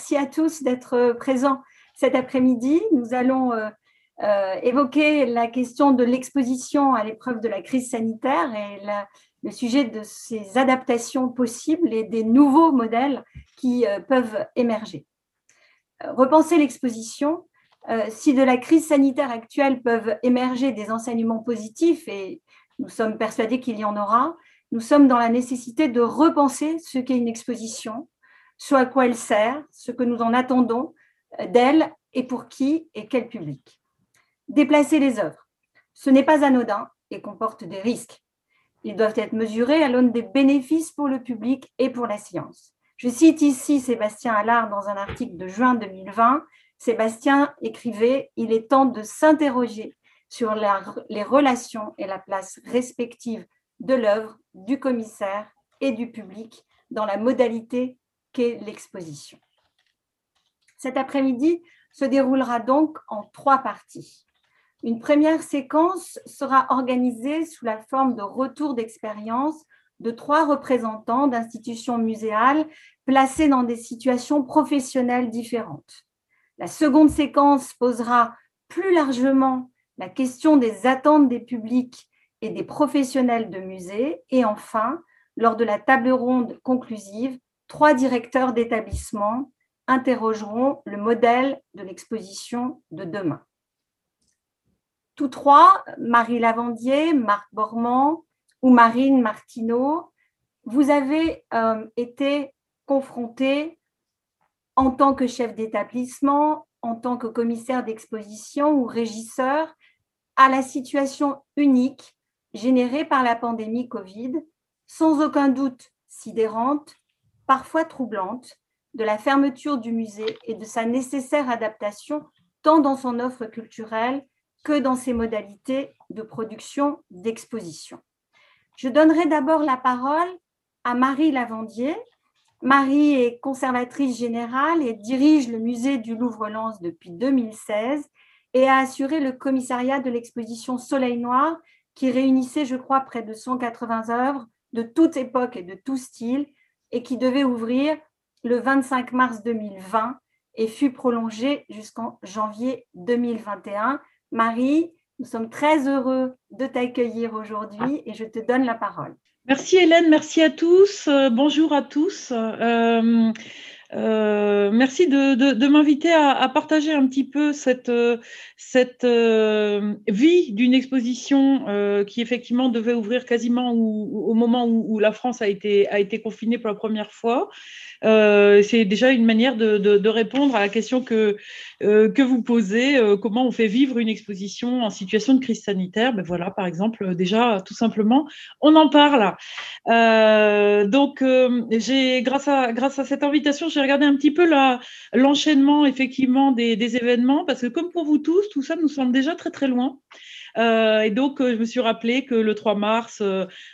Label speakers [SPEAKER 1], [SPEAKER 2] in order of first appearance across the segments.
[SPEAKER 1] merci à tous d'être présents cet après-midi. Nous allons évoquer la question de l'exposition à l'épreuve de la crise sanitaire et le sujet de ces adaptations possibles et des nouveaux modèles qui peuvent émerger. Repenser l'exposition, si de la crise sanitaire actuelle peuvent émerger des enseignements positifs, et nous sommes persuadés qu'il y en aura, nous sommes dans la nécessité de repenser ce qu'est une exposition, ce à quoi elle sert, ce que nous en attendons d'elle et pour qui et quel public. Déplacer les œuvres, ce n'est pas anodin et comporte des risques. Ils doivent être mesurés à l'aune des bénéfices pour le public et pour la science. Je cite ici Sébastien Allard dans un article de juin 2020. Sébastien écrivait Il est temps de s'interroger sur les relations et la place respective de l'œuvre, du commissaire et du public dans la modalité qu'est l'exposition. Cet après-midi se déroulera donc en trois parties. Une première séquence sera organisée sous la forme de retour d'expérience de trois représentants d'institutions muséales placés dans des situations professionnelles différentes. La seconde séquence posera plus largement la question des attentes des publics et des professionnels de musée. Et enfin, lors de la table ronde conclusive, trois directeurs d'établissement interrogeront le modèle de l'exposition de demain. Tous trois, Marie Lavandier, Marc Bormand ou Marine Martineau, vous avez euh, été confrontés en tant que chef d'établissement, en tant que commissaire d'exposition ou régisseur à la situation unique générée par la pandémie Covid, sans aucun doute sidérante, parfois troublante, de la fermeture du musée et de sa nécessaire adaptation tant dans son offre culturelle que dans ses modalités de production d'exposition. Je donnerai d'abord la parole à Marie Lavandier. Marie est conservatrice générale et dirige le musée du Louvre-Lens depuis 2016 et a assuré le commissariat de l'exposition Soleil Noir qui réunissait, je crois, près de 180 œuvres de toute époque et de tout style et qui devait ouvrir le 25 mars 2020 et fut prolongé jusqu'en janvier 2021. Marie, nous sommes très heureux de t'accueillir aujourd'hui et je te donne la parole.
[SPEAKER 2] Merci Hélène, merci à tous. Euh, bonjour à tous. Euh, euh, merci de, m'inviter à, partager un petit peu cette, cette vie d'une exposition qui effectivement devait ouvrir quasiment au moment où, la France a été, a été confinée pour la première fois. Euh, c'est déjà une manière de, répondre à la question que, euh, que vous posez, euh, comment on fait vivre une exposition en situation de crise sanitaire? Ben voilà, par exemple, déjà, tout simplement, on en parle. donc, j'ai grâce à, grâce à cette invitation, j'ai regardé un petit peu l'enchaînement, effectivement, des, des événements, parce que comme pour vous tous, tout ça nous semble déjà très, très loin. Euh, et donc, euh, je me suis rappelé que le 3 mars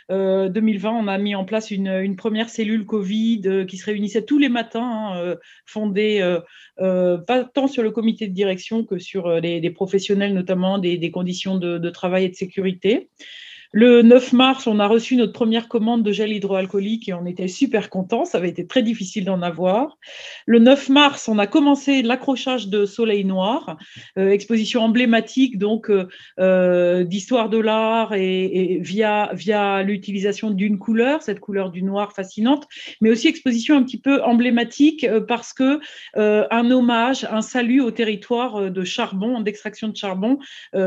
[SPEAKER 2] 2020, euh, on a mis en place une, première cellule Covid qui se réunissait tous les matins, hein, fondée pas tant sur le comité de direction que sur les, professionnels, notamment des, conditions de, travail et de sécurité. Le 9 mars, on a reçu notre première commande de gel hydroalcoolique et on était super contents. Ça avait été très difficile d'en avoir. Le 9 mars, on a commencé l'accrochage de Soleil Noir, euh, exposition emblématique donc euh, euh, d'histoire de l'art et, via, l'utilisation d'une couleur, cette couleur du noir fascinante, mais aussi exposition un petit peu emblématique parce que un hommage, un salut au territoire de charbon, d'extraction de charbon,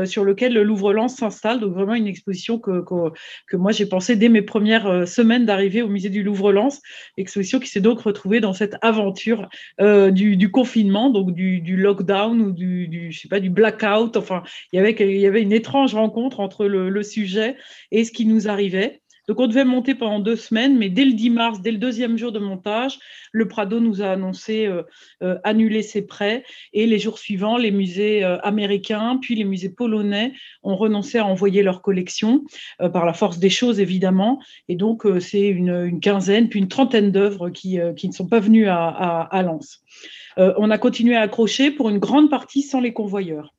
[SPEAKER 2] sur lequel le Louvre-Lens s'installe. Donc vraiment une exposition que que, moi j'ai pensé dès mes premières euh, semaines d'arrivée au musée du Louvre-Lens, exposition qui s'est donc retrouvée dans cette aventure euh, du, confinement, donc du, lockdown ou du, je sais pas, du blackout. Enfin, il y avait une étrange rencontre entre le sujet et ce qui nous arrivait. Donc on devait monter pendant deux semaines, mais dès le 10 mars, dès le deuxième jour de montage, le Prado nous a annoncé euh, euh, annuler ses prêts et les jours suivants, les musées euh, américains puis les musées polonais ont renoncé à envoyer leurs collections par la force des choses évidemment. Et donc c'est une, quinzaine puis une trentaine d'œuvres qui, ne sont pas venues à, à Lens. on a continué à accrocher pour une grande partie sans les convoyeurs.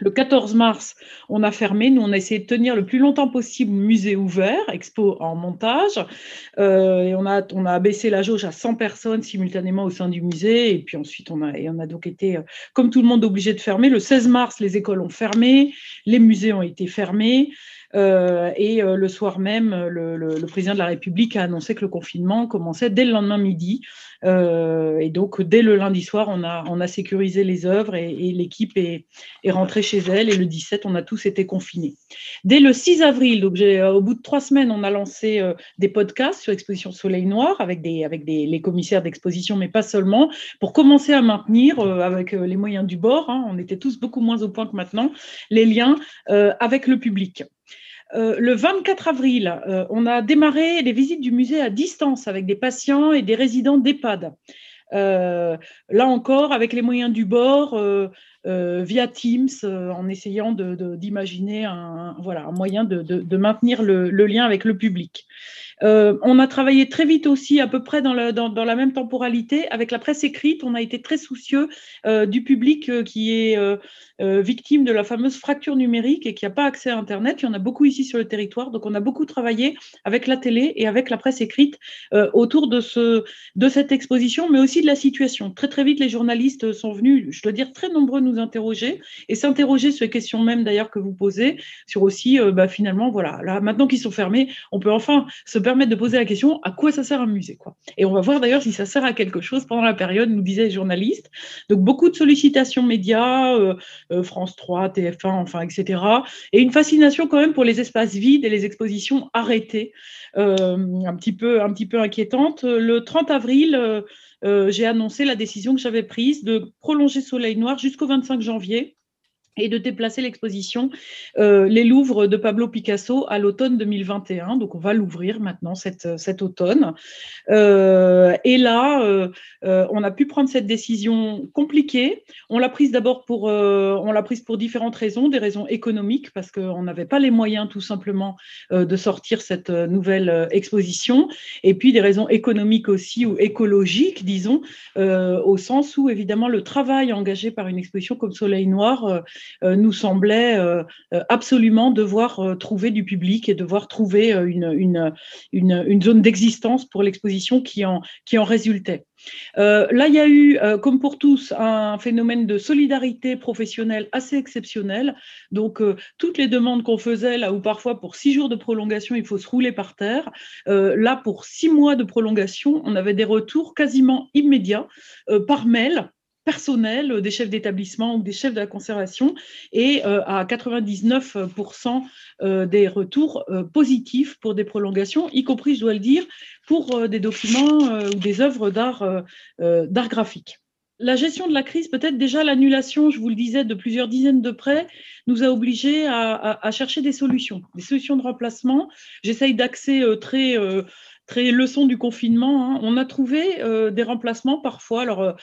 [SPEAKER 2] Le 14 mars, on a fermé. Nous, on a essayé de tenir le plus longtemps possible musée ouvert, expo en montage. Euh, et on a, on a baissé la jauge à 100 personnes simultanément au sein du musée. Et puis ensuite, on a, et on a donc été, euh, comme tout le monde, obligé de fermer. Le 16 mars, les écoles ont fermé, les musées ont été fermés. Euh, et euh, le soir même, le, président de la République a annoncé que le confinement commençait dès le lendemain midi. Euh, et donc, dès le lundi soir, on a, on a sécurisé les œuvres et, l'équipe est, est, rentrée chez elle. Et le 17, on a tous été confinés. Dès le 6 avril, donc au bout de trois semaines, on a lancé des podcasts sur l'exposition Soleil Noir avec, des, avec des, les commissaires d'exposition, mais pas seulement, pour commencer à maintenir, avec les moyens du bord, hein, on était tous beaucoup moins au point que maintenant, les liens avec le public. Euh, le 24 avril, euh, on a démarré les visites du musée à distance avec des patients et des résidents d'EHPAD. Euh, là encore, avec les moyens du bord, via Teams, en essayant d'imaginer un, moyen de, maintenir le, lien avec le public. on a travaillé très vite aussi, à peu près dans, la même temporalité, avec la presse écrite. On a été très soucieux du public qui est euh, victime de la fameuse fracture numérique et qui n'a pas accès à Internet. Il y en a beaucoup ici sur le territoire. Donc, on a beaucoup travaillé avec la télé et avec la presse écrite euh, autour de, ce, de cette exposition, mais aussi de la situation. Très, très vite, les journalistes sont venus, je dois dire, très nombreux nous interroger et s'interroger sur les questions même d'ailleurs que vous posez, sur aussi, euh, bah, finalement, voilà, là, maintenant qu'ils sont fermés, on peut enfin se permettre de poser la question à quoi ça sert un musée quoi. Et on va voir d'ailleurs si ça sert à quelque chose pendant la période, nous disaient les journalistes. Donc, beaucoup de sollicitations médias, euh, France 3, TF1, enfin, etc. Et une fascination quand même pour les espaces vides et les expositions arrêtées, euh, un, petit peu, un petit peu inquiétante. Le 30 avril, euh, j'ai annoncé la décision que j'avais prise de prolonger Soleil Noir jusqu'au 25 janvier et de déplacer l'exposition euh, Les Louvres de Pablo Picasso à l'automne 2021. Donc, on va l'ouvrir maintenant cet, cet automne. Euh, et là, euh, on a pu prendre cette décision compliquée. On l'a prise d'abord pour, on l'a prise pour différentes raisons, des raisons économiques, parce qu'on n'avait pas les moyens tout simplement de sortir cette nouvelle exposition, et puis des raisons économiques aussi, ou écologiques, disons, au sens où, évidemment, le travail engagé par une exposition comme Soleil Noir euh, nous semblait euh, euh, absolument devoir trouver du public et devoir trouver une, zone d'existence pour l'exposition qui en, qui en résultait. là, il y a eu, comme pour tous, un phénomène de solidarité professionnelle assez exceptionnel. Donc, toutes les demandes qu'on faisait, là où parfois pour six jours de prolongation, il faut se rouler par terre, là, pour six mois de prolongation, on avait des retours quasiment immédiats par mail personnel euh, des chefs d'établissement ou des chefs de la conservation et euh, à 99% euh, des retours positifs pour des prolongations, y compris, je dois le dire, pour des documents ou des œuvres d'art graphique. La gestion de la crise, peut-être déjà l'annulation, je vous le disais, de plusieurs dizaines de prêts, nous a obligés à, chercher des solutions, des solutions de remplacement. J'essaye d'axer très très leçon du confinement. Hein. On a trouvé des remplacements parfois. Alors,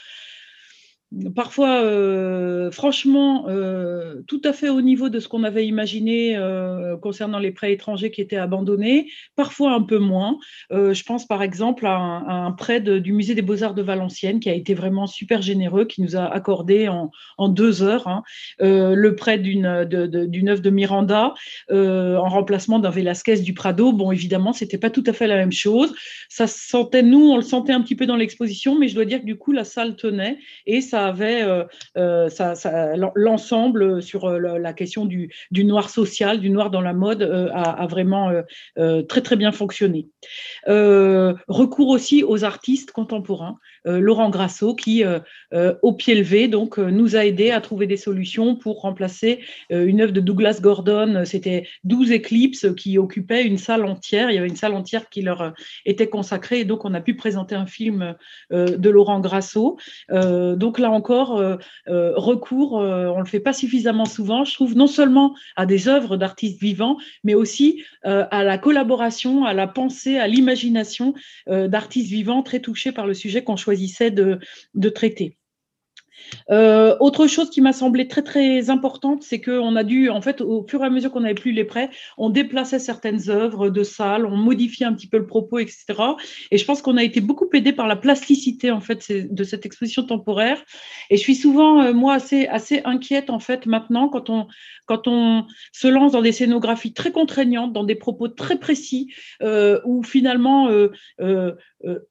[SPEAKER 2] parfois, euh, franchement, euh, tout à fait au niveau de ce qu'on avait imaginé euh, concernant les prêts étrangers qui étaient abandonnés, parfois un peu moins. je pense par exemple à un, prêt du Musée des Beaux-Arts de Valenciennes qui a été vraiment super généreux, qui nous a accordé en, deux heures hein, le prêt d'une œuvre de Miranda en remplacement d'un Velasquez du Prado. Bon, évidemment, c'était pas tout à fait la même chose. Ça se sentait, nous, on le sentait un petit peu dans l'exposition, mais je dois dire que du coup, la salle tenait et ça avait euh, euh, l'ensemble sur euh, la question du, noir social, du noir dans la mode, a, vraiment très très bien fonctionné. recours aussi aux artistes contemporains. Laurent Grasso, qui, au pied levé, donc, nous a aidé à trouver des solutions pour remplacer une œuvre de Douglas Gordon. C'était 12 éclipses qui occupaient une salle entière. Il y avait une salle entière qui leur était consacrée. Et donc, on a pu présenter un film de Laurent Grasso. donc, là encore, euh, euh, recours, euh, on ne le fait pas suffisamment souvent, je trouve, non seulement à des œuvres d'artistes vivants, mais aussi à la collaboration, à la pensée, à l'imagination d'artistes vivants très touchés par le sujet qu'on de traiter. Euh, autre chose qui m'a semblé très très importante, c'est qu'on a dû, en fait, au fur et à mesure qu'on n'avait plus les prêts, on déplaçait certaines œuvres de salles, on modifiait un petit peu le propos, etc. Et je pense qu'on a été beaucoup aidé par la plasticité en fait de cette exposition temporaire. Et je suis souvent euh, moi assez assez inquiète en fait maintenant quand on quand on se lance dans des scénographies très contraignantes, dans des propos très précis, euh, où finalement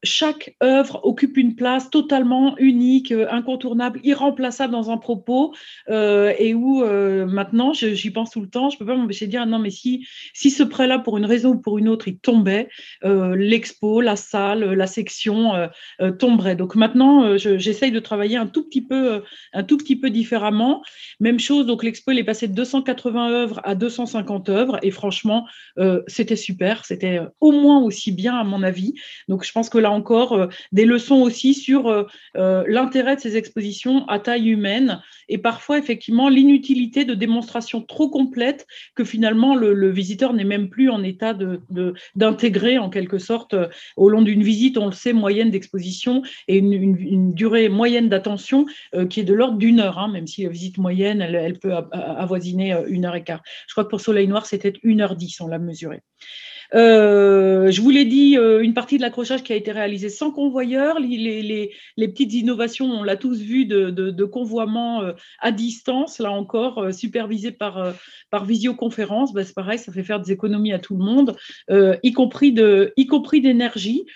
[SPEAKER 2] chaque œuvre occupe une place totalement unique, incontournable, irremplaçable dans un propos, et où maintenant, j'y pense tout le temps, je ne peux pas m'empêcher de dire, non, mais si, si ce prêt-là, pour une raison ou pour une autre, il tombait, l'expo, la salle, la section tomberait. Donc maintenant, j'essaye de travailler un tout petit peu, un tout petit peu différemment. Même chose, donc l'expo, il est passé de 280 œuvres à 250 œuvres. Et franchement, euh, c'était super. C'était euh, au moins aussi bien, à mon avis. Donc, je pense que là encore, euh, des leçons aussi sur l'intérêt de ces expositions à taille humaine et parfois, effectivement, l'inutilité de démonstrations trop complètes que finalement, le, visiteur n'est même plus en état d'intégrer, de, en quelque sorte, au long d'une visite, on le sait, moyenne d'exposition et une, durée moyenne d'attention qui est de l'ordre d'une heure, hein, même si la visite moyenne, elle, elle peut avoisiner euh, une heure et quart. Je crois que pour Soleil Noir, c'était une heure dix, on l'a mesuré. Euh, je vous l'ai dit, euh, une partie de l'accrochage qui a été réalisée sans convoyeur. Les, petites innovations, on l'a tous vu, de, convoiement à distance, là encore, supervisé par, par visioconférence. Ben, c'est pareil, ça fait faire des économies à tout le monde, y compris d'énergie.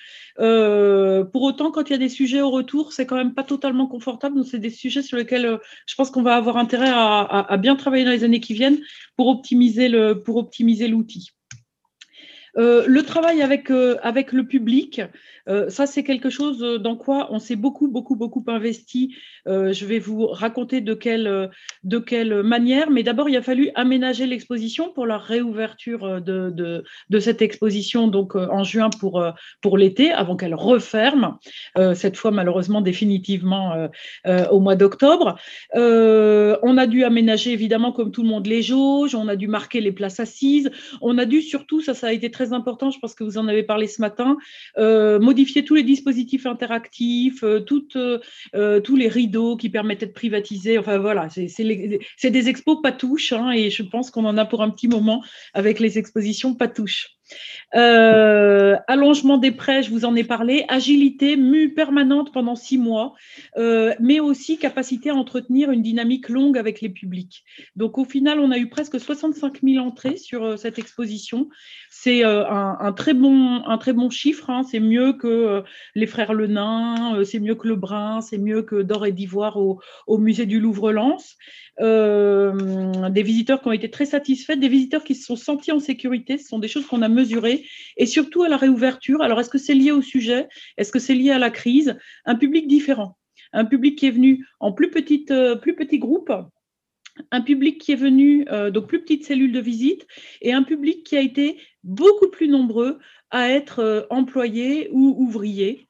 [SPEAKER 2] Euh, pour autant, quand il y a des sujets au retour, c'est quand même pas totalement confortable. Donc, c'est des sujets sur lesquels euh, je pense qu'on va avoir intérêt à, bien travailler dans les années qui viennent pour optimiser le, pour optimiser l'outil. Euh, le travail avec, avec le public, ça c'est quelque chose dans quoi on s'est beaucoup, beaucoup, beaucoup investi. Euh, je vais vous raconter de quelle, de quelle manière, mais d'abord, il a fallu aménager l'exposition pour la réouverture euh, de, de, cette exposition donc euh, en juin pour, pour l'été, avant qu'elle referme, cette fois malheureusement définitivement au mois d'octobre. on a dû aménager évidemment comme tout le monde les jauges, on a dû marquer les places assises, on a dû surtout, ça ça a été très important, je pense que vous en avez parlé ce matin, modifier tous les dispositifs interactifs, toutes, tous les rideaux qui permettaient de privatiser. Enfin voilà, c'est des expos patouches hein, et je pense qu'on en a pour un petit moment avec les expositions patouches. Euh, allongement des prêts, je vous en ai parlé. Agilité, mue permanente pendant six mois, euh, mais aussi capacité à entretenir une dynamique longue avec les publics. Donc au final, on a eu presque 65 000 entrées sur euh, cette exposition. C'est un, très bon, un très bon chiffre. Hein. C'est mieux que les frères Le Nain, c'est mieux que le Brun, c'est mieux que d'or et d'ivoire au, au, musée du Louvre-Lens. des visiteurs qui ont été très satisfaits, des visiteurs qui se sont sentis en sécurité. Ce sont des choses qu'on a mesurer et surtout à la réouverture. Alors, est-ce que c'est lié au sujet? Est-ce que c'est lié à la crise? Un public différent. Un public qui est venu en plus, petite, euh, plus petit groupe, un public qui est venu, euh, donc plus petite cellule de visite, et un public qui a été beaucoup plus nombreux à être euh, employés ou ouvriers,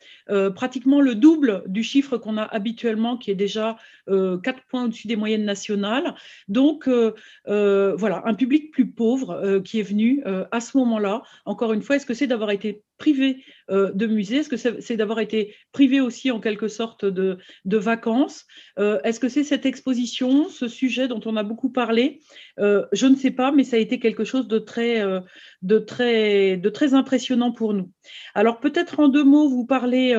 [SPEAKER 2] pratiquement le double du chiffre qu'on a habituellement, qui est déjà euh, quatre points au-dessus des moyennes nationales. Donc, euh, euh, voilà, un public plus pauvre qui est venu à ce moment-là. Encore une fois, est-ce que c'est d'avoir été privé de musée Est-ce que c'est d'avoir été privé aussi en quelque sorte de, de vacances? Est-ce que c'est cette exposition, ce sujet dont on a beaucoup parlé? Je ne sais pas, mais ça a été quelque chose de très, de très, impressionnant pour nous. Alors peut-être en deux mots, vous parlez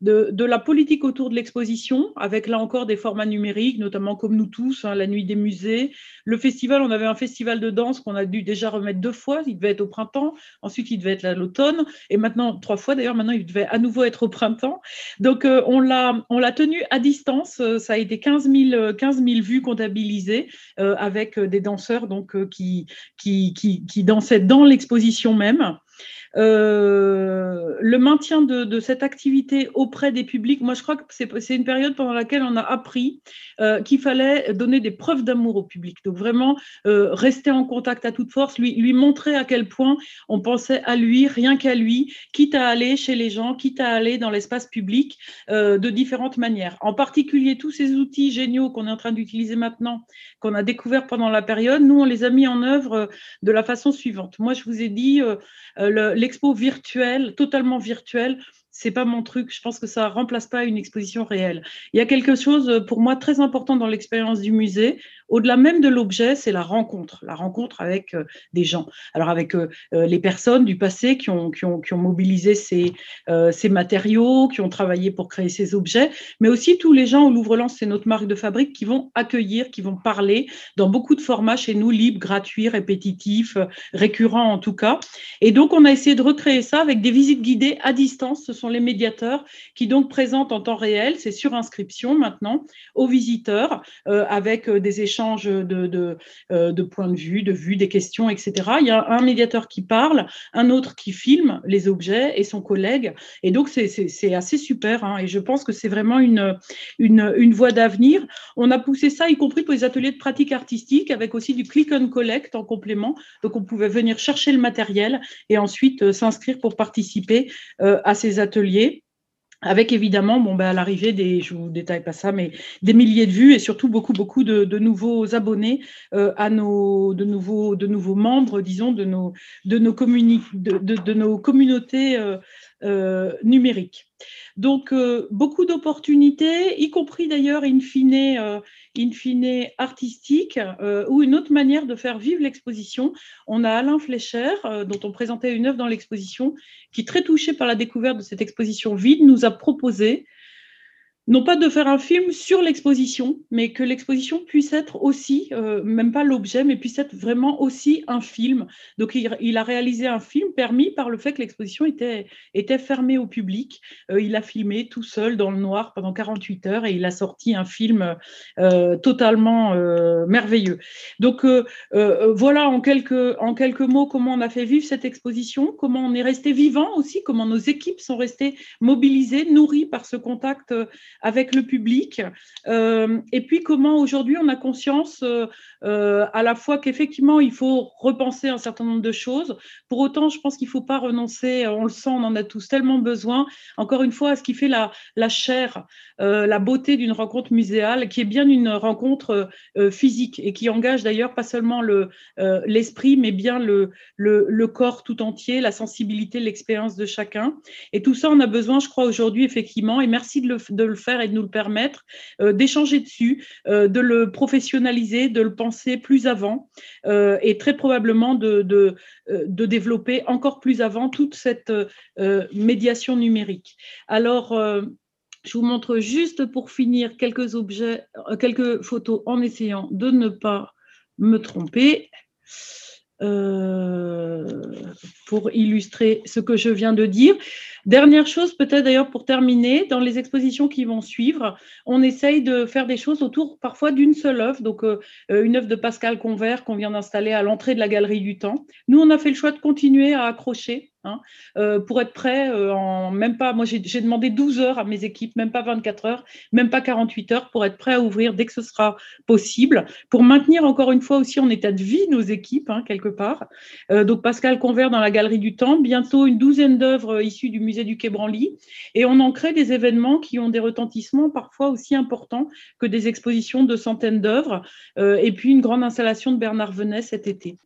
[SPEAKER 2] de, de la politique autour de l'exposition, avec là encore des formats numérique, notamment comme nous tous, hein, la nuit des musées. Le festival, on avait un festival de danse qu'on a dû déjà remettre deux fois. Il devait être au printemps, ensuite il devait être à l'automne, et maintenant trois fois d'ailleurs. Maintenant, il devait à nouveau être au printemps. Donc euh, on l'a tenu à distance. Euh, ça a été 15 000, 15 000 vues comptabilisées euh, avec des danseurs donc qui, qui, qui dansaient dans l'exposition même. Euh, le maintien de, cette activité auprès des publics, moi je crois que c'est une période pendant laquelle on a appris euh, qu'il fallait donner des preuves d'amour au public. Donc vraiment euh, rester en contact à toute force, lui, lui montrer à quel point on pensait à lui, rien qu'à lui, quitte à aller chez les gens, quitte à aller dans l'espace public de différentes manières. En particulier tous ces outils géniaux qu'on est en train d'utiliser maintenant, qu'on a découvert pendant la période, nous on les a mis en œuvre de la façon suivante. Moi je vous ai dit le l'expo virtuelle, totalement virtuelle, c'est pas mon truc. Je pense que ça remplace pas une exposition réelle. Il y a quelque chose pour moi très important dans l'expérience du musée. Au-delà même de l'objet, c'est la rencontre, la rencontre avec euh, des gens. Alors avec euh, euh, les personnes du passé qui ont, mobilisé ces, ces matériaux, qui ont travaillé pour créer ces objets, mais aussi tous les gens au Louvre-Lens, c'est notre marque de fabrique, qui vont accueillir, qui vont parler dans beaucoup de formats chez nous, libres, gratuits, répétitifs, récurrents en tout cas. Et donc on a essayé de recréer ça avec des visites guidées à distance. Ce sont les médiateurs qui donc présentent en temps réel, c'est sur inscription maintenant, aux visiteurs, avec des échanges de, euh, de, points de vue, de vue, des questions, etc. Il y a un médiateur qui parle, un autre qui filme les objets et son collègue. Et donc, c'est assez super. Hein. et je pense que c'est vraiment une, une, voie d'avenir. On a poussé ça, y compris pour les ateliers de pratique artistique, avec aussi du click and collect en complément. Donc, on pouvait venir chercher le matériel et ensuite euh, s'inscrire pour participer euh, à ces ateliers avec évidemment, bon, ben, à l'arrivée des, je vous détaille pas ça, mais des milliers de vues et surtout beaucoup, beaucoup de, nouveaux abonnés euh, à nos, de nouveaux, de nouveaux membres, disons, de nos, de nos, de, nos communautés euh, euh, numériques. Donc, euh, beaucoup d'opportunités, y compris d'ailleurs, in fine, euh, artistique, ou une autre manière de faire vivre l'exposition. On a Alain Flécher, dont on présentait une œuvre dans l'exposition, qui, très touché par la découverte de cette exposition vide, nous a proposé non pas de faire un film sur l'exposition, mais que l'exposition puisse être aussi, euh, même pas l'objet, mais puisse être vraiment aussi un film. Donc il, a réalisé un film permis par le fait que l'exposition était, était fermée au public. Euh, il a filmé tout seul dans le noir pendant 48 heures et il a sorti un film euh, totalement merveilleux. Donc voilà en quelques, en quelques mots comment on a fait vivre cette exposition, comment on est resté vivant aussi, comment nos équipes sont restées mobilisées, nourries par ce contact avec le public. Euh, et puis comment aujourd'hui on a conscience euh, euh, à la fois qu'effectivement il faut repenser un certain nombre de choses. Pour autant, je pense qu'il ne faut pas renoncer, on le sent, on en a tous tellement besoin, encore une fois, à ce qui fait la, chair, la beauté d'une rencontre muséale, qui est bien une rencontre physique et qui engage d'ailleurs pas seulement l'esprit, mais bien le, corps tout entier, la sensibilité, l'expérience de chacun. Et tout ça, on a besoin, je crois, aujourd'hui, effectivement, et merci de le faire et de nous le permettre, euh, d'échanger dessus, euh, de le professionnaliser, de le penser plus avant euh, et très probablement de, développer encore plus avant toute cette médiation numérique. Alors, je vous montre juste pour finir quelques objets, quelques photos en essayant de ne pas me tromper. pour illustrer ce que je viens de dire. Dernière chose, peut-être d'ailleurs pour terminer, dans les expositions qui vont suivre, on essaye de faire des choses autour parfois d'une seule œuvre. Donc, euh, euh, une œuvre de Pascal Convert qu'on vient d'installer à l'entrée de la Galerie du Temps. Nous, on a fait le choix de continuer à accrocher Hein, euh, pour être prêt en même pas, moi j'ai demandé 12 heures à mes équipes, même pas 24 heures, même pas 48 heures, pour être prêt à ouvrir dès que ce sera possible, pour maintenir encore une fois aussi en état de vie nos équipes, hein, quelque part. Donc Pascal Convert dans la Galerie du Temps, bientôt une douzaine d'œuvres issues du musée du Quai Branly, et on en crée des événements qui ont des retentissements parfois aussi importants que des expositions de centaines d'œuvres, et puis une grande installation de Bernard Venet cet été.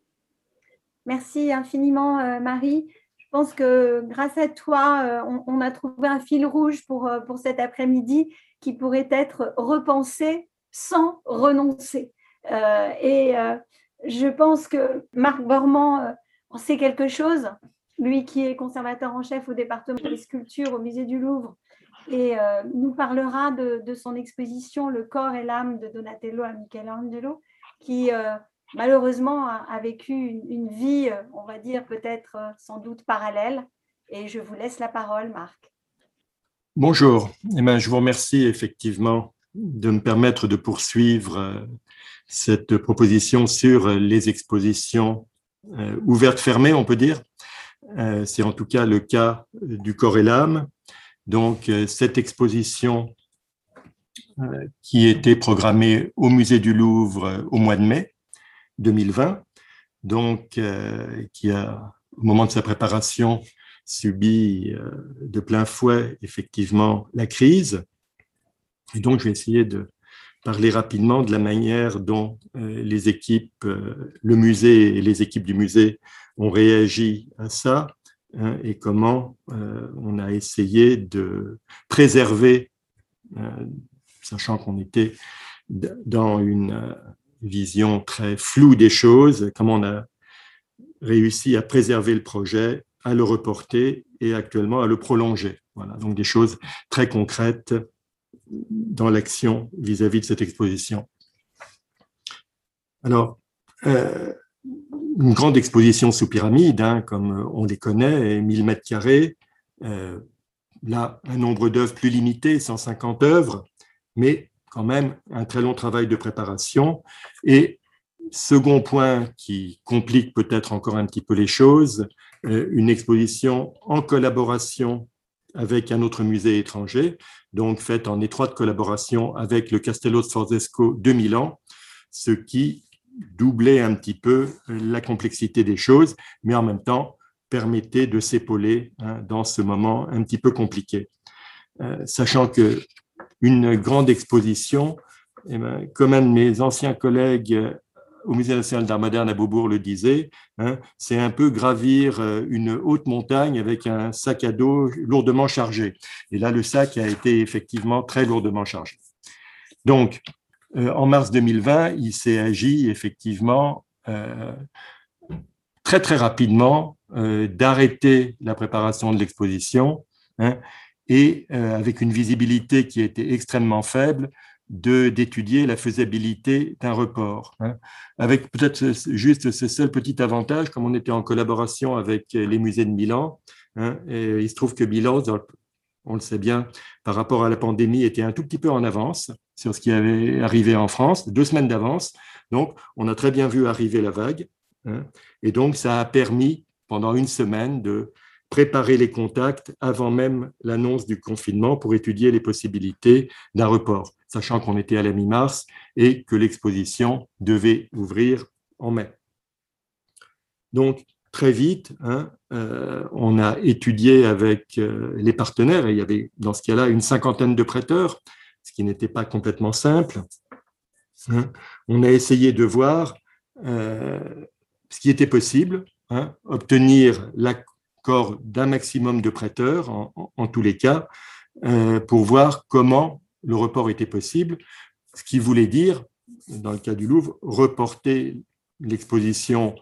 [SPEAKER 1] Merci infiniment, Marie. Je pense que grâce à toi, euh, on, a trouvé un fil rouge pour, euh, pour cet après-midi qui pourrait être repensé sans renoncer. Euh, et je pense que Marc Bormand en sait quelque chose, lui qui est conservateur en chef au département des sculptures au musée du Louvre, et nous parlera de, son exposition Le corps et l'âme de Donatello à Michelangelo, qui malheureusement a, vécu une, vie, on va dire peut-être euh, sans doute parallèle. Et je vous laisse la parole, Marc.
[SPEAKER 3] Bonjour. Eh bien, je vous remercie effectivement de me permettre de poursuivre euh, cette proposition sur les expositions euh, ouvertes, fermées, on peut dire. C'est en tout cas le cas du corps et l'âme. Donc, cette exposition qui était programmée au musée du Louvre au mois de mai 2020, donc euh, qui a, au moment de sa préparation, subi euh, de plein fouet effectivement la crise. Et donc, je vais essayer de parler rapidement de la manière dont euh, les équipes, le musée et les équipes du musée ont réagi à ça, hein, et comment on a essayé de préserver, sachant qu'on était dans une vision très floue des choses, comment on a réussi à préserver le projet, à le reporter et actuellement à le prolonger. Voilà, donc des choses très concrètes dans l'action vis-à-vis de cette exposition. Alors, euh, une grande exposition sous pyramide, hein, comme on les connaît, 1000 mètres carrés, euh, là, un nombre d'œuvres plus limité, 150 œuvres, mais quand même un très long travail de préparation. Et second point qui complique peut-être encore un petit peu les choses, euh, une exposition en collaboration avec un autre musée étranger, donc faite en étroite collaboration avec le Castello Sforzesco de Milan, ce qui doublait un petit peu la complexité des choses, mais en même temps permettait de s'épauler hein, dans ce moment un petit peu compliqué. Euh, sachant que une grande exposition, eh ben, comme un de mes anciens collègues au Musée national d'art moderne à Beaubourg le disait, hein, c'est un peu gravir euh, une haute montagne avec un sac à dos lourdement chargé. Et là, le sac a été effectivement très lourdement chargé. Donc, euh, en mars 2020, il s'est agi effectivement euh, très très rapidement d'arrêter la préparation de l'exposition hein, et avec une visibilité qui était extrêmement faible, d'étudier la faisabilité d'un report. Hein. Avec peut-être juste ce seul petit avantage, comme on était en collaboration avec les musées de Milan, hein, il se trouve que Milan, on le sait bien, par rapport à la pandémie, était un tout petit peu en avance sur ce qui avait arrivé en France, deux semaines d'avance. Donc, on a très bien vu arriver la vague. Hein, et donc, ça a permis, pendant une semaine, de préparer les contacts avant même l'annonce du confinement pour étudier les possibilités d'un report sachant qu'on était à la mi-mars et que l'exposition devait ouvrir en mai. Donc, très vite, hein, euh, on a étudié avec euh, les partenaires, et il y avait dans ce cas-là une cinquantaine de prêteurs, ce qui n'était pas complètement simple. Hein. On a essayé de voir euh, ce qui était possible, hein, obtenir l'accord d'un maximum de prêteurs en, en tous les cas, pour voir comment le report était possible, ce qui voulait dire, dans le cas du Louvre, reporter l'exposition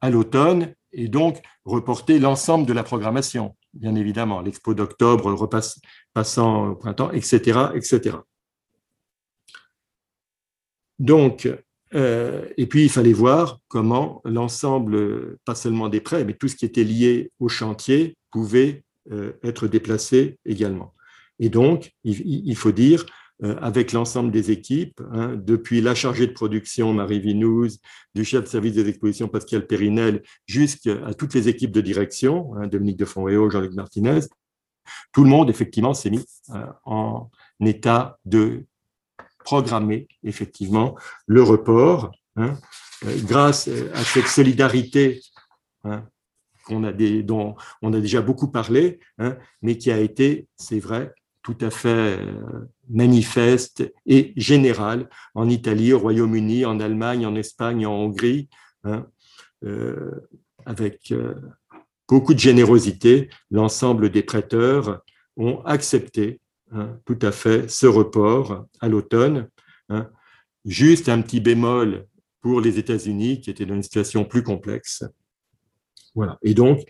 [SPEAKER 3] à l'automne et donc reporter l'ensemble de la programmation, bien évidemment, l'expo d'octobre repasse, passant au printemps, etc. etc. Donc, euh, et puis il fallait voir comment l'ensemble, pas seulement des prêts, mais tout ce qui était lié au chantier pouvait euh, être déplacé également. Et donc, il, faut dire, avec l'ensemble des équipes, hein, depuis la chargée de production Marie Vinouz, du chef de service des expositions Pascal Périnel, jusqu'à toutes les équipes de direction, hein, Dominique de Fonréau, Jean-Luc Martinez, tout le monde, effectivement, s'est mis euh, en état de programmer, effectivement, le report, hein, euh, grâce à cette solidarité qu'on a dont on a déjà beaucoup parlé, mais qui a été, c'est vrai, tout à fait euh, manifeste et général en Italie, au Royaume-Uni, en Allemagne, en Espagne, en Hongrie, hein, euh, avec euh, beaucoup de générosité. L'ensemble des prêteurs ont accepté hein, tout à fait ce report à l'automne. Hein. Juste un petit bémol pour les États-Unis qui étaient dans une situation plus complexe. Voilà. Et donc,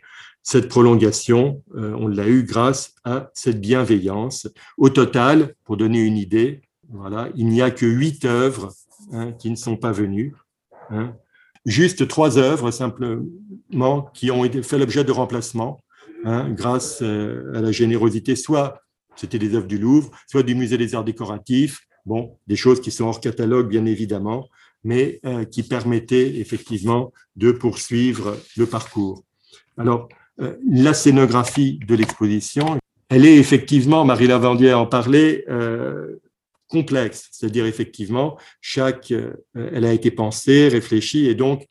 [SPEAKER 3] cette prolongation, euh, on l'a eu grâce à cette bienveillance. Au total, pour donner une idée, voilà, il n'y a que huit œuvres hein, qui ne sont pas venues. Hein. Juste trois œuvres simplement qui ont été fait l'objet de remplacement hein, grâce euh, à la générosité, soit c'était des œuvres du Louvre, soit du Musée des Arts décoratifs, bon, des choses qui sont hors catalogue bien évidemment, mais euh, qui permettaient effectivement de poursuivre le parcours. Alors, la scénographie de l'exposition, elle est effectivement, Marie Lavandier en parlait, euh, complexe, c'est-à-dire effectivement, chaque, euh, elle a été pensée, réfléchie et donc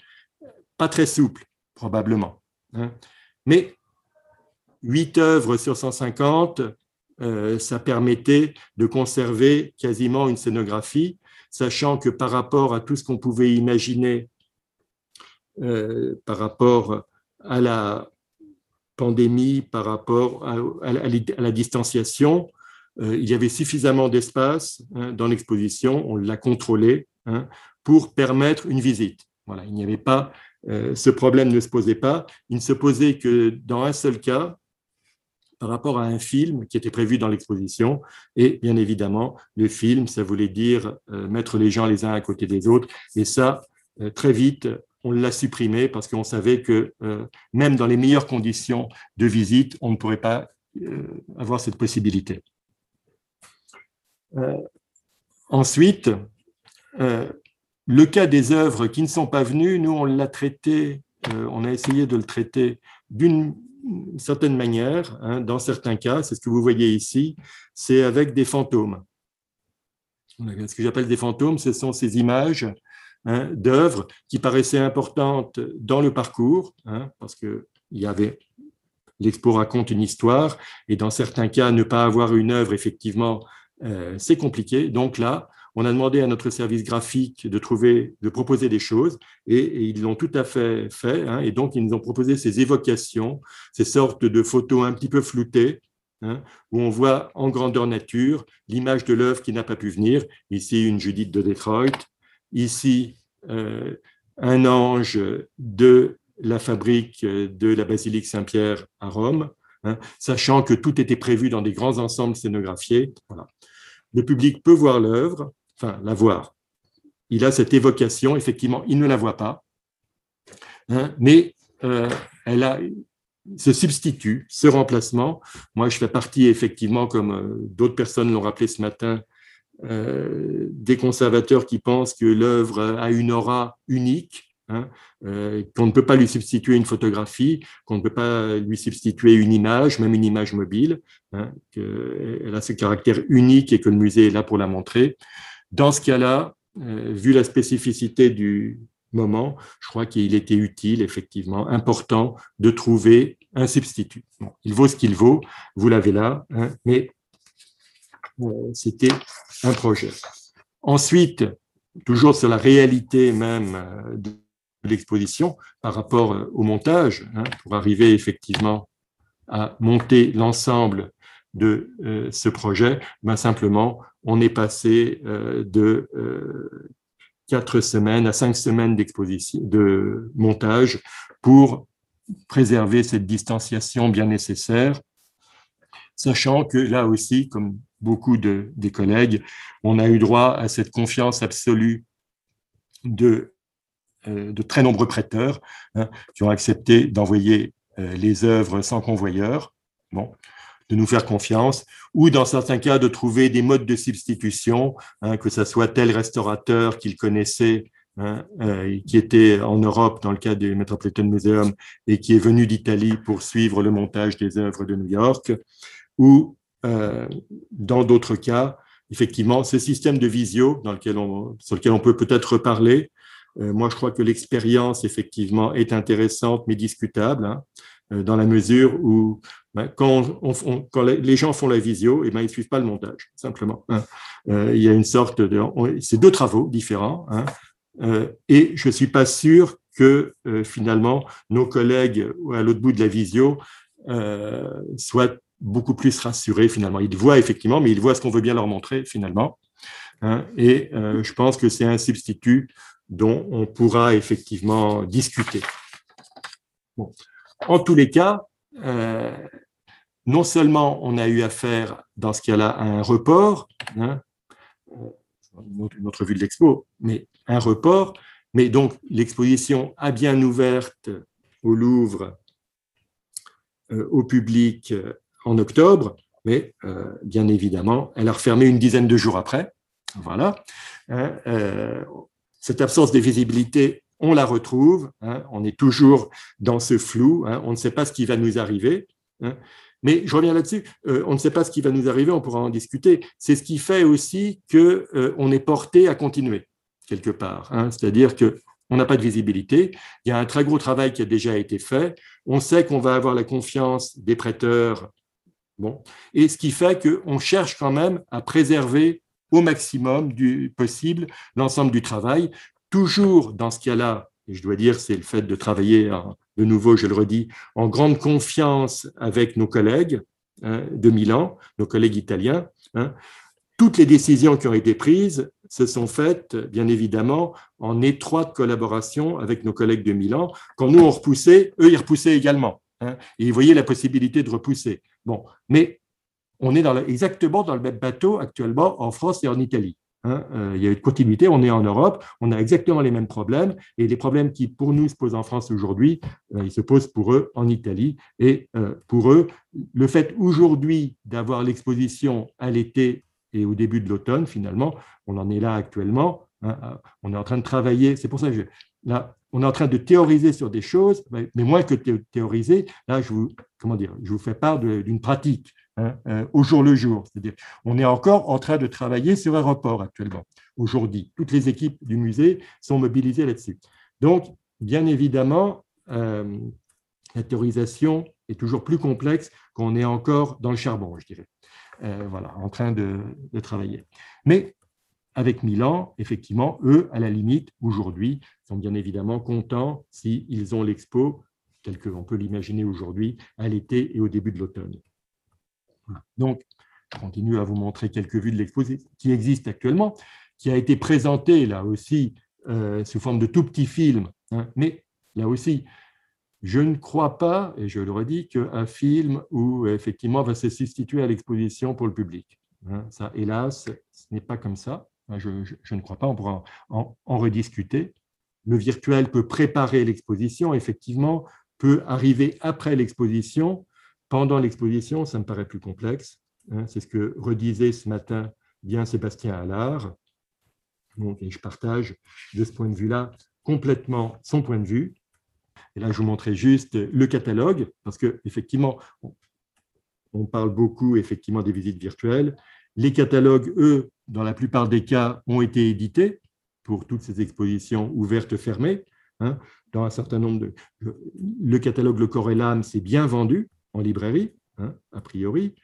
[SPEAKER 3] pas très souple, probablement. Hein. Mais huit œuvres sur 150, ça permettait de conserver quasiment une scénographie, sachant que par rapport à tout ce qu'on pouvait imaginer par rapport à la pandémie, par rapport à, la, distanciation, il y avait suffisamment d'espace hein, dans l'exposition, on l'a contrôlé hein, pour permettre une visite. Voilà, il n'y avait pas, ce problème ne se posait pas. Il ne se posait que dans un seul cas, par rapport à un film qui était prévu dans l'exposition. Et bien évidemment, le film, ça voulait dire euh, mettre les gens les uns à côté des autres. Et ça, euh, très vite, on l'a supprimé parce qu'on savait que euh, même dans les meilleures conditions de visite, on ne pourrait pas avoir cette possibilité. ensuite, le cas des œuvres qui ne sont pas venues, nous, on l'a traité, on a essayé de le traiter d'une certaine manière, hein, dans certains cas, c'est ce que vous voyez ici, c'est avec des fantômes. Ce que j'appelle des fantômes, ce sont ces images hein, d'œuvres qui paraissaient importantes dans le parcours, hein, parce que il y avait l'expo raconte une histoire, et dans certains cas, ne pas avoir une œuvre, effectivement, euh, c'est compliqué. Donc là, on a demandé à notre service graphique de trouver, de proposer des choses, et, ils l'ont tout à fait fait. Hein, et donc, ils nous ont proposé ces évocations, ces sortes de photos un petit peu floutées, hein, où on voit en grandeur nature l'image de l'œuvre qui n'a pas pu venir. Ici, une Judith de Detroit. Ici, euh, un ange de la fabrique de la basilique Saint-Pierre à Rome, hein, sachant que tout était prévu dans des grands ensembles scénographiés. Le public peut voir l'œuvre, enfin la voir. Il a cette évocation, effectivement, il ne la voit pas, hein, mais euh, elle a ce substitut, ce remplacement. Moi, je fais partie, effectivement, comme euh, d'autres personnes l'ont rappelé ce matin, des conservateurs qui pensent que l'œuvre a une aura unique, hein, qu'on ne peut pas lui substituer une photographie, qu'on ne peut pas lui substituer une image, même une image mobile, hein, qu'elle a ce caractère unique et que le musée est là pour la montrer. Dans ce cas-là, euh, vu la spécificité du moment, je crois qu'il était utile, effectivement, important de trouver un substitut. il vaut ce qu'il vaut, vous l'avez là, hein, mais euh, c'était un projet. Ensuite, toujours sur la réalité même euh, de l'exposition par rapport au montage, hein, pour arriver effectivement à monter l'ensemble de ce projet, ben simplement, on est passé euh, de euh, quatre semaines à cinq semaines d'exposition, de montage pour préserver cette distanciation bien nécessaire, sachant que là aussi, comme beaucoup de, des collègues, on a eu droit à cette confiance absolue de, euh, de très nombreux prêteurs hein, qui ont accepté d'envoyer les œuvres sans convoyeur. Bon, de nous faire confiance, ou dans certains cas de trouver des modes de substitution, hein, que ce soit tel restaurateur qu'il connaissait, hein, euh, qui était en Europe dans le cas du Metropolitan Museum et qui est venu d'Italie pour suivre le montage des œuvres de New York, ou euh, dans d'autres cas, effectivement, ce système de visio dans lequel on, sur lequel on peut peut-être reparler, euh, moi je crois que l'expérience effectivement est intéressante mais discutable. Hein. Euh, dans la mesure où ben, quand, les gens font la visio, et eh ben, ils ne suivent pas le montage, simplement. Hein. Il y a une sorte de... C'est deux travaux différents, hein. et je ne suis pas sûr que finalement nos collègues à l'autre bout de la visio soient beaucoup plus rassurés finalement. Ils voient effectivement, mais ils voient ce qu'on veut bien leur montrer finalement. Hein. et je pense que c'est un substitut dont on pourra effectivement discuter. En tous les cas, euh, non seulement on a eu affaire dans ce cas-là à un report, hein, une autre vue de l'expo, mais un report, mais donc l'exposition a bien ouverte au Louvre euh, au public euh, en octobre, mais bien évidemment, elle a refermé une dizaine de jours après. Voilà. Hein, cette absence de visibilité on la retrouve, hein, on est toujours dans ce flou, hein, on ne sait pas ce qui va nous arriver. Hein. mais je reviens là-dessus, euh, on ne sait pas ce qui va nous arriver, on pourra en discuter. C'est ce qui fait aussi qu'on euh, est porté à continuer quelque part. C'est-à-dire que on n'a pas de visibilité. Il y a un très gros travail qui a déjà été fait. On sait qu'on va avoir la confiance des prêteurs. Bon. Et ce qui fait qu'on cherche quand même à préserver au maximum du possible l'ensemble du travail toujours dans ce cas-là, et je dois dire, c'est le fait de travailler de nouveau, je le redis, en grande confiance avec nos collègues hein, de Milan, nos collègues italiens. Hein. Toutes les décisions qui ont été prises se sont faites, bien évidemment, en étroite collaboration avec nos collègues de Milan. Quand nous, on repoussait, eux, ils repoussaient également. Hein, et ils voyaient la possibilité de repousser. Bon, mais on est exactement dans le même bateau actuellement en France et en Italie. Hein, euh, il y a une continuité, on est en Europe, on a exactement les mêmes problèmes, et les problèmes qui pour nous se posent en France aujourd'hui, euh, ils se posent pour eux en Italie. Et euh, pour eux, le fait aujourd'hui d'avoir l'exposition à l'été et au début de l'automne, finalement, on en est là actuellement, hein, on est en train de travailler, c'est pour ça que là, on est en train de théoriser sur des choses, mais moins que théoriser, là, je vous, comment dire, je vous fais part d'une pratique. Hein, euh, au jour le jour. C'est-à-dire, on est encore en train de travailler sur un report actuellement, aujourd'hui. Toutes les équipes du musée sont mobilisées là-dessus. Donc, bien évidemment, euh, la théorisation est toujours plus complexe qu'on est encore dans le charbon, je dirais. Euh, voilà, en train de, travailler. Mais avec Milan, effectivement, eux, à la limite, aujourd'hui, sont bien évidemment contents s'ils ont l'expo, tel qu'on peut l'imaginer aujourd'hui, à l'été et au début de l'automne. Donc, je continue à vous montrer quelques vues de l'exposé qui existe actuellement, qui a été présenté là aussi euh, sous forme de tout petits films. Hein. mais là aussi, je ne crois pas, et je le redis, qu'un film où effectivement va se substituer à l'exposition pour le public. Hein. ça, hélas, ce n'est pas comme ça. Je, ne crois pas, on pourra en, rediscuter. Le virtuel peut préparer l'exposition, effectivement, peut arriver après l'exposition pendant l'exposition, ça me paraît plus complexe. Hein. c'est ce que redisait ce matin bien Sébastien Allard. Donc, et je partage de ce point de vue-là complètement son point de vue. Et là, je vous montrais juste le catalogue, parce qu'effectivement, on parle beaucoup effectivement des visites virtuelles. Les catalogues, eux, dans la plupart des cas, ont été édités pour toutes ces expositions ouvertes, fermées. Hein. Dans un certain nombre de... Le catalogue Le Corps et l'âme, c'est bien vendu en librairie, hein, a priori.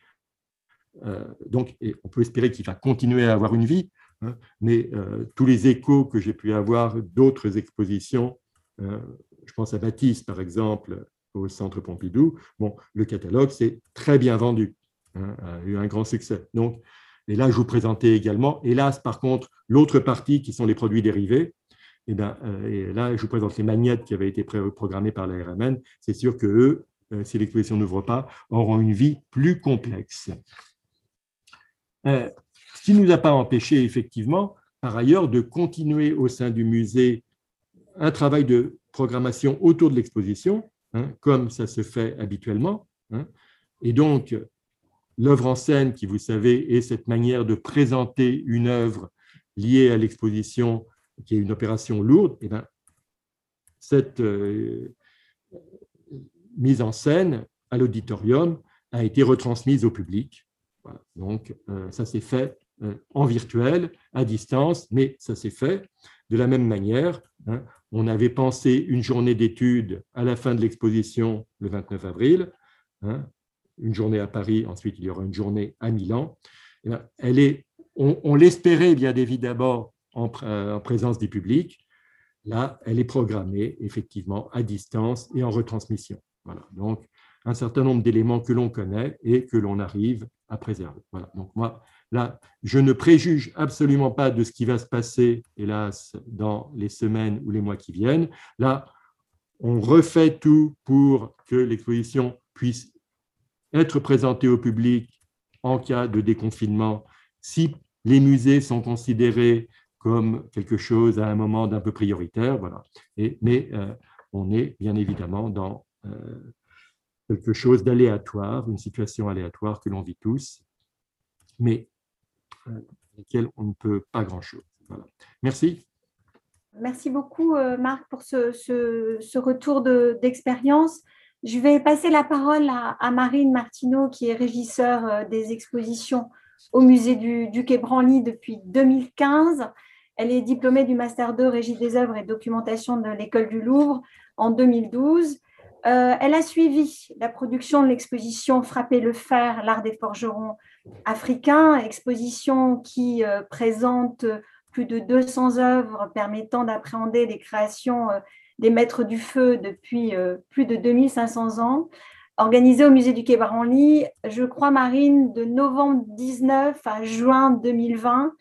[SPEAKER 3] Euh, donc, on peut espérer qu'il va continuer à avoir une vie, hein, mais euh, tous les échos que j'ai pu avoir d'autres expositions, euh, je pense à Baptiste par exemple, au Centre Pompidou, bon, le catalogue s'est très bien vendu, a eu un grand succès. Donc, et là, je vous présentais également, hélas, par contre, l'autre partie qui sont les produits dérivés. Et, eh ben, et là, je vous présente les magnettes qui avaient été programmées par la RMN. C'est sûr que eux, euh, si l'exposition n'ouvre pas, auront une vie plus complexe. Euh, ce qui ne nous a pas empêché, effectivement, par ailleurs, de continuer au sein du musée un travail de programmation autour de l'exposition, hein, comme ça se fait habituellement. Hein. Et donc, l'œuvre en scène, qui, vous savez, est cette manière de présenter une œuvre liée à l'exposition, qui est une opération lourde, eh bien, cette, euh, mise en scène à l'auditorium a été retransmise au public. Donc, euh, ça s'est fait euh, en virtuel, à distance, mais ça s'est fait de la même manière. Hein. on avait pensé une journée d'études à la fin de l'exposition le 29 avril, hein. Une journée à Paris, ensuite il y aura une journée à Milan. elle est, on, l'espérait bien évidemment en, en présence du public. Là, elle est programmée effectivement à distance et en retransmission. Voilà. Donc, un certain nombre d'éléments que l'on connaît et que l'on arrive à préserver. Voilà. Donc, moi, là, je ne préjuge absolument pas de ce qui va se passer, hélas, dans les semaines ou les mois qui viennent. Là, on refait tout pour que l'exposition puisse être présentée au public en cas de déconfinement, si les musées sont considérés comme quelque chose à un moment d'un peu prioritaire. Voilà. Et, mais euh, on est bien évidemment dans euh, quelque chose d'aléatoire, une situation aléatoire que l'on vit tous, mais euh, laquelle on ne peut pas grand-chose. Merci.
[SPEAKER 1] Merci beaucoup, euh, Marc, pour ce, retour d'expérience. Je vais passer la parole à, Marine Martineau, qui est régisseur des expositions au musée du, Quai Branly depuis 2015. Elle est diplômée du Master 2 Régie des œuvres et documentation de l'École du Louvre en 2012. Euh, elle a suivi la production de l'exposition Frapper le fer, l'art des forgerons africains, exposition qui euh, présente plus de 200 œuvres permettant d'appréhender les créations euh, des maîtres du feu depuis plus de 2500 ans, organisé au musée du Quai Branly, je crois, Marine, de novembre 19 à juin 2020.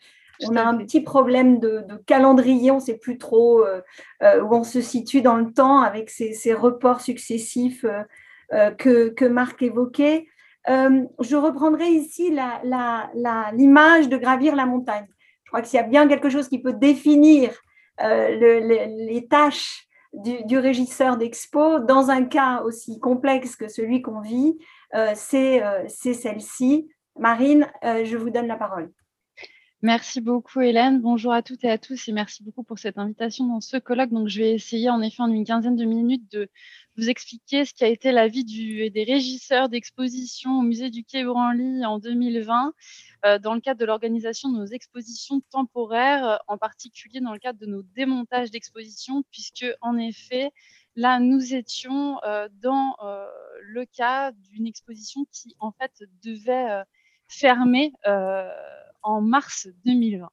[SPEAKER 1] On a un petit problème de, calendrier, on ne sait plus trop où on se situe dans le temps avec ces, reports successifs que, que Marc évoquait. Euh, je reprendrai ici l'image de gravir la montagne. Je crois que s'il y a bien quelque chose qui peut définir euh, les, tâches du, régisseur d'expo dans un cas aussi complexe que celui qu'on vit, euh, c'est celle-ci. Marine, je vous donne la parole.
[SPEAKER 4] Merci beaucoup Hélène. Bonjour à toutes et à tous et merci beaucoup pour cette invitation dans ce colloque. Donc je vais essayer en effet en une quinzaine de minutes de vous expliquer ce qui a été la vie des régisseurs d'exposition au musée du Quai Branly en 2020 euh, dans le cadre de l'organisation de nos expositions temporaires, euh, en particulier dans le cadre de nos démontages d'expositions, puisque en effet là nous étions euh, dans le cas d'une exposition qui en fait devait fermer en mars 2020.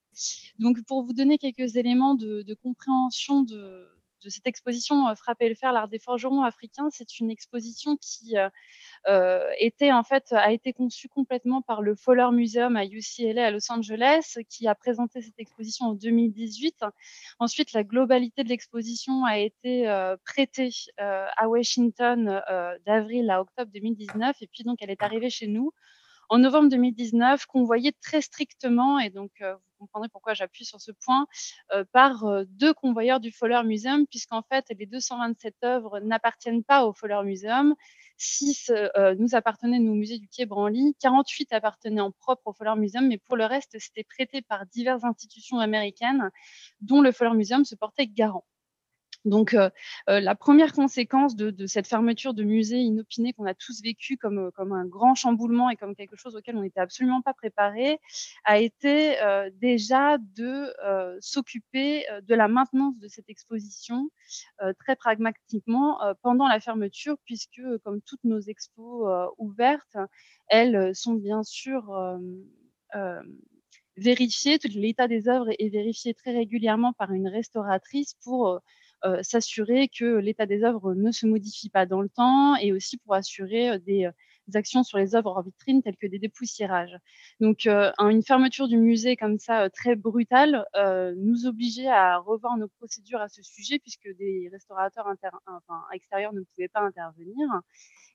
[SPEAKER 4] Donc, pour vous donner quelques éléments de, compréhension de, cette exposition euh, Frapper le fer, l'art des forgerons africains, c'est une exposition qui euh, euh, était en fait a été conçue complètement par le Fowler Museum à UCLA à Los Angeles, qui a présenté cette exposition en 2018. Ensuite, la globalité de l'exposition a été prêtée à Washington d'avril à octobre 2019, et puis donc elle est arrivée chez nous en novembre 2019, convoyé très strictement, et donc comprendrez pourquoi j'appuie sur ce point, euh, par euh, deux convoyeurs du Fowler Museum, puisqu'en fait, les 227 œuvres n'appartiennent pas au Fowler Museum. 6 nous appartenaient, au musée du Quai Branly, 48 appartenaient en propre au Fowler Museum, mais pour le reste, c'était prêté par diverses institutions américaines, dont le Fowler Museum se portait garant. Donc, euh, euh, la première conséquence de, cette fermeture de musée inopinée qu'on a tous vécu comme, euh, comme un grand chamboulement et comme quelque chose auquel on n'était absolument pas préparé, a été déjà de s'occuper de la maintenance de cette exposition très pragmatiquement pendant la fermeture, puisque comme toutes nos expos ouvertes, elles sont bien sûr vérifiées, l'état des œuvres est vérifié très régulièrement par une restauratrice pour s'assurer que l'état des œuvres ne se modifie pas dans le temps et aussi pour assurer euh, des, actions sur les œuvres en vitrine telles que des dépoussiérages. Donc, euh, une fermeture du musée comme ça, très brutale, nous obligeait à revoir nos procédures à ce sujet puisque des restaurateurs extérieurs ne pouvaient pas intervenir.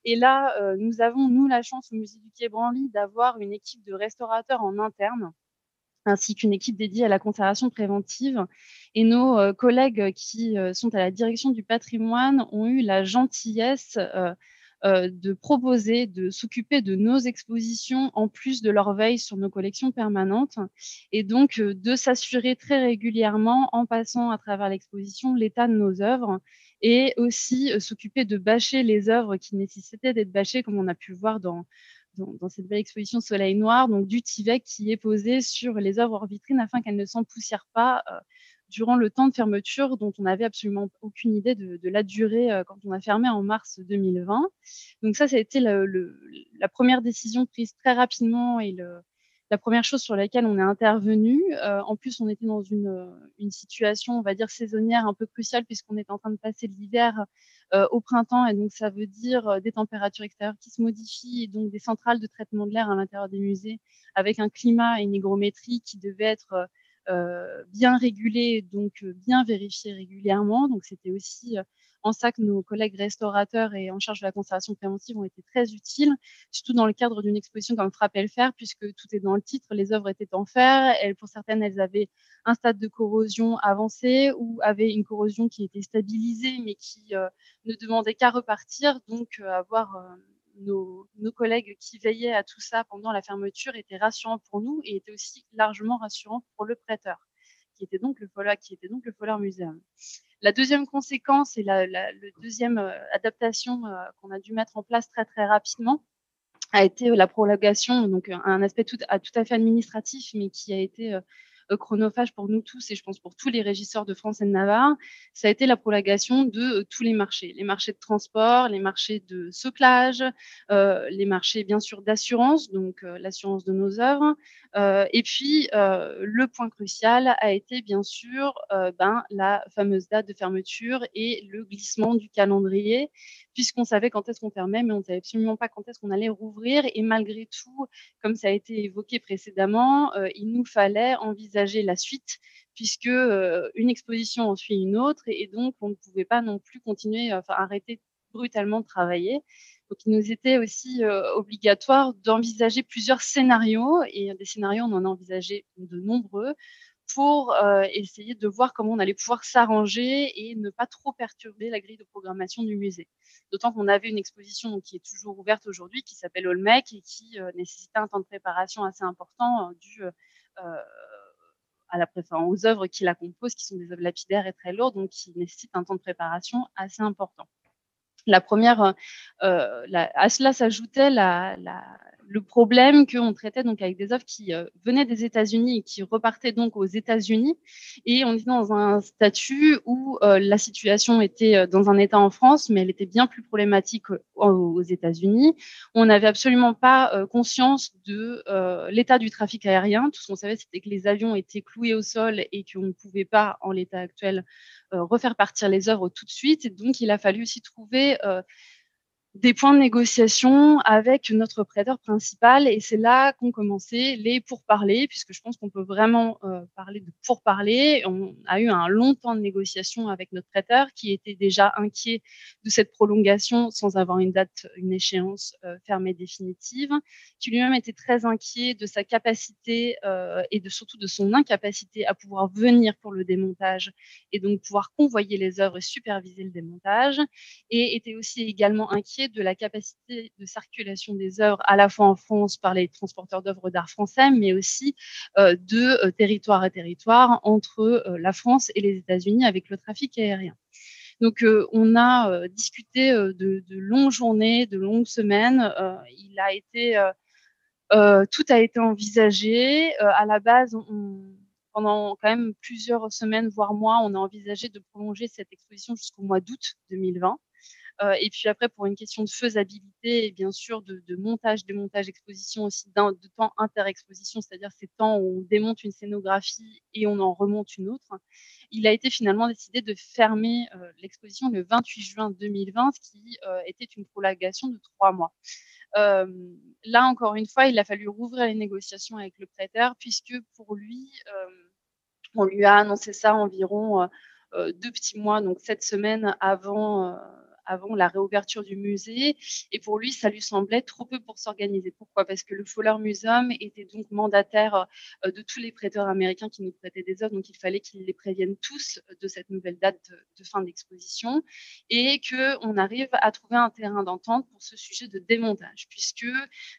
[SPEAKER 4] Et là, nous avons, nous, la chance au musée du Quai Branly d'avoir une équipe de restaurateurs en interne ainsi qu'une équipe dédiée à la conservation préventive. Et nos euh, collègues qui euh, sont à la direction du patrimoine ont eu la gentillesse euh, de proposer de s'occuper de nos expositions en plus de leur veille sur nos collections permanentes et donc de s'assurer très régulièrement en passant à travers l'exposition l'état de nos œuvres et aussi s'occuper de bâcher les œuvres qui nécessitaient d'être bâchées comme on a pu le voir dans, dans, cette belle exposition Soleil Noir, donc du Tivec qui est posé sur les œuvres hors vitrine afin qu'elles ne s'empoussièrent pas euh, durant le temps de fermeture dont on n'avait absolument aucune idée de, la durée euh, quand on a fermé en mars 2020. Donc ça, ça a été la première décision prise très rapidement et la première chose sur laquelle on est intervenu. Euh, en plus, on était dans une, une, situation, on va dire, saisonnière un peu cruciale puisqu'on est en train de passer l'hiver euh, au printemps. Et donc, ça veut dire euh, des températures extérieures qui se modifient et donc des centrales de traitement de l'air à l'intérieur des musées avec un climat et une hygrométrie qui devaient être euh, bien régulés, donc bien vérifiés régulièrement. Donc, c'était aussi en ça que nos collègues restaurateurs et en charge de la conservation préventive ont été très utiles, surtout dans le cadre d'une exposition comme Frapper le fer, puisque tout est dans le titre, les œuvres étaient en fer, pour certaines, elles avaient un stade de corrosion avancé ou avaient une corrosion qui était stabilisée, mais qui euh, ne demandait qu'à repartir. Donc, euh, avoir euh, nos, collègues qui veillaient à tout ça pendant la fermeture était rassurant pour nous et était aussi largement rassurant pour le prêteur, qui était donc le Fowler, qui Museum. La deuxième conséquence et la, deuxième euh, adaptation euh, qu'on a dû mettre en place très très rapidement a été la prolongation, donc un aspect tout à, tout à fait administratif, mais qui a été euh, chronophage pour nous tous et je pense pour tous les régisseurs de France et de Navarre, ça a été la prolongation de tous les marchés, les marchés de transport, les marchés de soclage, les marchés bien sûr d'assurance, donc l'assurance de nos œuvres, et puis le point crucial a été bien sûr ben, la fameuse date de fermeture et le glissement du calendrier, puisqu'on savait quand est-ce qu'on fermait, mais on ne savait absolument pas quand est-ce qu'on allait rouvrir. Et malgré tout, comme ça a été évoqué précédemment, euh, il nous fallait envisager la suite, puisque euh, une exposition en suit une autre, et, donc on ne pouvait pas non plus continuer, enfin arrêter brutalement de travailler. Donc, il nous était aussi euh, obligatoire d'envisager plusieurs scénarios, et des scénarios, on en a envisagé de nombreux, pour euh, essayer de voir comment on allait pouvoir s'arranger et ne pas trop perturber la grille de programmation du musée. D'autant qu'on avait une exposition qui est toujours ouverte aujourd'hui, qui s'appelle Olmec et qui euh, nécessitait un temps de préparation assez important euh, dû à la, aux œuvres qui la composent, qui sont des œuvres lapidaires et très lourdes, donc qui nécessitent un temps de préparation assez important. La première, à cela s'ajoutait le problème qu'on traitait donc avec des œuvres qui euh, venaient des États-Unis et qui repartaient donc aux États-Unis. Et on était dans un statut où euh, la situation était euh, dans un état en France, mais elle était bien plus problématique aux États-Unis. On n'avait absolument pas conscience de l'état du trafic aérien. Tout ce qu'on savait, c'était que les avions étaient cloués au sol et qu'on ne pouvait pas, en l'état actuel, refaire partir les œuvres tout de suite. Et donc, il a fallu aussi trouver des points de négociation avec notre prêteur principal et c'est là qu'ont commencé les pourparlers puisque je pense qu'on peut vraiment euh, parler de pourparlers. On a eu un long temps de négociation avec notre prêteur qui était déjà inquiet de cette prolongation sans avoir une date, une échéance euh, fermée définitive, qui lui-même était très inquiet de sa capacité euh, et de surtout de son incapacité à pouvoir venir pour le démontage et donc pouvoir convoyer les œuvres et superviser le démontage et était aussi également inquiet de la capacité de circulation des œuvres à la fois en France par les transporteurs d'œuvres d'art français, mais aussi euh, de euh, territoire à territoire entre euh, la France et les États-Unis avec le trafic aérien. Donc, on a discuté de, longues journées, de longues semaines. tout a été envisagé. à la base, pendant quand même plusieurs semaines, voire mois, on a envisagé de prolonger cette exposition jusqu'au mois d'août 2020. Euh, et puis après, pour une question de faisabilité et bien sûr de, montage, démontage, exposition aussi, de temps interexposition, c'est-à-dire ces temps où on démonte une scénographie et on en remonte une autre, il a été finalement décidé de fermer euh, l'exposition le 28 juin 2020, ce qui euh, était une prolongation de trois mois. là, encore une fois, il a fallu rouvrir les négociations avec le prêteur, puisque pour lui, on lui a annoncé ça environ deux petits mois, donc sept semaines avant avant la réouverture du musée. Et pour lui, ça lui semblait trop peu pour s'organiser. Pourquoi? Parce que le Fowler Museum était donc mandataire euh, de tous les prêteurs américains qui nous prêtaient des œuvres. Donc, il fallait qu'ils les préviennent tous de cette nouvelle date de, fin d'exposition et qu'on arrive à trouver un terrain d'entente pour ce sujet de démontage, puisque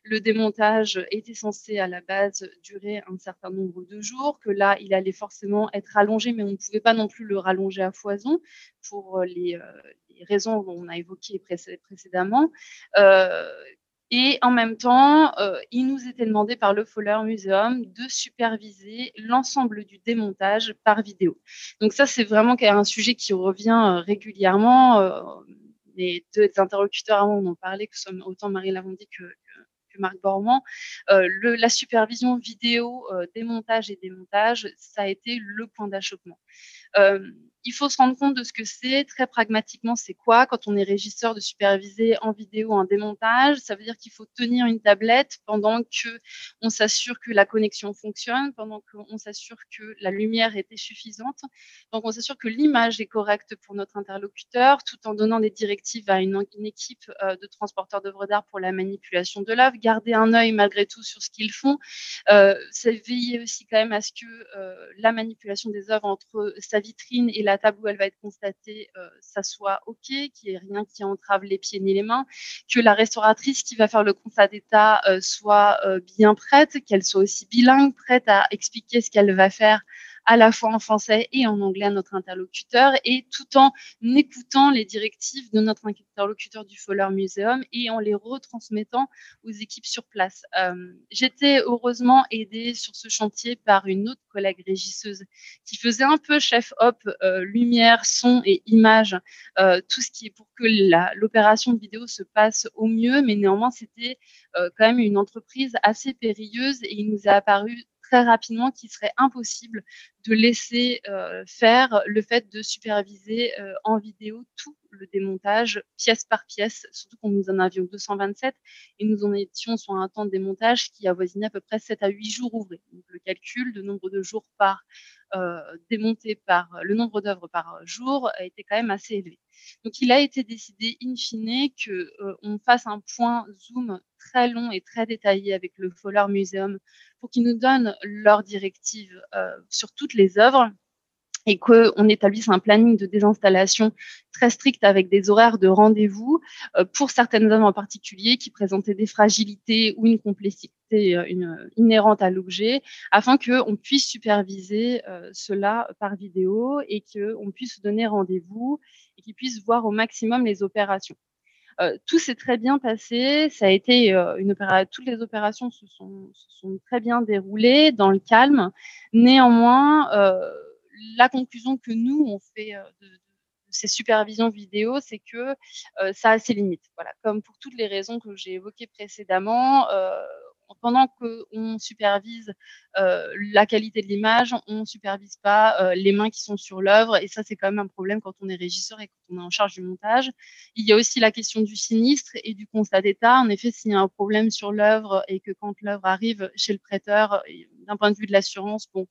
[SPEAKER 4] le démontage était censé à la base durer un certain nombre de jours, que là, il allait forcément être rallongé, mais on ne pouvait pas non plus le rallonger à foison pour les, euh, raisons qu'on a évoquées précédemment. Euh, et en même temps, euh, il nous était demandé par le Fowler Museum de superviser l'ensemble du démontage par vidéo. Donc ça, c'est vraiment un sujet qui revient euh, régulièrement. les deux interlocuteurs avant en parlait, que sont autant Marie Lavandy que, Marc Bormand. la supervision vidéo, démontage et démontage, ça a été le point d'achoppement il faut se rendre compte de ce que c'est. Très pragmatiquement, c'est quoi quand on est régisseur de superviser en vidéo un démontage Ça veut dire qu'il faut tenir une tablette pendant que on s'assure que la connexion fonctionne, pendant qu'on s'assure que la lumière était suffisante, donc on s'assure que l'image est correcte pour notre interlocuteur, tout en donnant des directives à une, équipe euh, de transporteurs d'œuvres d'art pour la manipulation de l'œuvre. Garder un œil malgré tout sur ce qu'ils font. Euh, c'est veiller aussi quand même à ce que euh, la manipulation des œuvres entre sa vitrine et la table où elle va être constatée, euh, ça soit OK, qu'il n'y ait rien qui entrave les pieds ni les mains, que la restauratrice qui va faire le constat d'état euh, soit euh, bien prête, qu'elle soit aussi bilingue, prête à expliquer ce qu'elle va faire à la fois en français et en anglais à notre interlocuteur, et tout en écoutant les directives de notre interlocuteur du Fowler Museum et en les retransmettant aux équipes sur place. Euh, j'étais heureusement aidée sur ce chantier par une autre collègue régisseuse qui faisait un peu chef-op, euh, lumière, son et image, euh, tout ce qui est pour que l'opération vidéo se passe au mieux, mais néanmoins c'était quand même une entreprise assez périlleuse et il nous a apparu très rapidement qu'il serait impossible de laisser euh, faire le fait de superviser euh, en vidéo tout le démontage pièce par pièce, surtout quand nous en avions 227 et nous en étions sur un temps de démontage qui avoisinait à peu près 7 à 8 jours ouvrés. Donc, le calcul de nombre de jours par euh, démonté par le nombre d'œuvres par jour été quand même assez élevé. Donc il a été décidé in fine qu'on fasse un point zoom très long et très détaillé avec le Fowler Museum pour qu'ils nous donnent leurs directives sur toutes les œuvres et qu'on établisse un planning de désinstallation très strict avec des horaires de rendez-vous euh, pour certaines œuvres en particulier qui présentaient des fragilités ou une complexité euh, une, inhérente à l'objet, afin qu'on puisse superviser euh, cela par vidéo et qu'on puisse donner rendez-vous et qu'ils puissent voir au maximum les opérations. tout s'est très bien passé. Ça a été une opération. Toutes les opérations se sont, se sont, très bien déroulées dans le calme. Néanmoins, la conclusion que nous, on fait euh, de, ces supervisions vidéo, c'est que euh, ça a ses limites. Voilà, comme pour toutes les raisons que j'ai évoquées précédemment, euh, pendant qu'on supervise la qualité de l'image, on ne supervise pas les mains qui sont sur l'œuvre. Et ça, c'est quand même un problème quand on est régisseur et quand on est en charge du montage. Il y a aussi la question du sinistre et du constat d'état. En effet, s'il y a un problème sur l'œuvre et que quand l'œuvre arrive chez le prêteur, d'un point de vue de l'assurance, bon,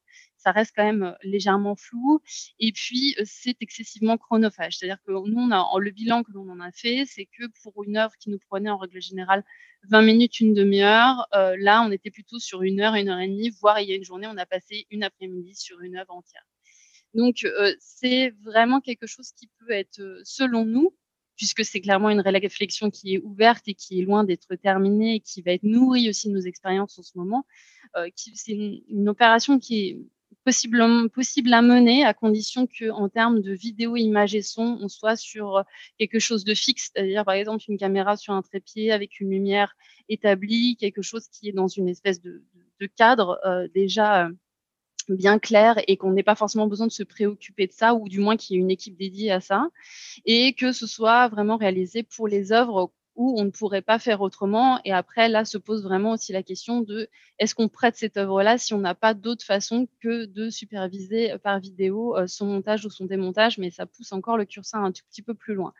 [SPEAKER 4] ça reste quand même légèrement flou. Et puis, c'est excessivement chronophage. C'est-à-dire que nous, on a, le bilan que l'on en a fait, c'est que pour une œuvre qui nous prenait en règle générale 20 minutes, une demi-heure, là, on était plutôt sur une heure, une heure et demie, voire il y a une journée, on a passé une après-midi sur une œuvre entière. Donc, c'est vraiment quelque chose qui peut être, selon nous, puisque c'est clairement une réflexion qui est ouverte et qui est loin d'être terminée et qui va être nourrie aussi nos expériences en ce moment. c'est une, opération qui est possible, à mener à condition que, en termes de vidéo, image et son, on soit sur quelque chose de fixe, c'est-à-dire par exemple une caméra sur un trépied avec une lumière établie, quelque chose qui est dans une espèce de, cadre euh, déjà euh, bien clair et qu'on n'ait pas forcément besoin de se préoccuper de ça ou du moins qu'il y ait une équipe dédiée à ça. Et que ce soit vraiment réalisé pour les œuvres où on ne pourrait pas faire autrement. Et après, là se pose vraiment aussi la question de est-ce qu'on prête cette œuvre-là si on n'a pas d'autre façon que de superviser euh, par vidéo euh, son montage ou son démontage, mais ça pousse encore le curseur un tout petit peu plus loin.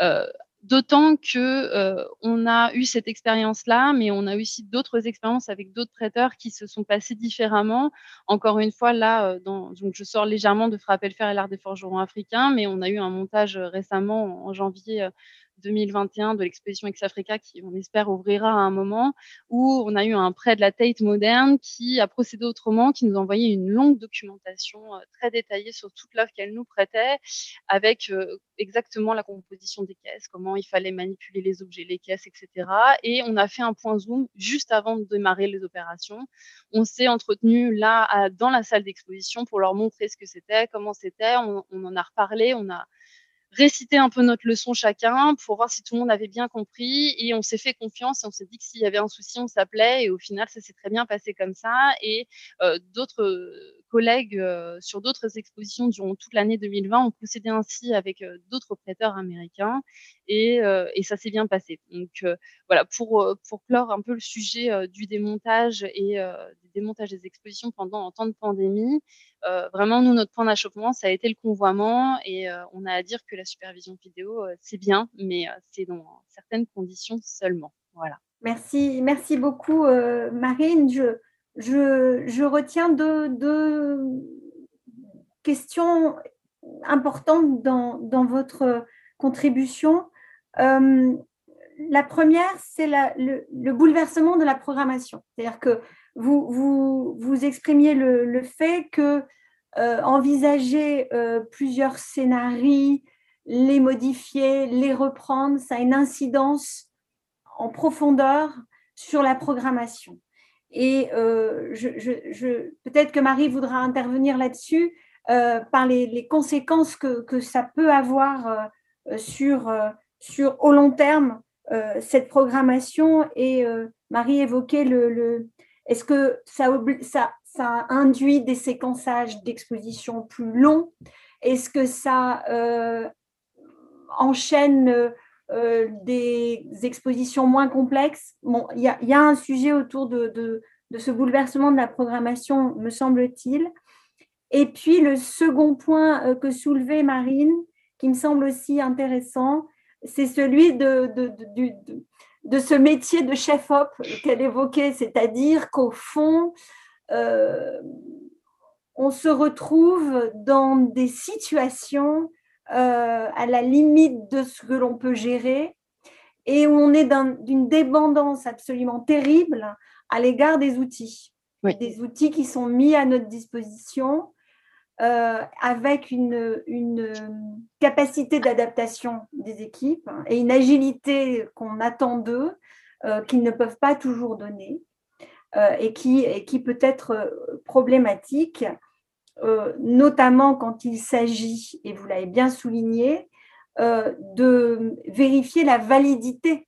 [SPEAKER 4] Euh, d'autant que on a eu cette expérience-là, mais on a aussi d'autres expériences avec d'autres prêteurs qui se sont passés différemment. Encore une fois, là, donc je sors légèrement de Frapper le fer et l'art des forgerons africains, mais on a eu un montage récemment en janvier 2021 de l'exposition Ex-Africa qui, on espère, ouvrira à un moment, où on a eu un prêt de la Tate moderne qui a procédé autrement, qui nous a envoyé une longue documentation euh, très détaillée sur toute l'œuvre qu'elle nous prêtait, avec euh, exactement la composition des caisses, comment il fallait manipuler les objets, les caisses, etc. Et on a fait un point zoom juste avant de démarrer les opérations. On s'est entretenu là, dans la salle d'exposition pour leur montrer ce que c'était, comment c'était. On, on en a reparlé, on a réciter un peu notre leçon chacun pour voir si tout le monde avait bien compris. Et on s'est fait confiance et on s'est dit que s'il y avait un souci, on s'appelait. Et au final, ça s'est très bien passé comme ça. Et euh, d'autres collègues euh, sur d'autres expositions durant toute l'année 2020 ont procédé ainsi avec euh, d'autres prêteurs américains. Et, et ça s'est bien passé. Donc voilà, pour, pour clore un peu le sujet du démontage et du démontage des expositions pendant en temps de pandémie, euh, vraiment, nous, notre point d'achoppement, ça a été le convoiement et euh, on a à dire que la supervision vidéo, euh, c'est bien, mais c'est dans certaines conditions seulement. Voilà.
[SPEAKER 1] Merci, merci beaucoup, Marine. Je, je, je retiens deux, deux, questions importantes dans, dans votre contribution. la première, c'est le, le, bouleversement de la programmation. C'est-à-dire que vous, vous, exprimiez le, fait que euh, envisager euh, plusieurs scénarios, les modifier, les reprendre, ça a une incidence en profondeur sur la programmation. Et je, peut-être que Marie voudra intervenir là-dessus par les, conséquences que, ça peut avoir sur, sur, au long terme, cette programmation. Et Marie évoquait le, est-ce que ça, induit des séquençages d'exposition plus longs? Est-ce que ça euh, enchaîne euh, des expositions moins complexes? Bon, il y, a un sujet autour de, ce bouleversement de la programmation, me semble-t-il. Et puis le second point euh, que soulevait Marine, qui me semble aussi intéressant, c'est celui de, ce métier de chef-op qu'elle évoquait, c'est-à-dire qu'au fond, euh, on se retrouve dans des situations euh, à la limite de ce que l'on peut gérer et où on est d'une dépendance absolument terrible à l'égard des outils. Des outils qui sont mis à notre disposition euh, avec une, une capacité d'adaptation des équipes et une agilité qu'on attend d'eux, qu'ils ne peuvent pas toujours donner. Euh, et, qui, qui peut être euh, problématique, euh, notamment quand il s'agit, et vous l'avez bien souligné, de vérifier la validité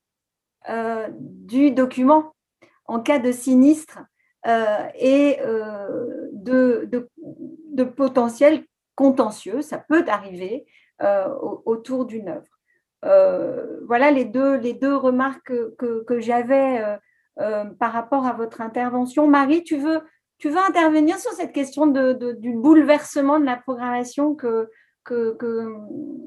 [SPEAKER 1] du document en cas de sinistre et de, de, potentiel contentieux. Ça peut arriver autour d'une œuvre. voilà les deux, les deux remarques que, que j'avais euh, par rapport à votre intervention. Marie, tu veux, tu intervenir sur cette question de, du bouleversement de la programmation que, que,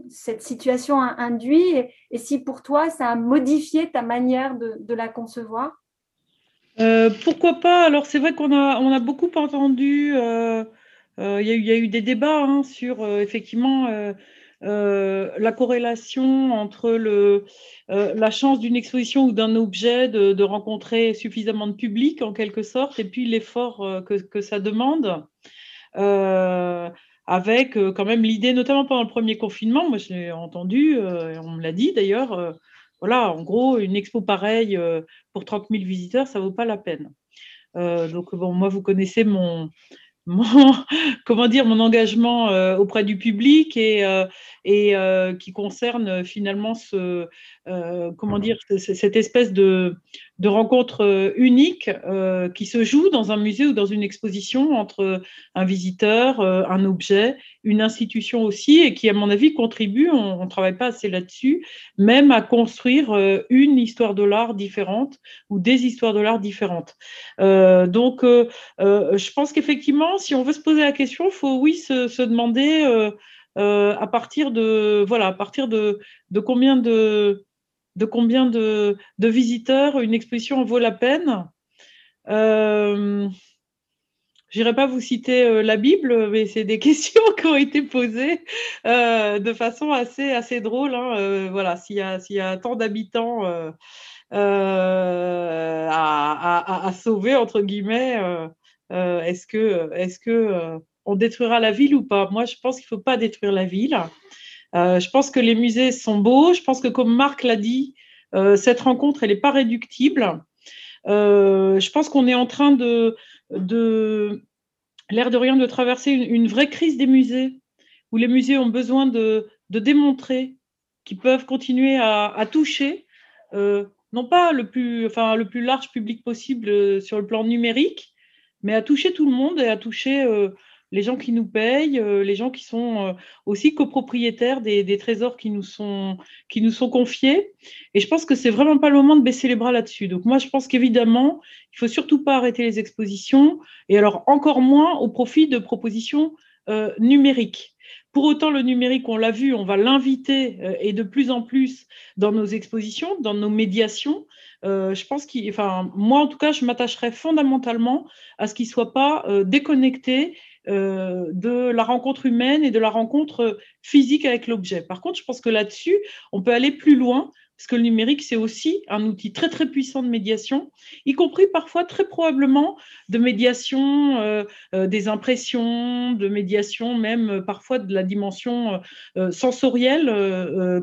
[SPEAKER 1] cette situation a induit? Et, si pour toi, ça a modifié ta manière de, la concevoir?
[SPEAKER 2] Euh, Pourquoi pas? Alors, c'est vrai qu'on a, on a beaucoup entendu, euh, il y, a eu des débats hein, sur effectivement euh, la corrélation entre le, euh, la chance d'une exposition ou d'un objet de, rencontrer suffisamment de public en quelque sorte, et puis l'effort euh, que, que, ça demande. avec quand même l'idée, notamment pendant le premier confinement, moi je l'ai entendu, on me l'a dit d'ailleurs, voilà, en gros, une expo pareille pour 30 000 visiteurs, ça vaut pas la peine. donc bon, moi vous connaissez mon, comment dire, mon engagement euh, auprès du public et, euh, euh, qui concerne finalement ce, comment dire, cette espèce de, de rencontre unique qui se joue dans un musée ou dans une exposition entre un visiteur, un objet, une institution aussi, et qui, à mon avis, contribue, on ne travaille pas assez là-dessus, même à construire une histoire de l'art différente ou des histoires de l'art différentes. donc, je pense qu'effectivement, si on veut se poser la question, il faut oui se, demander euh, euh, à partir de voilà, à partir de, de combien de de combien de, visiteurs une exposition vaut la peine. Euh, Je n'irai pas vous citer la Bible, mais c'est des questions qui ont été posées de façon assez, assez drôle. Hein. voilà, s'il y, y, a tant d'habitants à, à, sauver, entre guillemets, euh, est-ce que, est-ce que euh, on détruira la ville ou pas? Moi, je pense qu'il ne faut pas détruire la ville. Euh, je pense que les musées sont beaux. Je pense que, comme Marc l'a dit, cette rencontre, elle n'est pas réductible. je pense qu'on est en train de, l'air de rien, de traverser une, vraie crise des musées, où les musées ont besoin de, démontrer qu'ils peuvent continuer à, toucher, non pas le plus, large public possible sur le plan numérique, mais à toucher tout le monde et à toucher euh, les gens qui nous payent, euh, les gens qui sont euh, aussi copropriétaires des, trésors qui nous, sont, confiés. Et je pense que c'est vraiment pas le moment de baisser les bras là-dessus. Donc moi, je pense qu'évidemment, il faut surtout pas arrêter les expositions, et alors encore moins au profit de propositions numériques. Pour autant, le numérique, on l'a vu, on va l'inviter et de plus en plus dans nos expositions, dans nos médiations. Euh, je pense qu'il, enfin, moi en tout cas, je m'attacherais fondamentalement à ce qu'il ne soit pas euh, déconnecté euh, de la rencontre humaine et de la rencontre physique avec l'objet. Par contre, je pense que là-dessus, on peut aller plus loin parce que le numérique, c'est aussi un outil très très puissant de médiation, y compris parfois très probablement de médiation euh, euh, des impressions, de médiation même parfois de la dimension sensorielle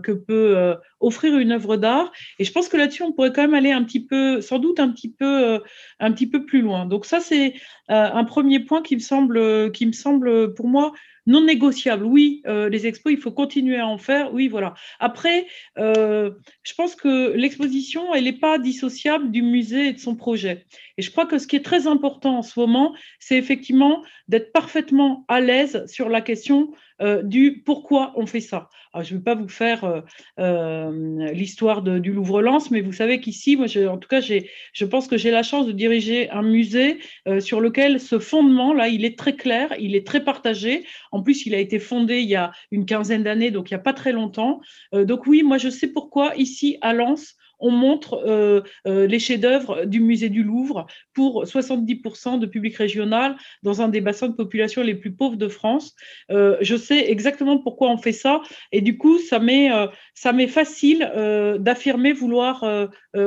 [SPEAKER 2] que peut offrir une œuvre d'art. Et je pense que là-dessus, on pourrait quand même aller un petit peu, sans doute un petit peu, un petit peu plus loin. Donc ça, c'est un premier point qui me semble, qui me semble pour moi non négociable. Oui, euh, les expos, il faut continuer à en faire. Oui, voilà. Après, euh, je pense que l'exposition, elle n'est pas dissociable du musée et de son projet. Et je crois que ce qui est très important en ce moment, c'est effectivement d'être parfaitement à l'aise sur la question euh, du pourquoi on fait ça. je ne vais pas vous faire euh, euh, l'histoire du Louvre-Lens, mais vous savez qu'ici, moi, en tout cas, je pense que j'ai la chance de diriger un musée sur lequel ce fondement-là, il est très clair, il est très partagé. En plus, il a été fondé il y a une quinzaine d'années, donc il n'y a pas très longtemps. donc oui, moi, je sais pourquoi ici à Lens, on montre euh, euh, les chefs-d'œuvre du musée du Louvre pour 70% de public régional dans un des bassins de population les plus pauvres de France. Euh, je sais exactement pourquoi on fait ça et du coup, ça m'est ça m'est facile d'affirmer vouloir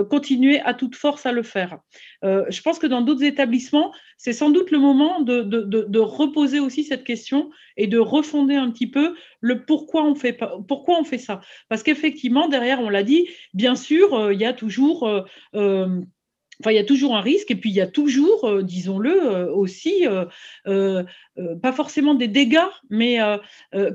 [SPEAKER 2] continuer à toute force à le faire. Je pense que dans d'autres établissements, c'est sans doute le moment de, reposer aussi cette question et de refonder un petit peu le pourquoi on fait, pourquoi on fait ça. Parce qu'effectivement, derrière, on l'a dit, bien sûr, euh. Euh, euh, il y a toujours un risque, et puis il y a toujours, disons-le aussi, pas forcément des dégâts, mais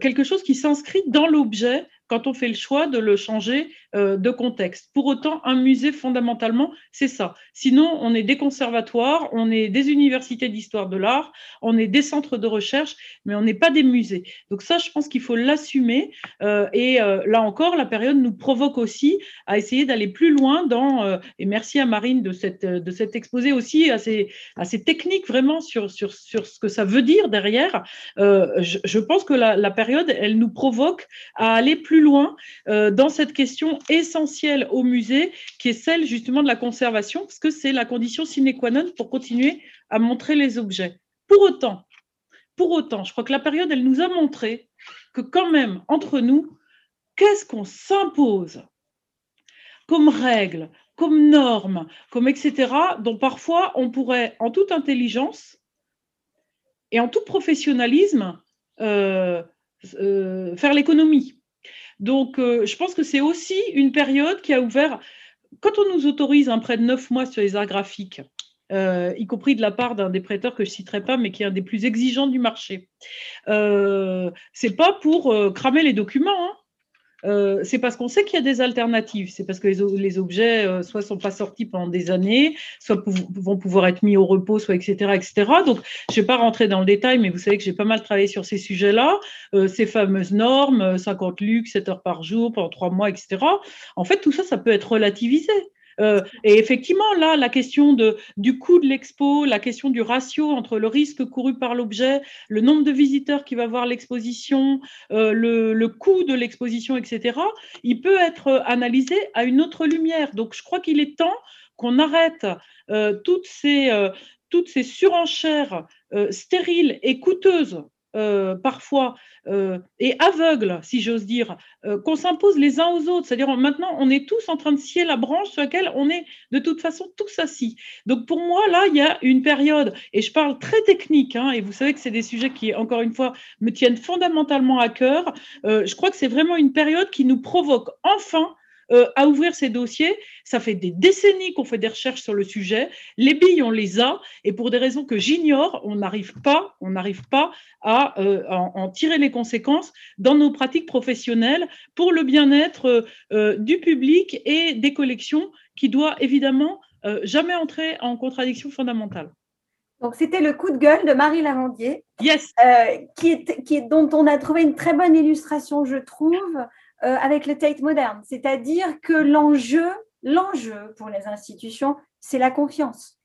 [SPEAKER 2] quelque chose qui s'inscrit dans l'objet quand on fait le choix de le changer euh, de contexte. Pour autant, un musée, fondamentalement, c'est ça. Sinon, on est des conservatoires, on est des universités d'histoire de l'art, on est des centres de recherche, mais on n'est pas des musées. Donc ça, je pense qu'il faut l'assumer. Euh, et euh, là encore, la période nous provoque aussi à essayer d'aller plus loin dans, et merci à Marine de, cette, de cet exposé aussi, assez, assez technique vraiment sur, sur, sur ce que ça veut dire derrière. Je, je, pense que la, la période, elle nous provoque à aller plus loin euh, dans cette question essentielle au musée, qui est celle justement de la conservation, parce que c'est la condition sine qua non pour continuer à montrer les objets. Pour autant, pour autant, je crois que la période, elle nous a montré que quand même, entre nous, qu'est-ce qu'on s'impose comme règle, comme norme, comme etc., dont parfois on pourrait, en toute intelligence et en tout professionnalisme, euh, euh, faire l'économie. Donc, euh, je pense que c'est aussi une période qui a ouvert, quand on nous autorise un prêt de neuf mois sur les arts graphiques, euh, y compris de la part d'un des prêteurs que je ne citerai pas, mais qui est un des plus exigeants du marché. Euh, c'est pas pour euh, cramer les documents, hein. Euh, c'est parce qu'on sait qu'il y a des alternatives. C'est parce que les, objets euh, soit sont pas sortis pendant des années, soit vont pouvoir être mis au repos, soit etc. etc. Donc, je ne vais pas rentrer dans le détail, mais vous savez que j'ai pas mal travaillé sur ces sujets-là, euh, ces fameuses normes, 50 lux, 7 heures par jour pendant 3 mois, etc. En fait, tout ça, ça peut être relativisé. Euh, et effectivement, là, la question du coût de l'expo, la question du ratio entre le risque couru par l'objet, le nombre de visiteurs qui va voir l'exposition, euh, le, coût de l'exposition, etc., il peut être analysé à une autre lumière. Donc, je crois qu'il est temps qu'on arrête euh, toutes ces surenchères stériles et coûteuses euh, parfois euh, et aveugle, si j'ose dire, euh, qu'on s'impose les uns aux autres. C'est-à-dire maintenant, on est tous en train de scier la branche sur laquelle on est de toute façon tous assis. Donc pour moi, là, il y a une période, et je parle très technique, hein, et vous savez que c'est des sujets qui, encore une fois, me tiennent fondamentalement à cœur. je crois que c'est vraiment une période qui nous provoque enfin euh, à ouvrir ces dossiers. Ça fait des décennies qu'on fait des recherches sur le sujet. Les billes, on les a, et pour des raisons que j'ignore, on n'arrive pas, on n'arrive pas à euh, en, tirer les conséquences dans nos pratiques professionnelles pour le bien-être euh, du public et des collections, qui doit évidemment jamais entrer en contradiction fondamentale.
[SPEAKER 1] Donc, c'était le coup de gueule de Marie Lavandier,
[SPEAKER 2] yes.
[SPEAKER 1] qui, est, qui est, dont on a trouvé une très bonne illustration, je trouve, euh, avec le Tate moderne. C'est-à-dire que l'enjeu, l'enjeu pour les institutions, c'est la confiance.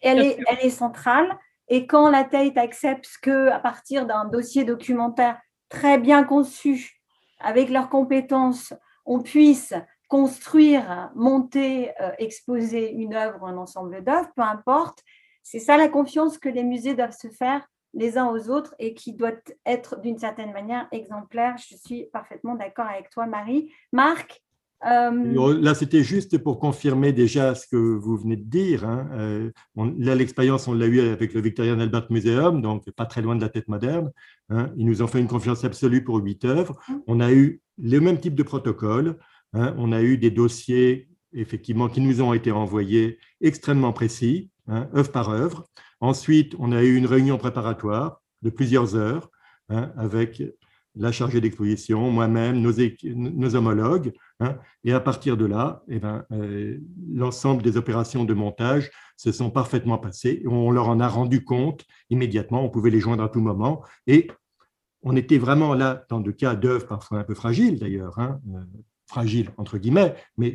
[SPEAKER 1] Elle est, elle est centrale. Et quand la Tate accepte que, à partir d'un dossier documentaire très bien conçu, avec leurs compétences, on puisse construire, monter, euh, exposer une œuvre, un ensemble d'œuvres, peu importe, c'est ça la confiance que les musées doivent se faire les uns aux autres et qui doit être d'une certaine manière exemplaire. Je suis parfaitement d'accord avec toi, Marie. Marc,
[SPEAKER 3] Euh, là, c'était juste pour confirmer déjà ce que vous venez de dire. Hein. Euh, là, l'expérience, on l'a eu avec le Victorian Albert Museum, donc pas très loin de la tête moderne. Hein. Ils nous ont fait une confiance absolue pour huit œuvres. Mmh. On a eu le même type de protocole. Hein. On a eu des dossiers, effectivement, qui nous ont été envoyés extrêmement précis, œuvre par œuvre. Ensuite, on a eu une réunion préparatoire de plusieurs heures avec la chargée d'exposition, moi-même, nos, homologues. Hein. et à partir de là, eh ben, euh, l'ensemble des opérations de montage se sont parfaitement passées. On leur en a rendu compte immédiatement. On pouvait les joindre à tout moment. Et on était vraiment là dans des cas d'œuvres parfois un peu fragiles d'ailleurs, hein, euh, fragiles entre guillemets, mais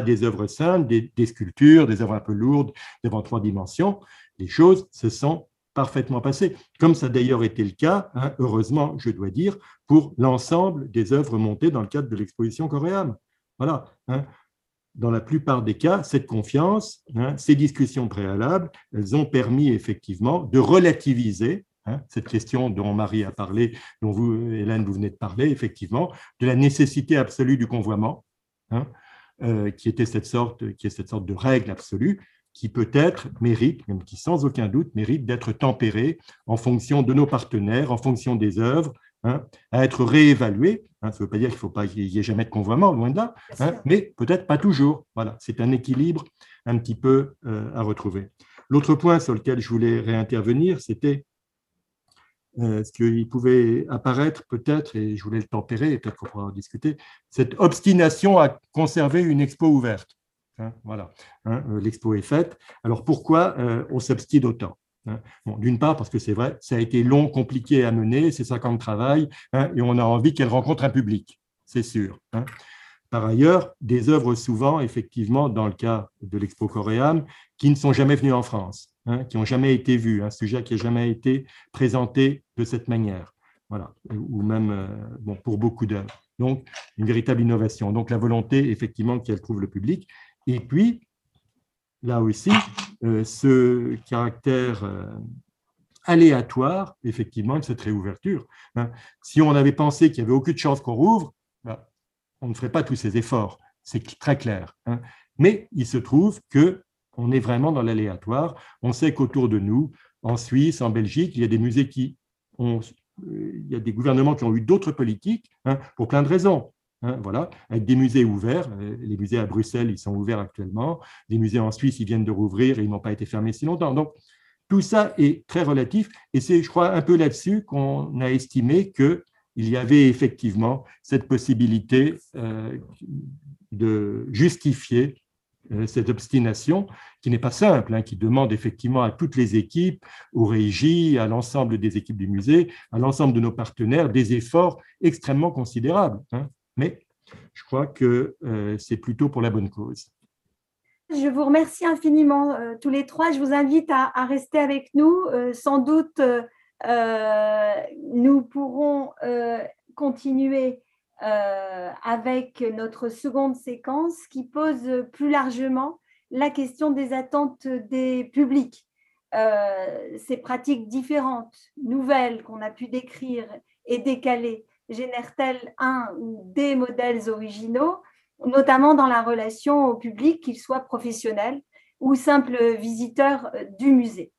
[SPEAKER 3] des œuvres simples, des, sculptures, des œuvres un peu lourdes, devant trois dimensions. Les choses se sont parfaitement passé, comme ça d'ailleurs été le cas, hein, heureusement, je dois dire, pour l'ensemble des œuvres montées dans le cadre de l'exposition coréenne. Voilà. Hein. Dans la plupart des cas, cette confiance, hein, ces discussions préalables, elles ont permis effectivement de relativiser cette question dont Marie a parlé, dont vous, Hélène, vous venez de parler, effectivement, de la nécessité absolue du convoiement, euh, qui était cette sorte, qui est cette sorte de règle absolue, qui peut-être mérite, même qui sans aucun doute mérite d'être tempéré en fonction de nos partenaires, en fonction des œuvres, hein, à être réévalué. Hein, ça ne veut pas dire qu'il ne faut pas qu'il y ait jamais de convoiement, loin de là, hein, mais peut-être pas toujours. Voilà, c'est un équilibre un petit peu euh, à retrouver. L'autre point sur lequel je voulais réintervenir, c'était euh, ce qu'il pouvait apparaître peut-être, et je voulais le tempérer, et peut-être qu'on pourra en discuter, cette obstination à conserver une expo ouverte. Hein, voilà, hein, euh, l'expo est faite. Alors pourquoi euh, on s'obstine autant hein? D'une part, parce que c'est vrai, ça a été long, compliqué à mener, c'est 5 ans de travail, et on a envie qu'elle rencontre un public, c'est sûr. Par ailleurs, des œuvres souvent, effectivement, dans le cas de l'Expo Coréam, qui ne sont jamais venues en France, qui n'ont jamais été vues, un sujet qui n'a jamais été présenté de cette manière. Voilà, ou même euh, bon, pour beaucoup d'œuvres. Donc, une véritable innovation. Donc, la volonté, effectivement, qu'elle trouve le public. Et puis, là aussi, euh, ce caractère euh, aléatoire, effectivement, de cette réouverture. Hein. Si on avait pensé qu'il n'y avait aucune chance qu'on rouvre, ben, on ne ferait pas tous ces efforts. C'est très clair. Hein. Mais il se trouve que on est vraiment dans l'aléatoire. On sait qu'autour de nous, en Suisse, en Belgique, il y a des musées qui ont, euh, il y a des gouvernements qui ont eu d'autres politiques hein, pour plein de raisons. Hein, voilà, avec des musées ouverts. Euh, les musées à Bruxelles, ils sont ouverts actuellement. Les musées en Suisse, ils viennent de rouvrir et ils n'ont pas été fermés si longtemps. Donc, tout ça est très relatif et c'est, je crois, un peu là-dessus qu'on a estimé qu'il y avait effectivement cette possibilité euh, de justifier cette obstination qui n'est pas simple, hein, qui demande effectivement à toutes les équipes, aux régies, à l'ensemble des équipes du musée, à l'ensemble de nos partenaires, des efforts extrêmement considérables. Hein mais je crois que euh, c'est plutôt pour la bonne cause.
[SPEAKER 1] Je vous remercie infiniment euh, tous les trois. Je vous invite à, rester avec nous. Euh, sans doute, nous pourrons continuer avec notre seconde séquence qui pose plus largement la question des attentes des publics. ces pratiques différentes, nouvelles qu'on a pu décrire et décaler, génère-t-elle un ou des modèles originaux, notamment dans la relation au public, qu'il soit professionnel ou simple visiteur euh, du musée.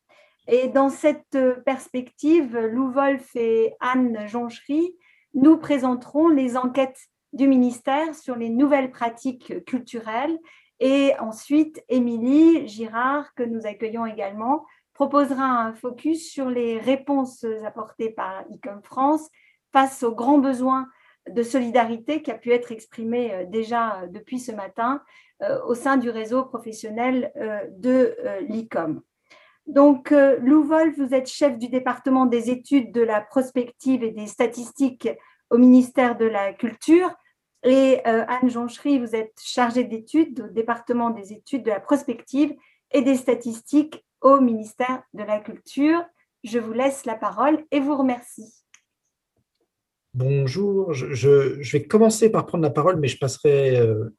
[SPEAKER 1] Et dans cette perspective, Lou Wolf et Anne Jonchery nous présenteront les enquêtes du ministère sur les nouvelles pratiques culturelles. Et ensuite, Émilie Girard, que nous accueillons également, proposera un focus sur les réponses apportées par ICOM France face aux grands besoins de solidarité qui a pu être exprimé euh, déjà euh, depuis ce matin euh, au sein du réseau professionnel de l'ICOM. Donc, Lou Wolf, vous êtes chef du département des études de la prospective et des statistiques au ministère de la Culture. Et Anne Jonchery, vous êtes chargée d'études au département des études de la prospective et des statistiques au ministère de la Culture. Je vous laisse la parole et vous remercie.
[SPEAKER 5] Bonjour, je, vais commencer par prendre la parole, mais je passerai euh,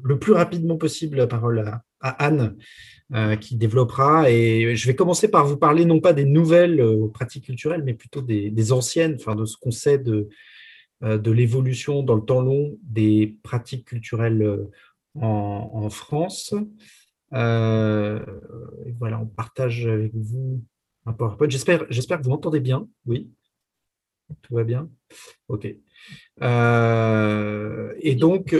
[SPEAKER 5] le plus rapidement possible la parole à, Anne, euh, qui développera. Et je vais commencer par vous parler non pas des nouvelles euh, pratiques culturelles, mais plutôt des, anciennes, enfin, de ce qu'on sait de, de l'évolution dans le temps long des pratiques culturelles en, France. voilà, on partage avec vous un PowerPoint. J'espère, j'espère que vous m'entendez bien. Oui, tout va bien? OK. et donc,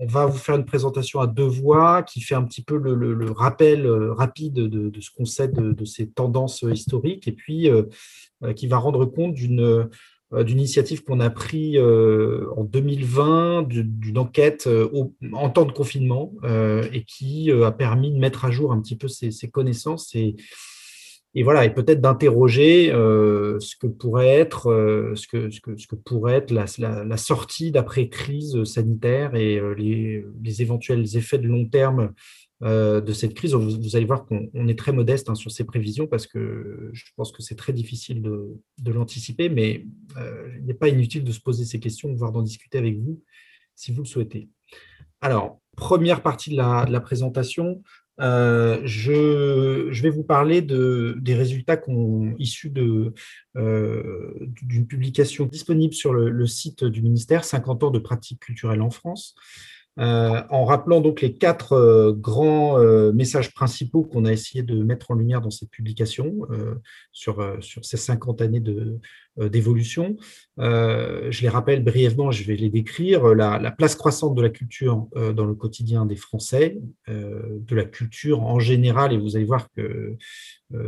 [SPEAKER 5] on va vous faire une présentation à deux voix qui fait un petit peu le, rappel euh, rapide de, ce qu'on sait de, ces tendances historiques et puis euh, euh, qui va rendre compte d'une initiative qu'on a prise en 2020, d'une enquête en temps de confinement et qui a permis de mettre à jour un petit peu ces, ces connaissances et, et voilà, et peut-être d'interroger euh, ce que pourrait être, euh, ce que, ce que, ce que pourrait être la, sortie d'après crise sanitaire et euh, les, éventuels effets de long terme de cette crise. Vous, allez voir qu'on est très modeste hein, sur ces prévisions parce que je pense que c'est très difficile de, l'anticiper, mais il n'est pas inutile de se poser ces questions, voire d'en discuter avec vous si vous le souhaitez. Alors, première partie de la présentation, euh, je, vais vous parler de, des résultats issus euh, d'une publication disponible sur le, site du ministère, 50 ans de pratiques culturelles en France, euh, en rappelant donc les quatre grands messages principaux qu'on a essayé de mettre en lumière dans cette publication sur, ces 50 années de, d'évolution. Euh, je les rappelle brièvement, je vais les décrire. La, place croissante de la culture euh, dans le quotidien des Français, de la culture en général, et vous allez voir que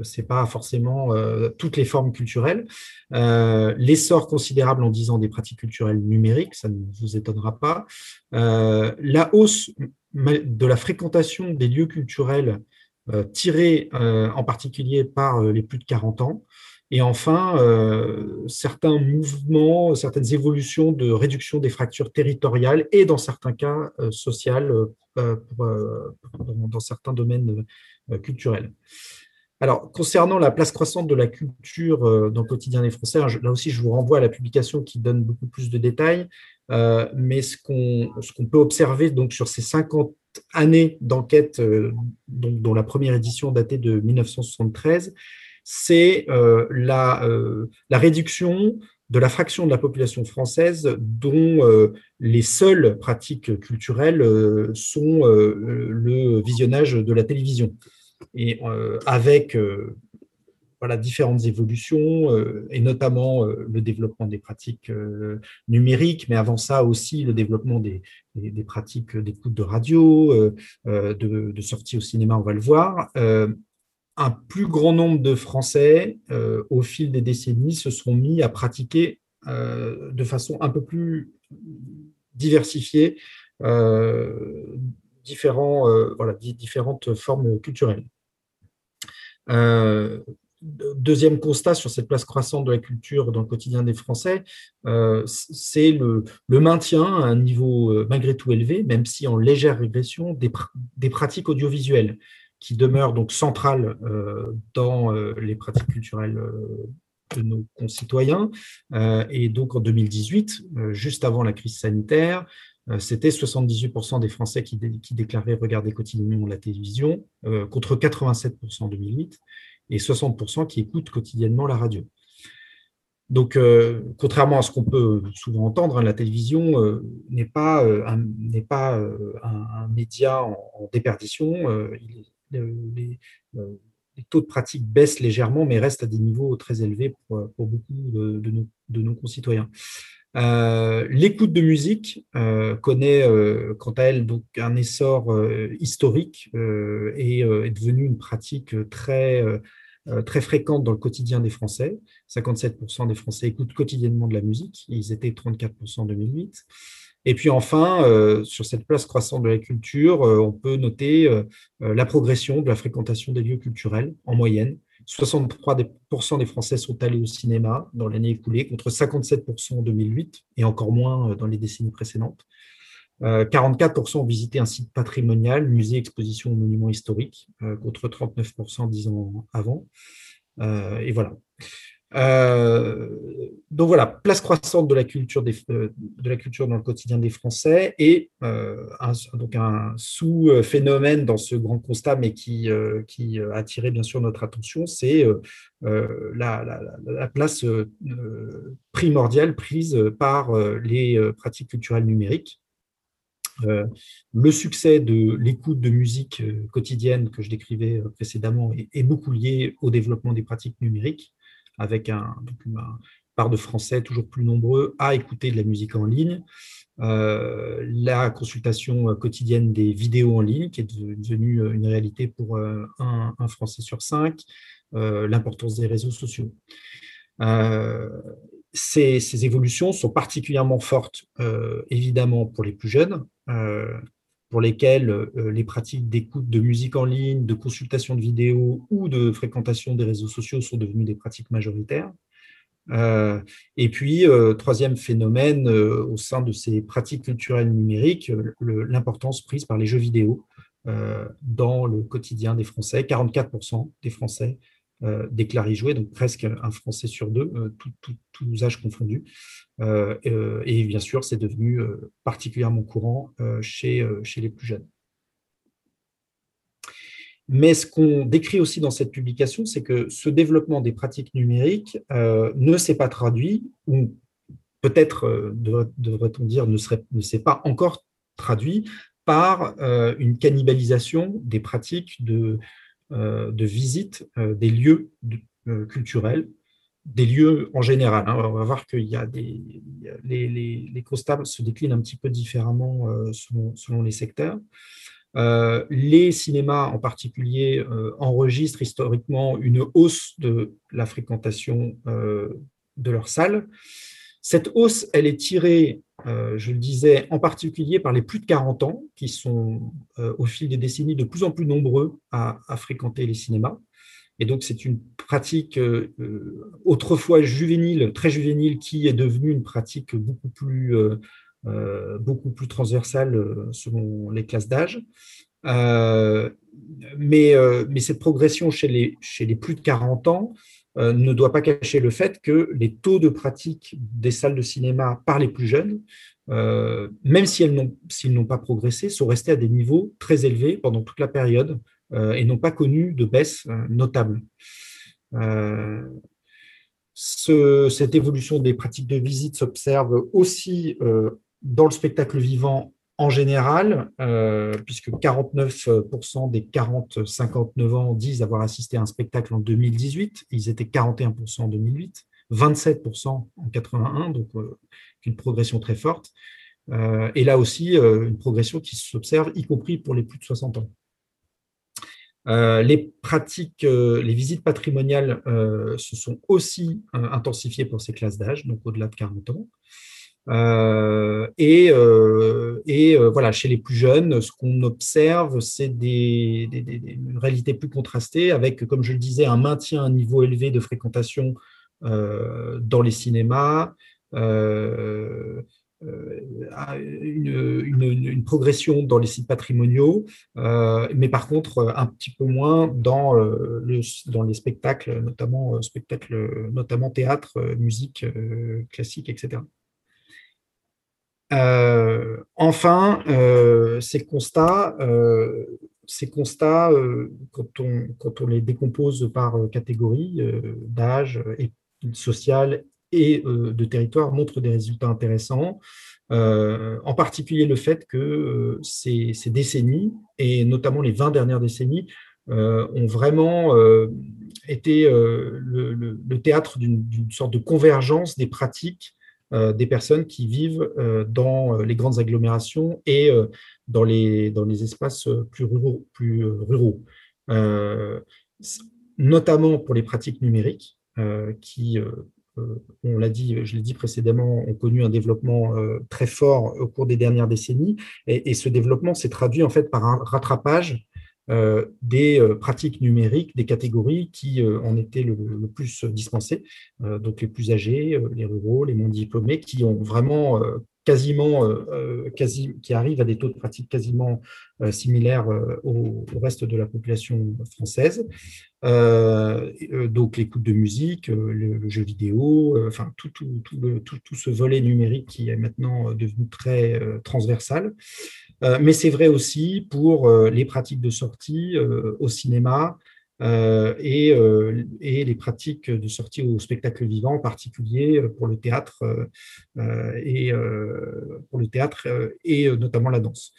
[SPEAKER 5] ce n'est pas forcément toutes les formes culturelles. L'essor considérable en 10 ans des pratiques culturelles numériques, ça ne vous étonnera pas. la hausse de la fréquentation des lieux culturels tirés en particulier par les plus de 40 ans. Et enfin, euh, certains mouvements, certaines évolutions de réduction des fractures territoriales et dans certains cas euh, sociales euh, dans, certains domaines culturels. Alors, concernant la place croissante de la culture dans le quotidien des Français, là aussi, je vous renvoie à la publication qui donne beaucoup plus de détails, mais ce qu'on peut observer donc, sur ces 50 années d'enquête, dont, la première édition datait de 1973, c'est euh, euh, la, réduction de la fraction de la population française dont euh, les seules pratiques culturelles sont le visionnage de la télévision. Et avec voilà, différentes évolutions, et notamment le développement des pratiques numériques, mais avant ça aussi le développement des, pratiques d'écoute de radio, de, de sortie au cinéma, on va le voir un plus grand nombre de Français, euh, au fil des décennies, se sont mis à pratiquer euh, de façon un peu plus diversifiée euh, différentes formes culturelles. Deuxième constat sur cette place croissante de la culture dans le quotidien des Français, c'est le, maintien à un niveau malgré tout élevé, même si en légère régression, des pratiques audiovisuelles qui demeure donc centrale euh, dans euh, les pratiques culturelles euh, de nos concitoyens. et donc en 2018, juste avant la crise sanitaire, c'était 78% des Français qui, déclaraient regarder quotidiennement la télévision, contre 87% en 2008, et 60% qui écoutent quotidiennement la radio. Donc, contrairement à ce qu'on peut souvent entendre, hein, la télévision n'est pas, un, pas un, média en, déperdition. il les, euh, les, taux de pratique baissent légèrement, mais restent à des niveaux très élevés pour, beaucoup de, nos, concitoyens. Euh, l'écoute de musique euh, connaît quant à elle donc un essor historique et est devenue une pratique très, très fréquente dans le quotidien des Français. 57% des Français écoutent quotidiennement de la musique, ils étaient 34% en 2008. Et puis enfin, euh, sur cette place croissante de la culture, euh, on peut noter euh, la progression de la fréquentation des lieux culturels en moyenne. 63% des Français sont allés au cinéma dans l'année écoulée, contre 57% en 2008 et encore moins dans les décennies précédentes. 44% ont visité un site patrimonial, musée, exposition ou monument historique, contre 39% dix ans avant. et voilà. Euh, donc voilà, place croissante de la culture, euh, de la culture dans le quotidien des Français et euh, un, donc un sous-phénomène dans ce grand constat, mais qui, qui a attiré bien sûr notre attention, c'est la, place primordiale prise par les pratiques culturelles numériques. le succès de l'écoute de musique quotidienne que je décrivais précédemment est, beaucoup lié au développement des pratiques numériques, avec un, une part de Français toujours plus nombreux à écouter de la musique en ligne. Euh, la consultation quotidienne des vidéos en ligne, qui est devenue une réalité pour euh, un, Français sur cinq, euh, l'importance des réseaux sociaux. Ces, évolutions sont particulièrement fortes, évidemment, pour les plus jeunes, pour lesquels les pratiques d'écoute de musique en ligne, de consultation de vidéos ou de fréquentation des réseaux sociaux sont devenues des pratiques majoritaires. Euh, et puis, euh, troisième phénomène, euh, au sein de ces pratiques culturelles numériques, l'importance prise par les jeux vidéo dans le quotidien des Français. 44% des Français déclarent y jouer, donc presque un Français sur deux, tous âges confondus. et bien sûr, c'est devenu particulièrement courant chez, chez les plus jeunes. Mais ce qu'on décrit aussi dans cette publication, c'est que ce développement des pratiques numériques euh, ne s'est pas traduit, ou peut-être euh, devrait-on dire ne, s'est pas encore traduit par euh, une cannibalisation des pratiques de, visite des lieux culturels, des lieux en général. Hein. On va voir qu'il les, les, constats se déclinent un petit peu différemment selon les secteurs. Euh, les cinémas en particulier euh, enregistrent historiquement une hausse de la fréquentation euh, de leurs salles. Cette hausse, elle est tirée, je le disais, en particulier par les plus de 40 ans, qui sont au fil des décennies de plus en plus nombreux à, fréquenter les cinémas. Et donc, c'est une pratique autrefois juvénile, très juvénile, qui est devenue une pratique beaucoup plus euh, transversale euh, selon les classes d'âge. Euh, mais, cette progression chez les plus de 40 ans ne doit pas cacher le fait que les taux de pratique des salles de cinéma par les plus jeunes, même s'ils n'ont pas progressé, sont restés à des niveaux très élevés pendant toute la période et n'ont pas connu de baisse notable. cette évolution des pratiques de visite s'observe aussi dans le spectacle vivant en général, euh, puisque 49% des 40-59 ans disent avoir assisté à un spectacle en 2018, ils étaient 41% en 2008, 27% en 81, donc euh, une progression très forte. Euh, et là aussi, une progression qui s'observe, y compris pour les plus de 60 ans. les les visites patrimoniales se sont aussi intensifiées pour ces classes d'âge, donc au-delà de 40 ans. Euh, et, euh, euh, voilà, chez les plus jeunes, ce qu'on observe, c'est des, une réalité plus contrastée avec, comme je le disais, un maintien à un niveau élevé de fréquentation dans les cinémas, une, progression dans les sites patrimoniaux, mais par contre un petit peu moins dans, dans les spectacles, notamment, spectacles, notamment théâtre, musique classique, etc. Euh, enfin, euh, ces constats, euh, quand, on, les décompose par catégorie d'âge, social et de territoire, montrent des résultats intéressants. en particulier le fait que ces, décennies, et notamment les 20 dernières décennies, ont vraiment été le, théâtre d'une sorte de convergence des pratiques des personnes qui vivent euh, dans euh, les grandes agglomérations et dans, les, espaces plus ruraux, notamment pour les pratiques numériques qui, on l'a dit, je l'ai dit précédemment, ont connu un développement très fort au cours des dernières décennies. Et, ce développement s'est traduit en fait par un rattrapage euh, des euh, pratiques numériques, des catégories qui euh, en étaient le, plus dispensées, donc les plus âgés, les ruraux, les moins diplômés, qui ont vraiment quasiment, quasi, qui arrivent à des taux de pratique quasiment similaires au, reste de la population française. donc l'écoute de musique, le, jeu vidéo, enfin tout, tout, tout, tout, ce volet numérique qui est maintenant devenu très transversal. Euh, mais c'est vrai aussi pour euh, les pratiques de sortie euh, au cinéma, et, et, les pratiques de sortie au spectacle vivant, en particulier pour le théâtre et pour le théâtre et notamment la danse.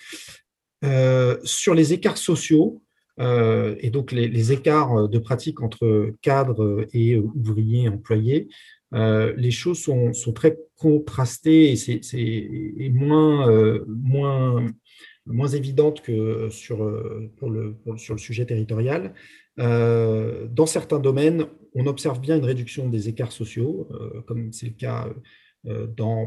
[SPEAKER 5] sur les écarts sociaux, et donc les, écarts de pratique entre cadres et ouvriers employés, les choses sont, sont, très contrastées et c'est moins, moins moins évidente que sur, euh, pour le, sur le sujet territorial. Euh, dans certains domaines, on observe bien une réduction des écarts sociaux, euh, comme c'est le cas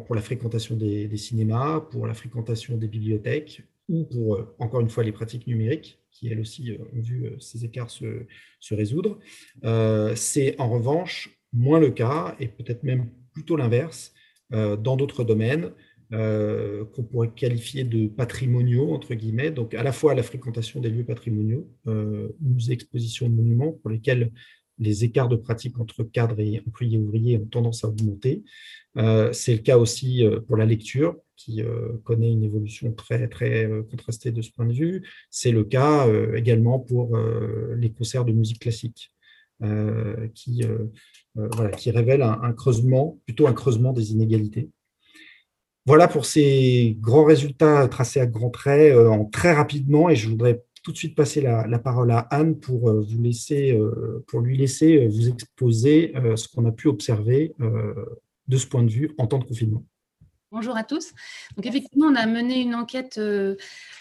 [SPEAKER 5] pour la fréquentation des, cinémas, pour la fréquentation des bibliothèques, ou pour, encore une fois, les pratiques numériques, qui elles aussi ont vu ces écarts se, se résoudre. c'est en revanche moins le cas, et peut-être même plutôt l'inverse, dans d'autres domaines, euh, qu'on pourrait qualifier de patrimoniaux, entre guillemets, donc à la fois la fréquentation des lieux patrimoniaux, euh, musées, expositions monuments, pour lesquels les écarts de pratique entre cadres et employés ouvriers ont tendance à augmenter. Euh, c'est le cas aussi pour la lecture, qui connaît une évolution très, très contrastée de ce point de vue. C'est le cas également pour les concerts de musique classique, qui, voilà, qui révèlent un creusement, plutôt un creusement des inégalités. Voilà pour ces grands résultats tracés à grands traits euh, en très rapidement et je voudrais tout de suite passer la, parole à Anne pour, euh, vous laisser, euh, pour lui laisser vous exposer ce qu'on a pu observer de ce point de vue en temps de confinement.
[SPEAKER 6] Bonjour à tous. Donc effectivement, on a mené une enquête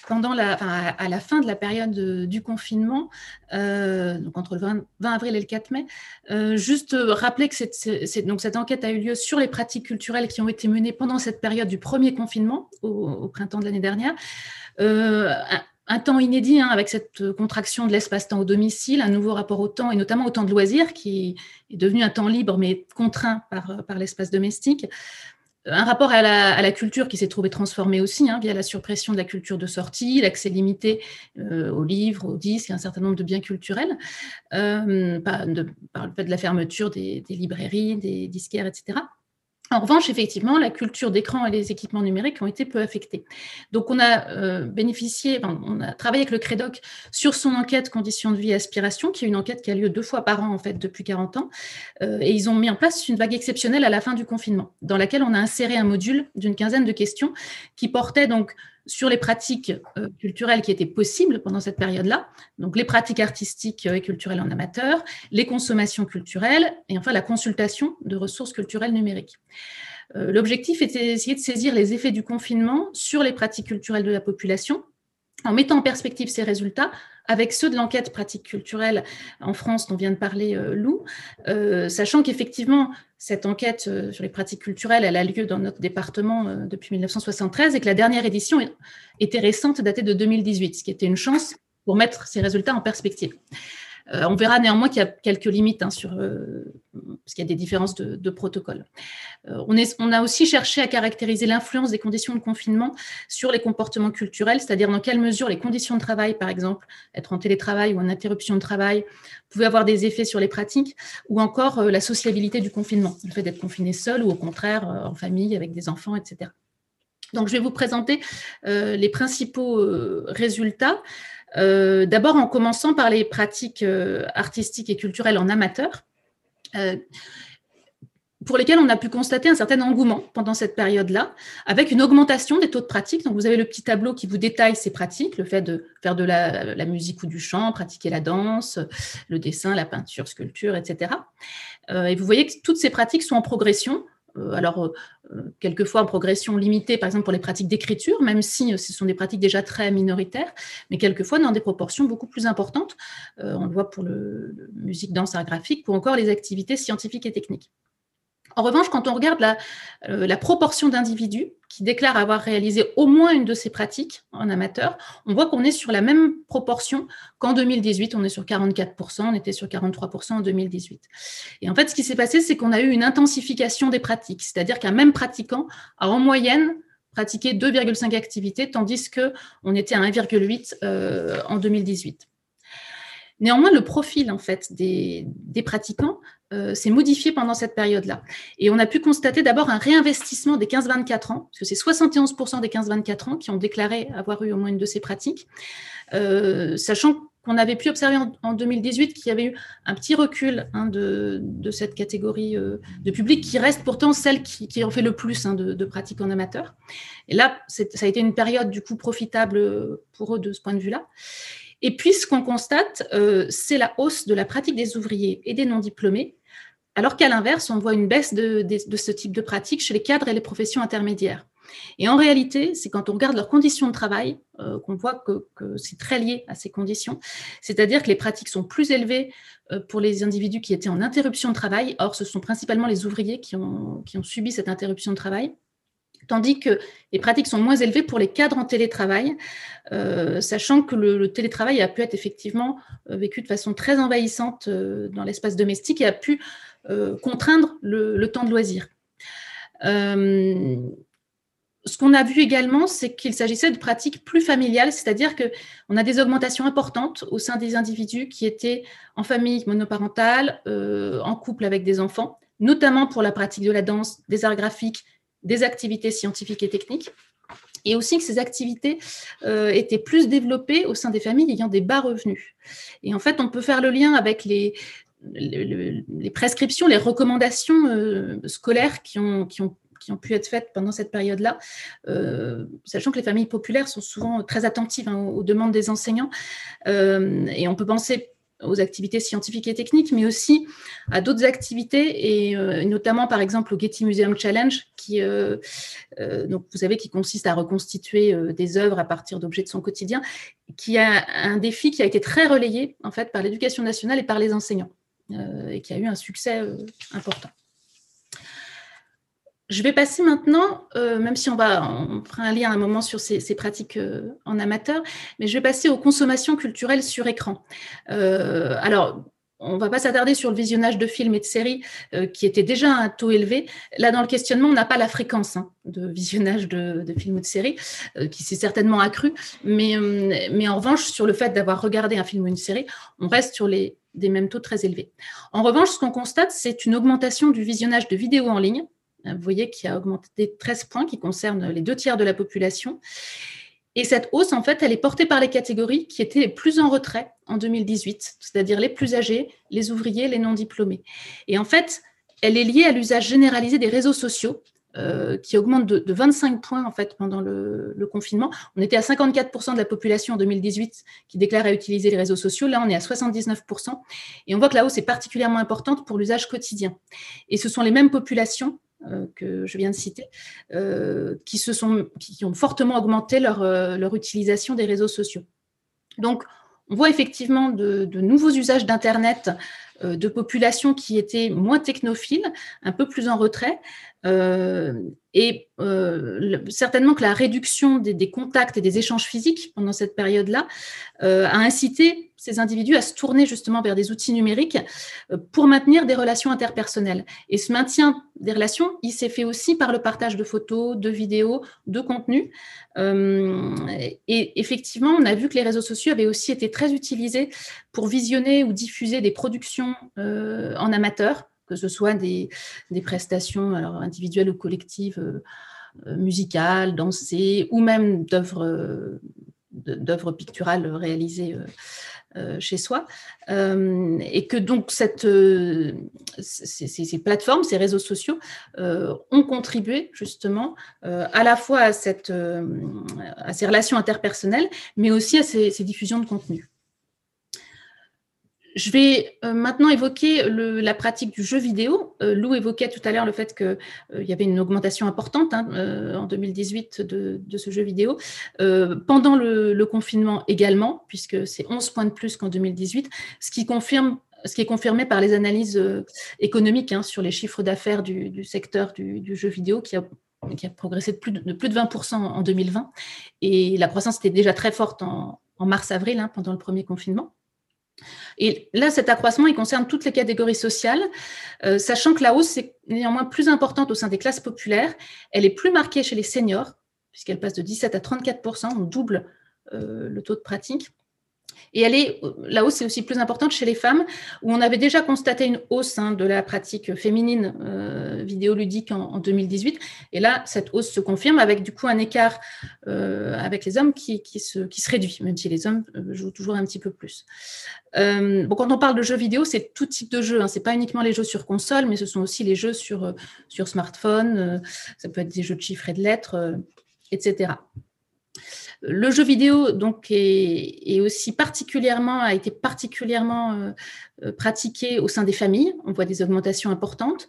[SPEAKER 6] pendant la, à la fin de la période du confinement, donc entre le 20, avril et le 4 mai. juste rappeler que cette, donc cette enquête a eu lieu sur les pratiques culturelles qui ont été menées pendant cette période du premier confinement au, printemps de l'année dernière. Un, temps inédit hein, avec cette contraction de l'espace-temps au domicile, un nouveau rapport au temps et notamment au temps de loisirs qui est devenu un temps libre mais contraint par, par l'espace domestique un rapport à la, culture qui s'est trouvé transformé aussi hein, via la surpression de la culture de sortie, l'accès limité euh, aux livres, aux disques et un certain nombre de biens culturels, euh, par, le fait de la fermeture des librairies, des disquaires, etc. En revanche, effectivement, la culture d'écran et les équipements numériques ont été peu affectés. Donc, on a euh, bénéficié, on a travaillé avec le CREDOC sur son enquête conditions de vie et aspiration, qui est une enquête qui a lieu deux fois par an, en fait, depuis 40 ans. Euh, et ils ont mis en place une vague exceptionnelle à la fin du confinement, dans laquelle on a inséré un module d'une quinzaine de questions qui portait donc sur les pratiques euh, culturelles qui étaient possibles pendant cette période-là, donc les pratiques artistiques et culturelles en amateur, les consommations culturelles et enfin la consultation de ressources culturelles numériques. Euh, l'objectif était d'essayer de saisir les effets du confinement sur les pratiques culturelles de la population en mettant en perspective ces résultats avec ceux de l'enquête pratique culturelle en France dont vient de parler euh, Lou, euh, sachant qu'effectivement, cette enquête euh, sur les pratiques culturelles, elle a lieu dans notre département depuis 1973 et que la dernière édition était récente, datée de 2018, ce qui était une chance pour mettre ces résultats en perspective. Euh, on verra néanmoins qu'il y a quelques limites hein, sur, euh, parce qu'il y a des différences de, protocole. Euh, on, a aussi cherché à caractériser l'influence des conditions de confinement sur les comportements culturels, c'est-à-dire dans quelle mesure les conditions de travail, par exemple, être en télétravail ou en interruption de travail, pouvaient avoir des effets sur les pratiques, ou encore la sociabilité du confinement, le fait d'être confiné seul ou au contraire en famille avec des enfants, etc. Donc, je vais vous présenter les principaux résultats. Euh, d'abord en commençant par les pratiques euh, artistiques et culturelles en amateur, euh, pour lesquelles on a pu constater un certain engouement pendant cette période-là, avec une augmentation des taux de pratique. Donc vous avez le petit tableau qui vous détaille ces pratiques, le fait de faire de la, musique ou du chant, pratiquer la danse, le dessin, la peinture, sculpture, etc. et vous voyez que toutes ces pratiques sont en progression alors, euh, euh, quelquefois en progression limitée, par exemple pour les pratiques d'écriture, même si ce sont des pratiques déjà très minoritaires, mais quelquefois dans des proportions beaucoup plus importantes. on le voit pour le, musique, danse, art graphique, ou encore les activités scientifiques et techniques. En revanche, quand on regarde euh, la, proportion d'individus qui déclarent avoir réalisé au moins une de ces pratiques en amateur, on voit qu'on est sur la même proportion qu'en 2018. On est sur 44%, on était sur 43% en 2018. Et en fait, ce qui s'est passé, c'est qu'on a eu une intensification des pratiques, c'est-à-dire qu'un même pratiquant a en moyenne pratiqué 2,5 activités, tandis qu'on était à 1,8 euh, en 2018. Néanmoins, le profil en fait des, pratiquants euh, s'est modifié pendant cette période-là. Et on a pu constater d'abord un réinvestissement des 15-24 ans, parce que c'est 71% des 15-24 ans qui ont déclaré avoir eu au moins une de ces pratiques, euh, sachant qu'on avait pu observer en, 2018 qu'il y avait eu un petit recul hein, de, cette catégorie euh, de public qui reste pourtant celle qui, en fait le plus hein, de, pratiques en amateur. Et là, ça a été une période du coup profitable pour eux de ce point de vue-là. Et puis, ce qu'on constate, c'est la hausse de la pratique des ouvriers et des non-diplômés, alors qu'à l'inverse, on voit une baisse de, ce type de pratique chez les cadres et les professions intermédiaires. Et en réalité, c'est quand on regarde leurs conditions de travail euh, qu'on voit que, c'est très lié à ces conditions. C'est-à-dire que les pratiques sont plus élevées euh, pour les individus qui étaient en interruption de travail. Or, ce sont principalement les ouvriers qui ont subi cette interruption de travail tandis que les pratiques sont moins élevées pour les cadres en télétravail, euh, sachant que le, télétravail a pu être effectivement vécu de façon très envahissante dans l'espace domestique et a pu contraindre le, temps de loisir. ce qu'on a vu également, c'est qu'il s'agissait de pratiques plus familiales, c'est-à-dire qu'on a des augmentations importantes au sein des individus qui étaient en famille monoparentale, en couple avec des enfants, notamment pour la pratique de la danse, des arts graphiques, des activités scientifiques et techniques, et aussi que ces activités euh, étaient plus développées au sein des familles ayant des bas revenus. Et en fait, on peut faire le lien avec les, les, prescriptions, les recommandations euh, scolaires qui ont, pu être faites pendant cette période-là, euh, sachant que les familles populaires sont souvent très attentives hein, aux, demandes des enseignants. et on peut penser aux activités scientifiques et techniques, mais aussi à d'autres activités, et euh, notamment par exemple au Getty Museum Challenge, qui, euh, euh, donc, vous savez, qui consiste à reconstituer des œuvres à partir d'objets de son quotidien, qui a un défi qui a été très relayé en fait par l'éducation nationale et par les enseignants, et qui a eu un succès important. Je vais passer maintenant, euh, même si on va, on fera un lien à un moment sur ces, pratiques euh, en amateur, mais je vais passer aux consommations culturelles sur écran. Euh, alors, on ne va pas s'attarder sur le visionnage de films et de séries qui était déjà un taux élevé. Là, dans le questionnement, on n'a pas la fréquence hein, de visionnage de, films ou de séries, qui s'est certainement accrue. Mais, mais en revanche, sur le fait d'avoir regardé un film ou une série, on reste sur des mêmes taux très élevés. En revanche, ce qu'on constate, c'est une augmentation du visionnage de vidéos en ligne, vous voyez qu'il a augmenté de 13 points qui concernent les deux tiers de la population. Et cette hausse, en fait, elle est portée par les catégories qui étaient les plus en retrait en 2018, c'est-à-dire les plus âgés, les ouvriers, les non diplômés. Et en fait, elle est liée à l'usage généralisé des réseaux sociaux, euh, qui augmente de, 25 points en fait pendant le, confinement. On était à 54% de la population en 2018 qui déclarait utiliser les réseaux sociaux. Là, on est à 79%. Et on voit que la hausse est particulièrement importante pour l'usage quotidien. Et ce sont les mêmes populations que je viens de citer, euh, qui, ont fortement augmenté leur, euh, leur utilisation des réseaux sociaux. Donc, on voit effectivement de, nouveaux usages d'Internet de populations qui étaient moins technophiles, un peu plus en retrait, et certainement que la réduction des, des, contacts et des échanges physiques pendant cette période-là a incité ces individus à se tourner justement vers des outils numériques euh, pour maintenir des relations interpersonnelles. Et ce maintien des relations, il s'est fait aussi par le partage de photos, de vidéos, de contenus. Euh, et effectivement, on a vu que les réseaux sociaux avaient aussi été très utilisés pour visionner ou diffuser des productions euh, en amateur, que ce soit des, prestations alors, individuelles ou collectives, musicales, dansées, ou même d'œuvres d'œuvres picturales réalisées chez soi. Euh, et que donc cette, euh, ces, plateformes, ces réseaux sociaux ont contribué justement à la fois à, cette, à ces relations interpersonnelles, mais aussi à ces, ces diffusions de contenu. Je vais euh, maintenant évoquer la pratique du jeu vidéo. Euh, Lou évoquait tout à l'heure le fait qu'il euh, y avait une augmentation importante hein, en 2018 de, ce jeu vidéo. pendant le, confinement également, puisque c'est 11 points de plus qu'en 2018, ce qui est confirmé par les analyses économiques hein, sur les chiffres d'affaires du, secteur du, jeu vidéo qui a, progressé de plus de, plus de 20% en 2020. Et la croissance était déjà très forte en, mars-avril, hein, pendant le premier confinement. Et là, cet accroissement, il concerne toutes les catégories sociales, euh, sachant que la hausse est néanmoins plus importante au sein des classes populaires. Elle est plus marquée chez les seniors, puisqu'elle passe de 17 à 34% on double euh, le taux de pratique. Et elle est, la hausse est aussi plus importante chez les femmes, où on avait déjà constaté une hausse hein, de la pratique féminine euh, vidéoludique en, 2018. Et là, cette hausse se confirme avec du coup un écart euh, avec les hommes qui, se, qui, se, réduit, même si les hommes euh, jouent toujours un petit peu plus. bon, quand on parle de jeux vidéo, c'est tout type de jeux. Hein. Ce n'est pas uniquement les jeux sur console, mais ce sont aussi les jeux sur, sur smartphone. ça peut être des jeux de chiffres et de lettres, etc. Le jeu vidéo donc est, aussi particulièrement a été particulièrement euh, euh, pratiqué au sein des familles. On voit des augmentations importantes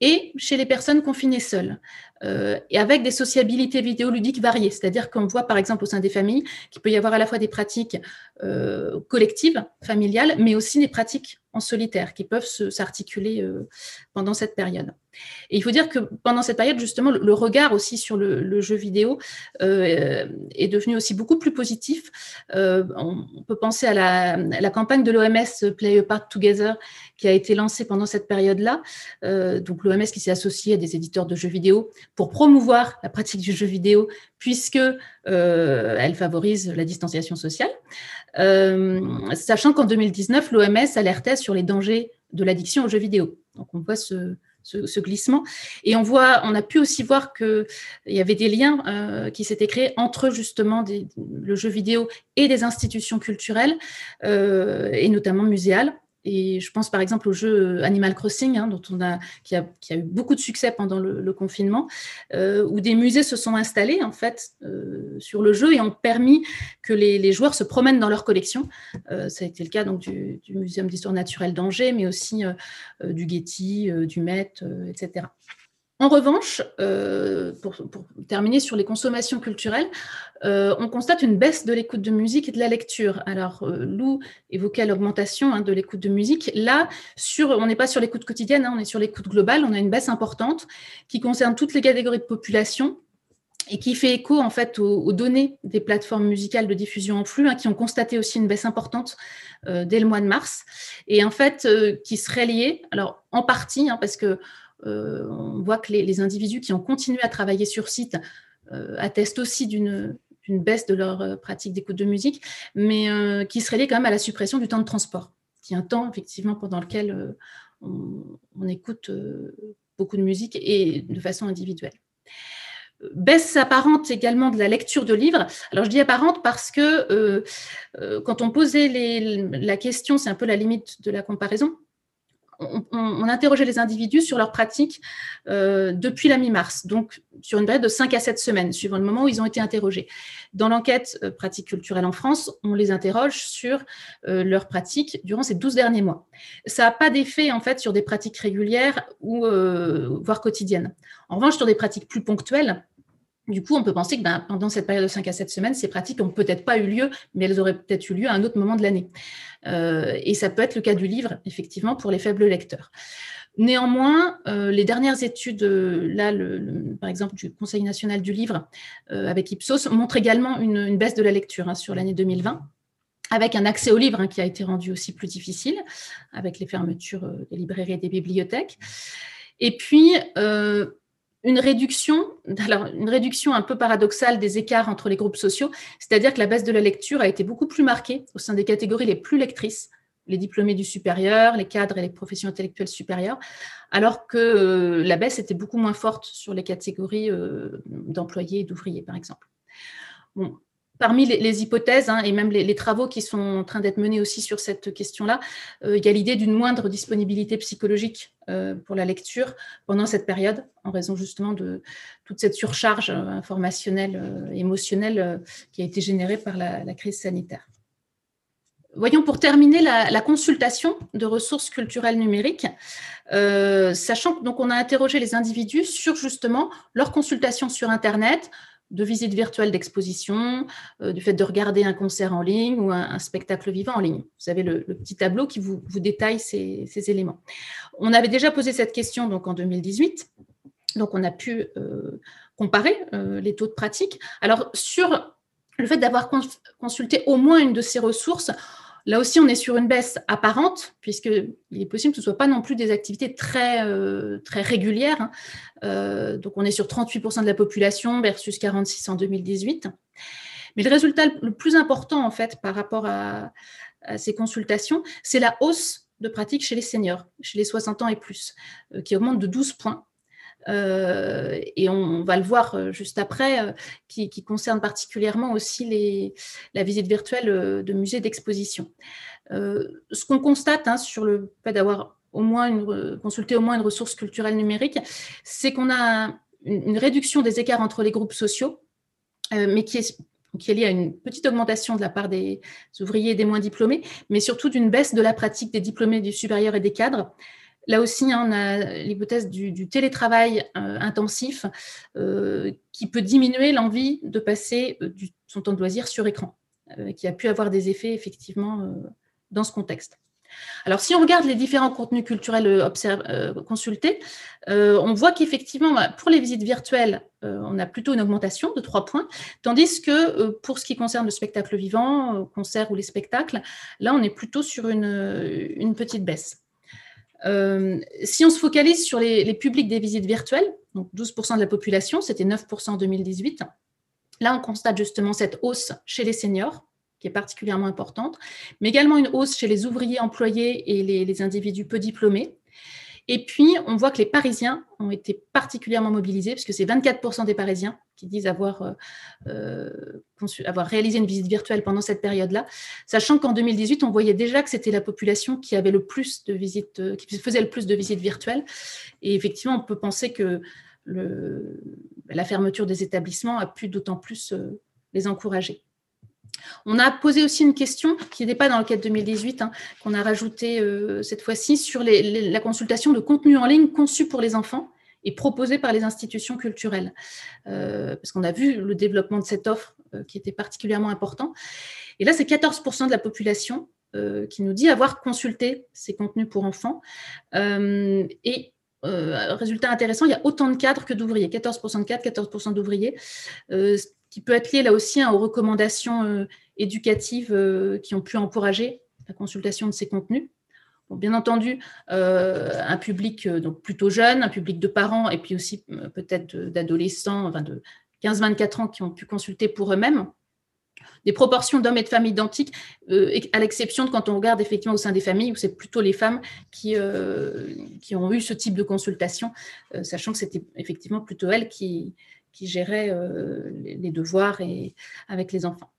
[SPEAKER 6] et chez les personnes confinées seules. Euh, et avec des sociabilités vidéoludiques variées. C'est-à-dire qu'on voit par exemple au sein des familles qu'il peut y avoir à la fois des pratiques collectives, familiales, mais aussi des pratiques en solitaire qui peuvent s'articuler euh, pendant cette période. Et il faut dire que pendant cette période, justement, le, regard aussi sur le, jeu vidéo est devenu aussi beaucoup plus positif. On, peut penser à la, la campagne de l'OMS Play a Part Together qui a été lancée pendant cette période-là. donc l'OMS qui s'est associé à des éditeurs de jeux vidéo pour promouvoir la pratique du jeu vidéo, puisque euh, elle favorise la distanciation sociale. Euh, sachant qu'en 2019, l'OMS alertait sur les dangers de l'addiction aux jeux vidéo. Donc on voit ce, glissement. Et on, voit, on a pu aussi voir qu'il y avait des liens euh, qui s'étaient créés entre justement le jeu vidéo et des institutions culturelles, et notamment muséales. Et je pense par exemple au jeu Animal Crossing, hein, dont on a qui, a, qui, a, eu beaucoup de succès pendant le, confinement, euh, où des musées se sont installés en fait euh, sur le jeu et ont permis que les, joueurs se promènent dans leur collection. Euh, ça a été le cas donc du, du Muséum d'histoire naturelle d'Angers, mais aussi du Getty, du Met, etc. En revanche, euh, pour, terminer sur les consommations culturelles, euh, on constate une baisse de l'écoute de musique et de la lecture. Alors, euh, Lou évoquait l'augmentation hein, de l'écoute de musique. Là, on n'est pas sur l'écoute quotidienne, hein, on est sur l'écoute globale. On a une baisse importante qui concerne toutes les catégories de population et qui fait écho en fait aux, données des plateformes musicales de diffusion en flux, hein, qui ont constaté aussi une baisse importante dès le mois de mars, et en fait qui serait liée, en partie, parce que on voit que les, individus qui ont continué à travailler sur site euh, attestent aussi d'une baisse de leur euh, pratique d'écoute de musique, mais qui serait liée quand même à la suppression du temps de transport, qui est un temps effectivement pendant lequel on, écoute beaucoup de musique et de façon individuelle baisse apparente également de la lecture de livres. Alors je dis apparente parce que quand on posait la question, c'est un peu la limite de la comparaison, on, interrogeait les individus sur leurs pratiques euh, depuis la mi-mars, donc sur une période de 5 à 7 semaines, suivant le moment où ils ont été interrogés. Dans l'enquête euh, pratique culturelle en France, on les interroge sur euh, leurs pratiques durant ces 12 derniers mois. Ça n'a pas d'effet en fait sur des pratiques régulières ou voire quotidiennes. En revanche, sur des pratiques plus ponctuelles, du coup, on peut penser que ben, pendant cette période de 5 à 7 semaines, ces pratiques n'ont peut-être pas eu lieu, mais elles auraient peut-être eu lieu à un autre moment de l'année. Euh, et ça peut être le cas du livre, effectivement, pour les faibles lecteurs. Néanmoins, euh, les dernières études, euh, par exemple, du Conseil national du livre avec Ipsos, montrent également une, baisse de la lecture hein, sur l'année 2020 avec un accès au livre hein, qui a été rendu aussi plus difficile, avec les fermetures des librairies et des bibliothèques. Et puis, une réduction, un peu paradoxale des écarts entre les groupes sociaux, c'est-à-dire que la baisse de la lecture a été beaucoup plus marquée au sein des catégories les plus lectrices, les diplômés du supérieur, les cadres et les professions intellectuelles supérieures, alors que euh, la baisse était beaucoup moins forte sur les catégories euh, d'employés et d'ouvriers, par exemple. Parmi les, hypothèses hein, et même les, travaux qui sont en train d'être menés aussi sur cette question-là, euh, il y a l'idée d'une moindre disponibilité psychologique euh, pour la lecture pendant cette période, en raison justement de toute cette surcharge euh, informationnelle, émotionnelle qui a été générée par la, crise sanitaire. Voyons pour terminer la, consultation de ressources culturelles numériques, sachant que donc on a interrogé les individus sur justement leur consultation sur Internet, de visites virtuelles d'exposition, euh, du fait de regarder un concert en ligne ou un, spectacle vivant en ligne. Vous avez le, petit tableau qui vous, détaille ces, éléments. On avait déjà posé cette question donc en 2018, donc on a pu euh, comparer euh, les taux de pratique. Alors sur le fait d'avoir consulté au moins une de ces ressources, Là aussi, on est sur une baisse apparente, puisqu'il est possible que ce ne soit pas non plus des activités très, euh, régulières. Hein. Euh, donc, on est sur 38% de la population versus 46% en 2018. Mais le résultat le plus important, en fait, par rapport à, ces consultations, c'est la hausse de pratique chez les seniors, chez les 60 ans et plus, euh, qui augmente de 12 points. Euh, et on, va le voir euh, juste après, qui, concerne particulièrement aussi la visite virtuelle de musées d'exposition. ce qu'on constate hein, sur le fait d'avoir au moins une, consulté au moins une ressource culturelle numérique, c'est qu'on a une, réduction des écarts entre les groupes sociaux, mais qui est qui est lié à une petite augmentation de la part des ouvriers et des moins diplômés, mais surtout d'une baisse de la pratique des diplômés du supérieur et des cadres. Là aussi, hein, on a l'hypothèse du, télétravail euh, intensif euh, qui peut diminuer l'envie de passer euh, son temps de loisir sur écran, qui a pu avoir des effets effectivement dans ce contexte. Alors, si on regarde les différents contenus culturels consultés, on voit qu'effectivement, bah, pour les visites virtuelles, on a plutôt une augmentation de 3 points, tandis que pour ce qui concerne le spectacle vivant, concert ou les spectacles, là, on est plutôt sur une, petite baisse. Si on se focalise sur les, les, publics des visites virtuelles, donc 12% de la population, c'était 9% en 2018, là, on constate justement cette hausse chez les seniors, qui est particulièrement importante, mais également une hausse chez les ouvriers employés et les, individus peu diplômés. Et puis, on voit que les Parisiens ont été particulièrement mobilisés, puisque c'est 24% des Parisiens qui disent avoir, euh, euh, avoir réalisé une visite virtuelle pendant cette période-là, sachant qu'en 2018, on voyait déjà que c'était la population qui avait le plus de visites, euh, qui faisait le plus de visites virtuelles. Et effectivement, on peut penser que la fermeture des établissements a pu d'autant plus les encourager. On a posé aussi une question qui n'était pas dans le cadre 2018, hein, qu'on a rajouté euh, cette fois-ci sur la consultation de contenu en ligne conçu pour les enfants et proposé par les institutions culturelles. Euh, parce qu'on a vu le développement de cette offre euh, qui était particulièrement important. Et là, c'est 14% de la population qui nous dit avoir consulté ces contenus pour enfants. et résultat intéressant, il y a autant de cadres que d'ouvriers, 14% de cadres, 14% d'ouvriers qui peut être lié là aussi hein, aux recommandations euh, éducatives euh, qui ont pu encourager la consultation de ces contenus. bien entendu, euh, un public donc plutôt jeune, un public de parents et puis aussi peut-être d'adolescents, enfin de 15-24 ans qui ont pu consulter pour eux-mêmes. Des proportions d'hommes et de femmes identiques, à l'exception de quand on regarde effectivement au sein des familles où c'est plutôt les femmes qui, qui ont eu ce type de consultation, sachant que c'était effectivement plutôt elles qui, qui gérait euh, les devoirs et, avec les enfants.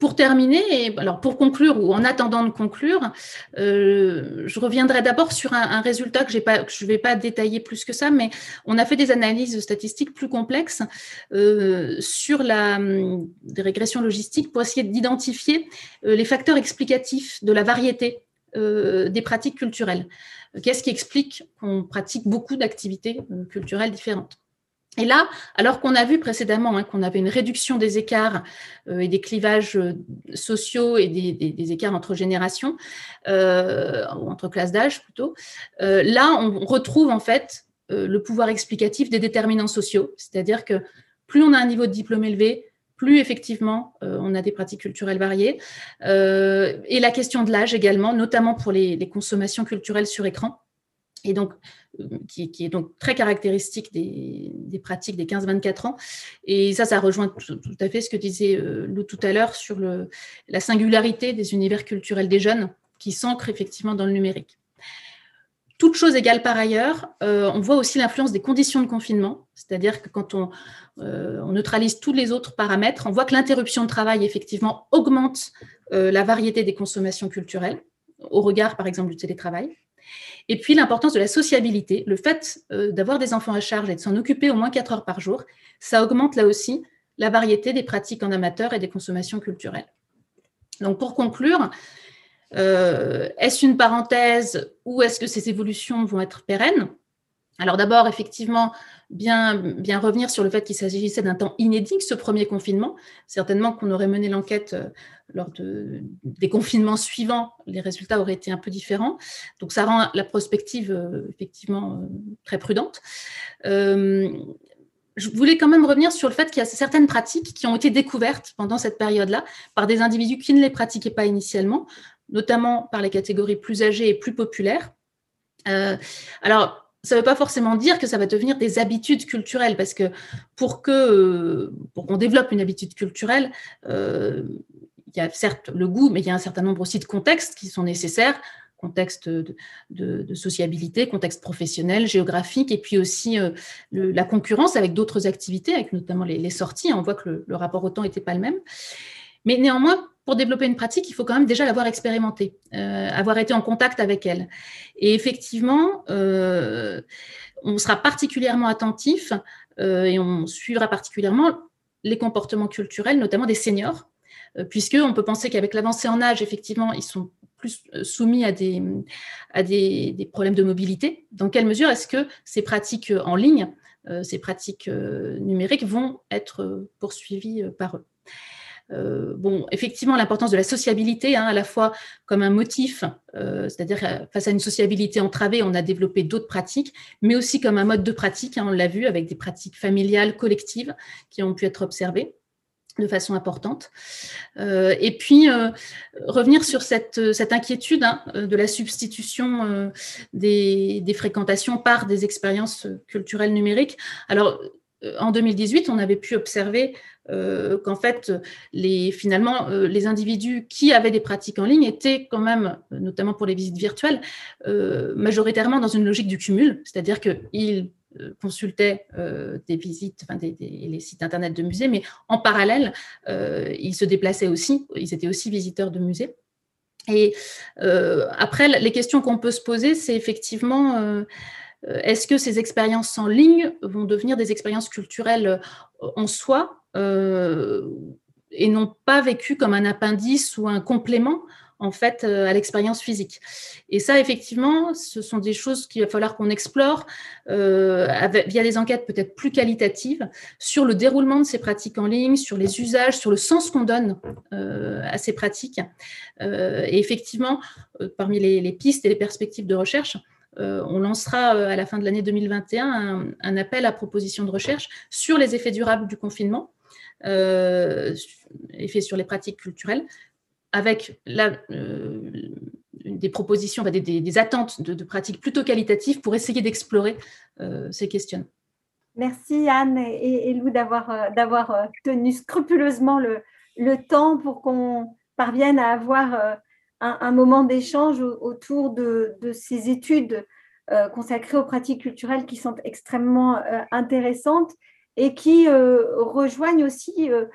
[SPEAKER 6] Pour terminer, alors pour conclure ou en attendant de conclure, euh, je reviendrai d'abord sur un, résultat que, je ne vais pas détailler plus que ça, mais on a fait des analyses statistiques plus complexes euh, sur la, des régressions logistiques pour essayer d'identifier les facteurs explicatifs de la variété des pratiques culturelles. Qu'est-ce qui explique qu'on pratique beaucoup d'activités culturelles différentes? Et là, alors qu'on a vu précédemment hein, qu'on avait une réduction des écarts euh, et des clivages euh, sociaux et des, écarts entre générations, euh, ou entre classes d'âge plutôt, là, on retrouve en fait le pouvoir explicatif des déterminants sociaux, c'est-à-dire que plus on a un niveau de diplôme élevé, plus effectivement on a des pratiques culturelles variées, et la question de l'âge également, notamment pour les consommations culturelles sur écran et donc qui, est donc très caractéristique des, pratiques des 15-24 ans. Et ça, ça rejoint tout, à fait ce que disait euh, Lou tout à l'heure sur la singularité des univers culturels des jeunes qui s'ancrent effectivement dans le numérique. Toute chose égale par ailleurs, euh, on voit aussi l'influence des conditions de confinement, c'est-à-dire que quand euh, on, neutralise tous les autres paramètres, on voit que l'interruption de travail effectivement augmente la variété des consommations culturelles, au regard par exemple du télétravail. Et puis l'importance de la sociabilité, le fait euh, d'avoir des enfants à charge et de s'en occuper au moins 4 heures par jour, ça augmente là aussi la variété des pratiques en amateur et des consommations culturelles. Donc pour conclure, euh, est-ce une parenthèse ou est-ce que ces évolutions vont être pérennes? Alors d'abord, effectivement, bien, revenir sur le fait qu'il s'agissait d'un temps inédit, ce premier confinement. Certainement qu'on aurait mené l'enquête euh, lors de, des confinements suivants, les résultats auraient été un peu différents. Donc ça rend la prospective euh, effectivement euh, très prudente. je voulais quand même revenir sur le fait qu'il y a certaines pratiques qui ont été découvertes pendant cette période-là par des individus qui ne les pratiquaient pas initialement, notamment par les catégories plus âgées et plus populaires. alors, ça ne veut pas forcément dire que ça va devenir des habitudes culturelles, parce que pour que pour qu'on développe une habitude culturelle, euh, il y a certes le goût, mais il y a un certain nombre aussi de contextes qui sont nécessaires, contexte de, sociabilité, contexte professionnel, géographique, et puis aussi euh, la concurrence avec d'autres activités, avec notamment les, sorties. On voit que le, rapport au temps n'était pas le même. Mais néanmoins, pour développer une pratique, il faut quand même déjà l'avoir expérimentée, euh, avoir été en contact avec elle. Et effectivement, euh, on sera particulièrement attentif euh, et on suivra particulièrement les comportements culturels, notamment des seniors, puisqu'on peut penser qu'avec l'avancée en âge, effectivement, ils sont plus soumis à des, problèmes de mobilité. Dans quelle mesure est-ce que ces pratiques en ligne, ces pratiques numériques vont être poursuivies par eux? Euh, bon, effectivement, l'importance de la sociabilité, hein, à la fois comme un motif, euh, c'est-à-dire euh, face à une sociabilité entravée, on a développé d'autres pratiques, mais aussi comme un mode de pratique, hein, on l'a vu avec des pratiques familiales, collectives, qui ont pu être observées de façon importante. et puis, revenir sur cette, inquiétude hein, de la substitution des, des, fréquentations par des expériences culturelles numériques. Alors, en 2018, on avait pu observer euh, qu'en fait, finalement, euh, les individus qui avaient des pratiques en ligne étaient quand même, notamment pour les visites virtuelles, euh, majoritairement dans une logique du cumul, c'est-à-dire qu'ils consultaient des visites, enfin des, les sites internet de musées, mais en parallèle, ils se déplaçaient aussi, ils étaient aussi visiteurs de musées. Et après, les questions qu'on peut se poser, c'est effectivement est-ce que ces expériences en ligne vont devenir des expériences culturelles en soi euh, et non pas vécu comme un appendice ou un complément en fait euh, à l'expérience physique? Et ça, effectivement, ce sont des choses qu'il va falloir qu'on explore euh, via des enquêtes peut-être plus qualitatives sur le déroulement de ces pratiques en ligne, sur les usages, sur le sens qu'on donne à ces pratiques. et effectivement, parmi les, pistes et les perspectives de recherche, on lancera à la fin de l'année 2021 un, appel à proposition de recherche sur les effets durables du confinement euh, effet sur les pratiques culturelles, avec euh, des propositions, des, attentes de, pratiques plutôt qualitatives pour essayer d'explorer euh, ces questions.
[SPEAKER 1] Merci Anne et, Lou d'avoir, tenu scrupuleusement le, le temps pour qu'on parvienne à avoir un, moment d'échange autour de, de ces études consacrées aux pratiques culturelles qui sont extrêmement intéressantes et qui euh, rejoignent aussi euh,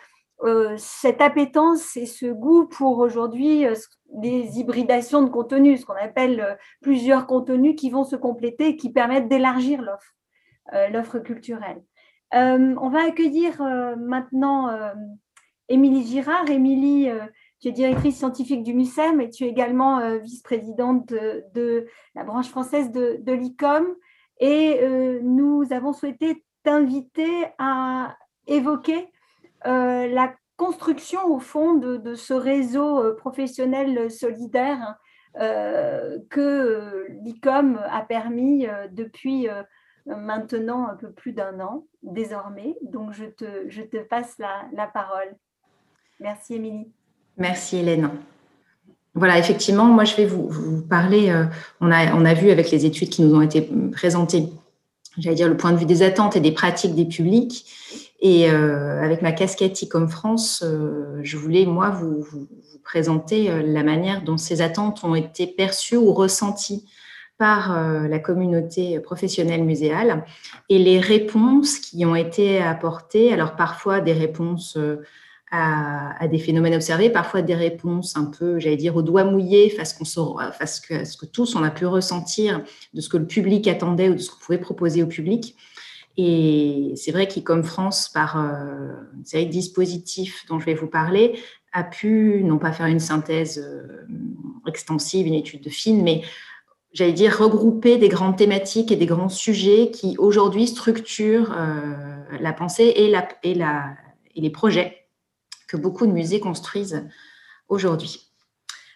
[SPEAKER 1] euh, cette appétence et ce goût pour aujourd'hui des hybridations de contenus, ce qu'on appelle plusieurs contenus qui vont se compléter et qui permettent d'élargir l'offre, l'offre culturelle. on va accueillir maintenant Émilie Girard. Émilie, tu es directrice scientifique du MUSEM et tu es également vice-présidente de, la branche française de, l'ICOM. Et nous avons souhaité t'inviter à évoquer euh, la construction au fond de, ce réseau euh, professionnel solidaire euh, que l'ICOM a permis depuis maintenant un peu plus d'un an désormais. Donc je te, je te passe la, parole. Merci Émilie.
[SPEAKER 7] Merci Hélène. Voilà, effectivement, moi je vais vous, parler, on, a, on a vu avec les études qui nous ont été présentées j'allais dire, le point de vue des attentes et des pratiques des publics. Et euh, avec ma casquette comme France, euh, je voulais, moi, vous, présenter euh, la manière dont ces attentes ont été perçues ou ressenties par la communauté professionnelle muséale et les réponses qui ont été apportées. Alors parfois des réponses à, des phénomènes observés, parfois des réponses un peu, j'allais dire, au doigt mouillé face, que, ce que tous on a pu ressentir de ce que le public attendait ou de ce qu'on pouvait proposer au public. Et c'est vrai qu'ICOM France, par euh, une série de dispositifs dont je vais vous parler, a pu non pas faire une synthèse euh, extensive, une étude de fine, mais j'allais dire regrouper des grandes thématiques et des grands sujets qui aujourd'hui structurent euh, la pensée et les projets que beaucoup de musées construisent aujourd'hui.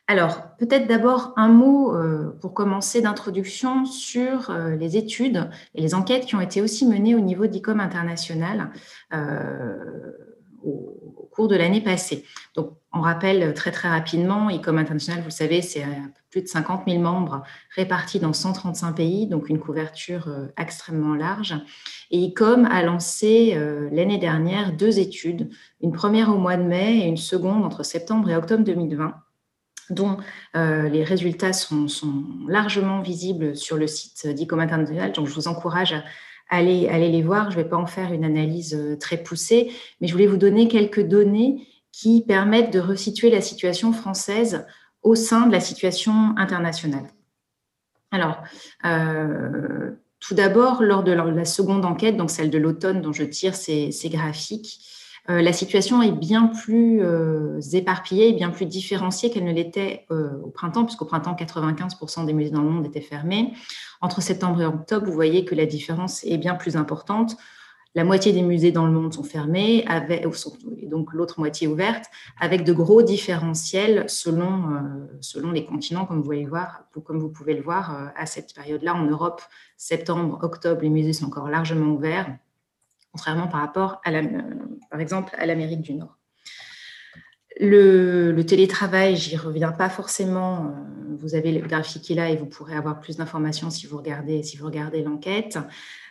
[SPEAKER 7] Alors, peut-être d'abord un mot euh, pour commencer d'introduction sur euh, les études et les enquêtes qui ont été aussi menées au niveau d'ICOM international. Euh, au, cours de l'année passée. Donc, on rappelle très très rapidement, ICOM International, vous le savez, c'est plus de 50 000 membres répartis dans 135 pays, donc une couverture extrêmement large. Et ICOM a lancé l'année dernière deux études, une première au mois de mai et une seconde entre septembre et octobre 2020 dont euh, les résultats sont, largement visibles sur le site d'ICOM International. Donc, je vous encourage à aller, aller les voir. Je ne vais pas en faire une analyse euh, très poussée, mais je voulais vous donner quelques données qui permettent de resituer la situation française au sein de la situation internationale. Alors, euh, tout d'abord, lors de la seconde enquête, donc celle de l'automne dont je tire ces graphiques, la situation est bien plus euh, éparpillée bien plus différenciée qu'elle ne l'était euh, au printemps, puisqu'au printemps, 95% des musées dans le monde étaient fermés. Entre septembre et octobre, vous voyez que la différence est bien plus importante. La moitié des musées dans le monde sont fermés, et donc l'autre moitié ouverte, avec de gros différentiels selon, les continents, comme vous pouvez le voir à cette période-là. En Europe, septembre, octobre, les musées sont encore largement ouverts contrairement par rapport, à euh, par exemple, à l'Amérique du Nord. Le, télétravail, j'y reviens pas forcément. Euh, vous avez le graphique qui est là et vous pourrez avoir plus d'informations si vous regardez, si vous regardez l'enquête.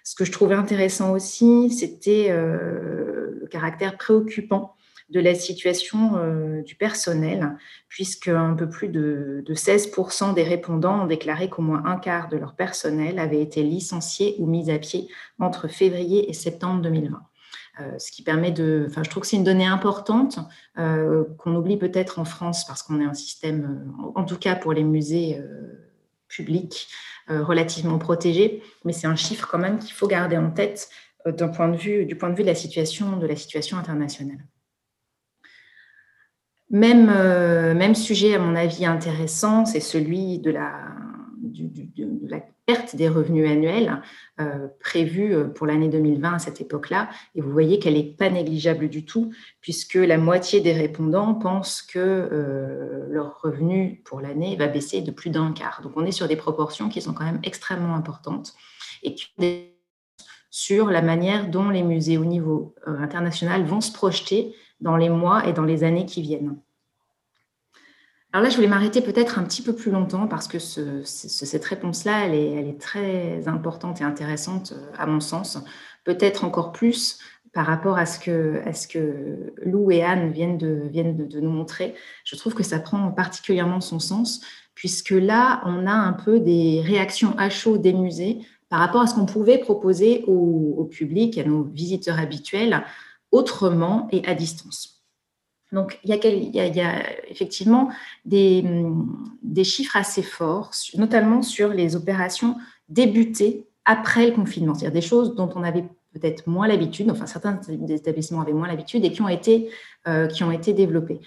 [SPEAKER 7] Ce que je trouvais intéressant aussi, c'était euh, le caractère préoccupant de la situation euh, du personnel, puisque un peu plus de, 16% des répondants ont déclaré qu'au moins un quart de leur personnel avait été licencié ou mis à pied entre février et septembre 2020. Euh, ce qui permet de, enfin, je trouve que c'est une donnée importante euh, qu'on oublie peut-être en France parce qu'on est un système, en tout cas pour les musées publics, relativement protégé, mais c'est un chiffre quand même qu'il faut garder en tête d'un point de vue, du point de vue de la situation, de la situation internationale. Même, euh, même sujet, à mon avis, intéressant, c'est celui de la, perte des revenus annuels euh, prévus euh, pour l'année 2020 à cette époque-là. Et vous voyez qu'elle n'est pas négligeable du tout, puisque la moitié des répondants pensent que leur revenu pour l'année va baisser de plus d'un quart. Donc on est sur des proportions qui sont quand même extrêmement importantes et qui sur la manière dont les musées au niveau international vont se projeter dans les mois et dans les années qui viennent. Alors là, je voulais m'arrêter peut-être un petit peu plus longtemps parce que cette réponse-là, elle est, très importante et intéressante euh, à mon sens, peut-être encore plus par rapport à ce que, Lou et Anne viennent, de, nous montrer. Je trouve que ça prend particulièrement son sens puisque là, on a un peu des réactions à chaud des musées par rapport à ce qu'on pouvait proposer au public, à nos visiteurs habituels, autrement et à distance. Donc, il y a, effectivement des, chiffres assez forts, notamment sur les opérations débutées après le confinement, c'est-à-dire des choses dont on avait peut-être moins l'habitude, enfin certains établissements avaient moins l'habitude et qui ont été, euh, qui ont été développés.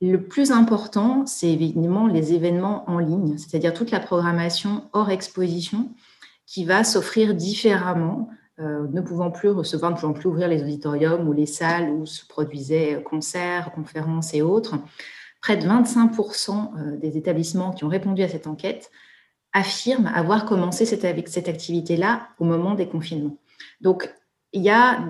[SPEAKER 7] Le plus important, c'est évidemment les événements en ligne, c'est-à-dire toute la programmation hors exposition qui va s'offrir différemment euh, ne pouvant plus recevoir, ne pouvant plus ouvrir les auditoriums ou les salles où se produisaient concerts, conférences et autres, près de 25% euh, des établissements qui ont répondu à cette enquête affirment avoir commencé cette, avec cette activité-là au moment des confinements. Donc, il y a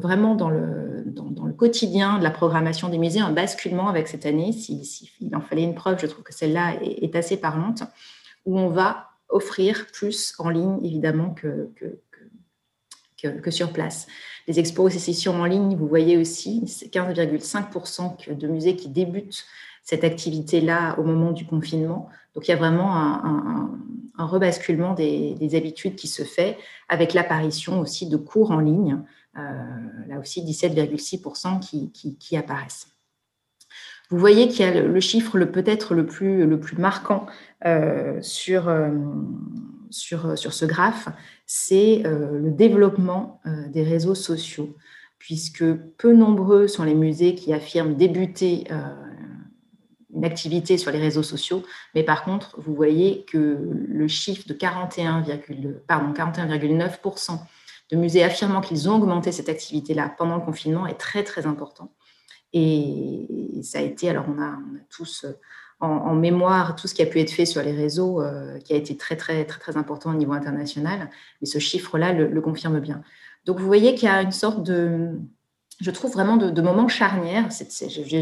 [SPEAKER 7] vraiment dans le, dans, le, quotidien de la programmation des musées un basculement avec cette année. S'il si, en fallait une preuve, je trouve que celle-là est, assez parlante, où on va offrir plus en ligne, évidemment, que, que, sur place. Les expos et sessions en ligne, vous voyez aussi, c'est 15,5% de musées qui débutent cette activité-là au moment du confinement. Donc il y a vraiment un, rebasculement des, habitudes qui se fait avec l'apparition aussi de cours en ligne, euh, là aussi 17,6% qui, apparaissent. Vous voyez qu'il y a le, chiffre peut-être le plus, le plus marquant euh, sur, euh, sur, sur ce graphe, c'est euh, le développement euh, des réseaux sociaux, puisque peu nombreux sont les musées qui affirment débuter euh, une activité sur les réseaux sociaux, mais par contre, vous voyez que le chiffre de 41,9% de musées affirmant qu'ils ont augmenté cette activité-là pendant le confinement est très, très important. Et ça a été, alors on a tous en, mémoire tout ce qui a pu être fait sur les réseaux, euh, qui a été très, très, très, très important au niveau international. Mais ce chiffre-là le, confirme bien. Donc, vous voyez qu'il y a une sorte de, je trouve vraiment de, moments charnières.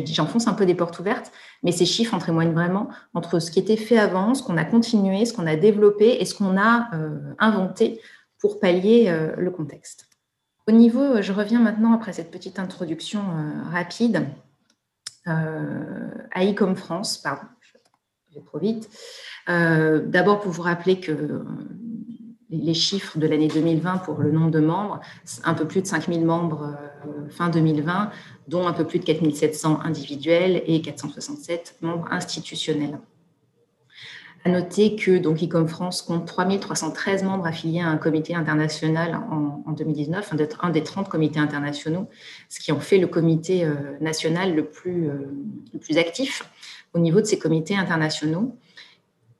[SPEAKER 7] J'enfonce un peu des portes ouvertes, mais ces chiffres en témoignent vraiment entre ce qui était fait avant, ce qu'on a continué, ce qu'on a développé et ce qu'on a inventé pour pallier le contexte. Au niveau, je reviens maintenant après cette petite introduction rapide à ICOM France, pardon, je vais trop vite. D'abord pour vous rappeler que les chiffres de l'année 2020 pour le nombre de membres, un peu plus de 5000 membres euh, fin 2020, dont un peu plus de 4700 individuels et 467 membres institutionnels. À noter que donc ICOM France compte 3313 membres affiliés à un comité international en, 2019, un des 30 comités internationaux, ce qui en fait le comité euh, national le plus, euh, le plus actif au niveau de ces comités internationaux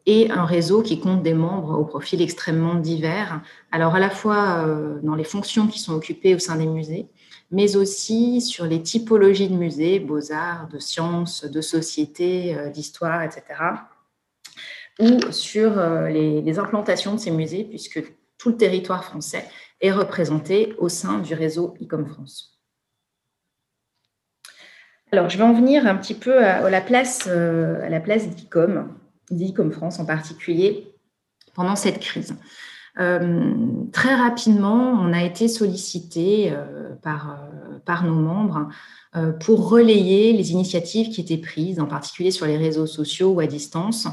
[SPEAKER 7] et un réseau qui compte des membres au profil extrêmement divers, alors à la fois euh, dans les fonctions qui sont occupées au sein des musées, mais aussi sur les typologies de musées, beaux-arts, de sciences, de sociétés, euh, d'histoire, etc., ou sur euh, les, implantations de ces musées, puisque tout le territoire français est représenté au sein du réseau ICOM France. Alors, je vais en venir un petit peu à, la place, à la place d'ICOM dit comme France en particulier, pendant cette crise. Euh, très rapidement, on a été sollicité euh, par, euh, par nos membres pour relayer les initiatives qui étaient prises, en particulier sur les réseaux sociaux ou à distance.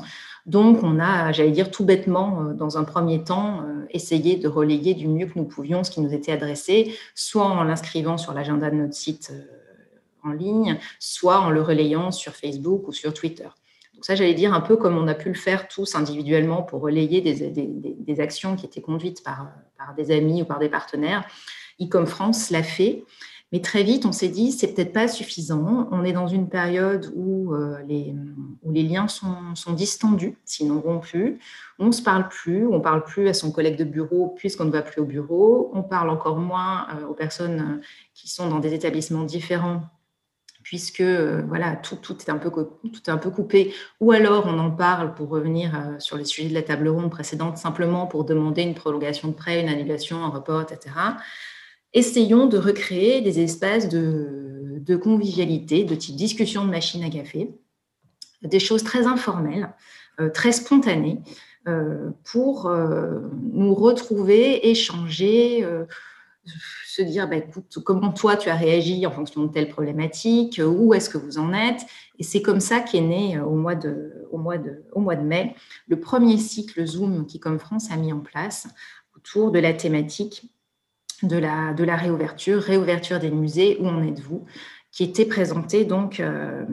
[SPEAKER 7] Donc, on a, j'allais dire tout bêtement, dans un premier temps, essayé de relayer du mieux que nous pouvions ce qui nous était adressé, soit en l'inscrivant sur l'agenda de notre site en ligne, soit en le relayant sur Facebook ou sur Twitter ça, j'allais dire un peu comme on a pu le faire tous individuellement pour relayer des, actions qui étaient conduites par, des amis ou par des partenaires. ICOM France l'a fait. Mais très vite, on s'est dit, c'est peut-être pas suffisant. On est dans une période où, euh, les, liens sont, distendus, sinon rompus. On ne se parle plus, on ne parle plus à son collègue de bureau puisqu'on ne va plus au bureau. On parle encore moins euh, aux personnes qui sont dans des établissements différents puisque euh, voilà, tout, est un peu, coupé, ou alors on en parle pour revenir euh, sur les sujets de la table ronde précédente, simplement pour demander une prolongation de prêt, une annulation, un report, etc. Essayons de recréer des espaces de, convivialité, de type discussion de machine à café, des choses très informelles, euh, très spontanées, pour nous retrouver, échanger se dire, bah, écoute, comment toi tu as réagi en fonction de telle problématique, euh, où est-ce que vous en êtes? Et c'est comme ça qu'est né euh, au mois, de, au, mois de, au mois de mai le premier cycle Zoom qui, comme France, a mis en place autour de la thématique de la, réouverture, réouverture des musées, où en êtes-vous qui était présenté donc euh,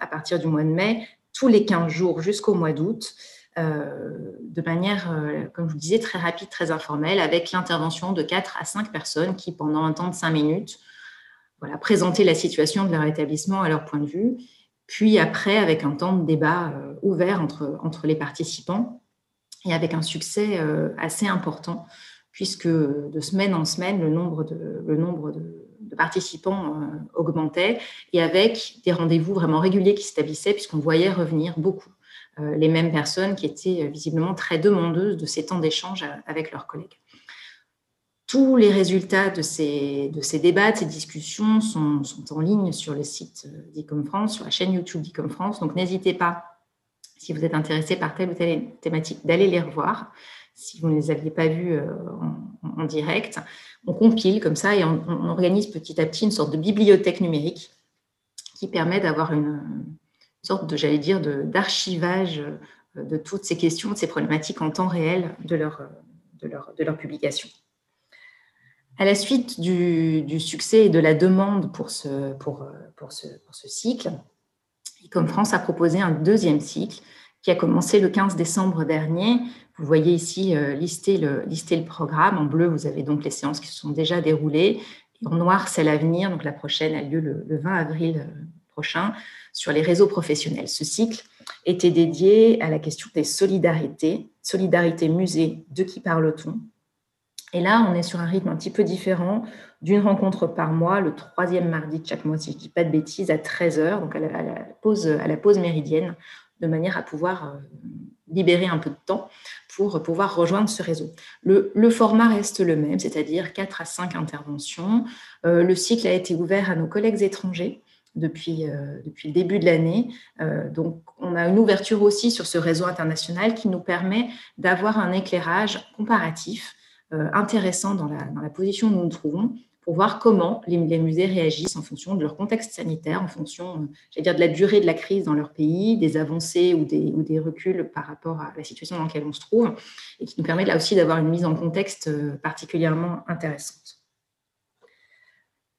[SPEAKER 7] à partir du mois de mai, tous les 15 jours jusqu'au mois d'août, euh, de manière, euh, comme je vous disais, très rapide, très informelle, avec l'intervention de 4 à 5 personnes qui, pendant un temps de 5 minutes, voilà, présentaient la situation de leur établissement à leur point de vue, puis après, avec un temps de débat ouvert entre, entre les participants, et avec un succès assez important, puisque de semaine en semaine, le nombre de, le nombre de, participants augmentait, et avec des rendez-vous vraiment réguliers qui s'établissaient, puisqu'on voyait revenir beaucoup euh, les mêmes personnes qui étaient euh, visiblement très demandeuses de ces temps d'échange avec leurs collègues. Tous les résultats de ces, de ces débats, de ces discussions sont, sont en ligne sur le site euh, d'ICOM France, sur la chaîne YouTube d'ICOM France. Donc n'hésitez pas, si vous êtes intéressé par telle ou telle thématique, d'aller les revoir si vous ne les aviez pas vus en, direct. On compile comme ça et on, organise petit à petit une sorte de bibliothèque numérique qui permet d'avoir une, sorte de, j'allais dire, d'archivage euh, de, toutes ces questions, de ces problématiques en temps réel de leur, euh, de leur, de leur publication. À la suite du, succès et de la demande pour ce, pour, euh, pour ce, cycle, Ecom France a proposé un deuxième cycle qui a commencé le 15 décembre dernier. Vous voyez ici lister, le, lister le programme. En bleu, vous avez donc les séances qui se sont déjà déroulées. Et en noir, c'est l'avenir. Donc la prochaine a lieu le, le 20 avril prochain sur les réseaux professionnels. Ce cycle était dédié à la question des solidarités, solidarité musée, de qui parle-t-on? Et là, on est sur un rythme un petit peu différent d'une rencontre par mois, le troisième mardi de chaque mois, si je ne dis pas de bêtises, à 13h, donc à la, pause, à la pause méridienne, de manière à pouvoir euh, libérer un peu de temps pour pouvoir rejoindre ce réseau. Le, format reste le même, c'est-à-dire 4 à 5 interventions. Euh, le cycle a été ouvert à nos collègues étrangers depuis, euh, le début de l'année. Euh, donc, on a une ouverture aussi sur ce réseau international qui nous permet d'avoir un éclairage comparatif intéressant dans la, dans la position où nous nous trouvons pour voir comment les, musées réagissent en fonction de leur contexte sanitaire, en fonction, dire, de la durée de la crise dans leur pays, des avancées ou des, reculs par rapport à la situation dans laquelle on se trouve, et qui nous permet là aussi d'avoir une mise en contexte euh, particulièrement intéressante.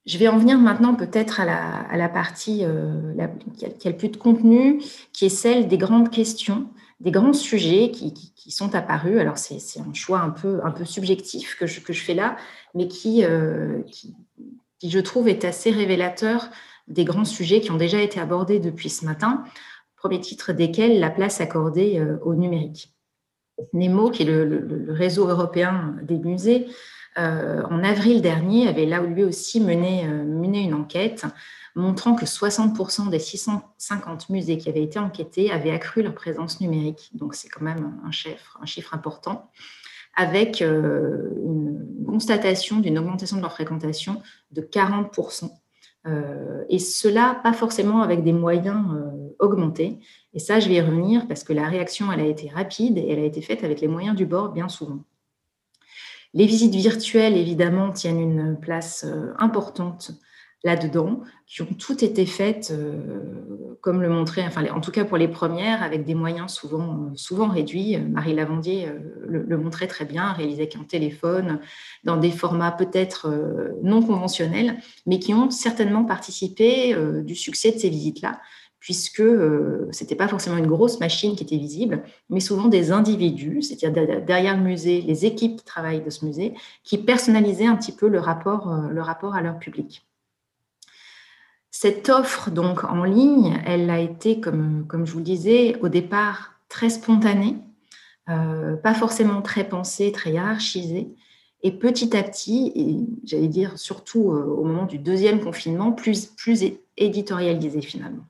[SPEAKER 7] Je vais en venir maintenant peut-être à la, à la partie euh, qui, a, le plus de contenu, qui est celle des grandes questions, des grands sujets qui, qui, sont apparus. Alors c'est un choix un peu, un peu subjectif que je, que je fais là, mais euh, qui, qui, je trouve, est assez révélateur des grands sujets qui ont déjà été abordés depuis ce matin, premier titre desquels la place accordée euh, au numérique. NEMO, qui est le, réseau européen des musées, euh, en avril dernier, avait là lui aussi mené, mené une enquête montrant que 60% des 650 musées qui avaient été enquêtés avaient accru leur présence numérique. Donc c'est quand même un chiffre, important avec euh, une constatation d'une augmentation de leur fréquentation de 40%. Euh, et cela, pas forcément avec des moyens euh, augmentés. Et ça, je vais y revenir parce que la réaction, elle a été rapide et elle a été faite avec les moyens du bord bien souvent. Les visites virtuelles, évidemment, tiennent une place importante là-dedans, qui ont toutes été faites, euh, comme le montrait, enfin, en tout cas pour les premières, avec des moyens souvent, souvent réduits. Marie Lavandier euh, le, montrait très bien, réalisé qu'un téléphone, dans des formats peut-être euh, non conventionnels, mais qui ont certainement participé du succès de ces visites-là, puisque ce n'était pas forcément une grosse machine qui était visible, mais souvent des individus, c'est-à-dire derrière le musée, les équipes qui travaillent de ce musée, qui personnalisaient un petit peu le rapport, le rapport à leur public. Cette offre donc en ligne, elle a été, comme, je vous le disais, au départ très spontanée, euh, pas forcément très pensée, très hiérarchisée. Et petit à petit, et j'allais dire surtout euh, au moment du deuxième confinement, plus, éditorialisée finalement.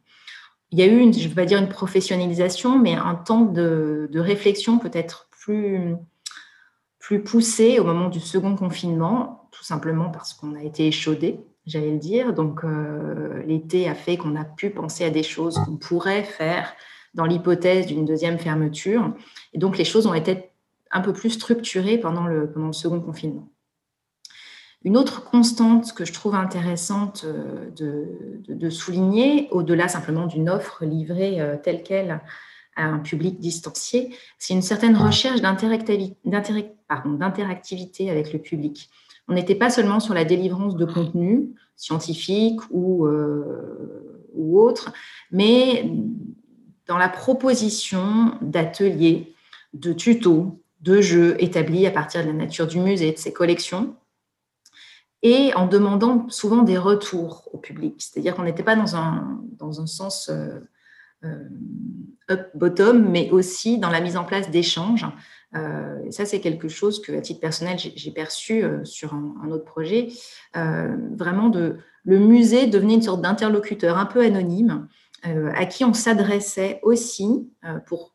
[SPEAKER 7] Il y a eu, une, je ne vais pas dire une professionnalisation, mais un temps de, de réflexion peut-être plus, plus poussé au moment du second confinement, tout simplement parce qu'on a été échaudé j'allais le dire. Donc, euh, l'été a fait qu'on a pu penser à des choses qu'on pourrait faire dans l'hypothèse d'une deuxième fermeture. Et donc, les choses ont été un peu plus structurées pendant le, second confinement. Une autre constante que je trouve intéressante euh, de, de, au-delà simplement d'une offre livrée euh, telle qu'elle à un public distancié, c'est une certaine recherche d'interactivité avec le public on n'était pas seulement sur la délivrance de contenu scientifique ou, euh, ou autre, mais dans la proposition d'ateliers, de tutos, de jeux établis à partir de la nature du musée et de ses collections, et en demandant souvent des retours au public. C'est-à-dire qu'on n'était pas dans un, dans un sens euh, euh, up-bottom, mais aussi dans la mise en place d'échanges et ça, c'est quelque chose que, à titre personnel, j'ai perçu euh, sur un, autre projet. Euh, vraiment, le musée devenait une sorte d'interlocuteur un peu anonyme à qui on s'adressait aussi pour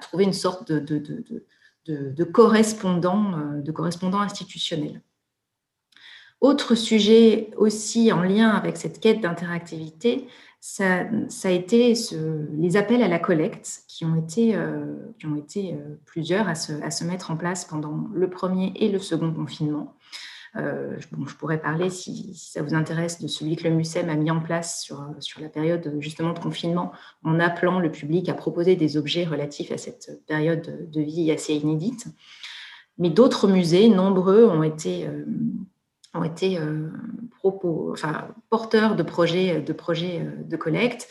[SPEAKER 7] trouver une sorte de correspondant, de correspondant institutionnel. Autre sujet aussi en lien avec cette quête d'interactivité, ça, a été les appels à la collecte qui ont été, euh, euh, plusieurs à se, mettre en place pendant le premier et le second confinement. Euh, je pourrais parler, si, ça vous intéresse, de celui que le MUSEM a mis en place sur, sur la période justement de confinement, en appelant le public à proposer des objets relatifs à cette période de vie assez inédite. Mais d'autres musées, nombreux, ont été ont été euh, porteurs de projets, euh, de collecte.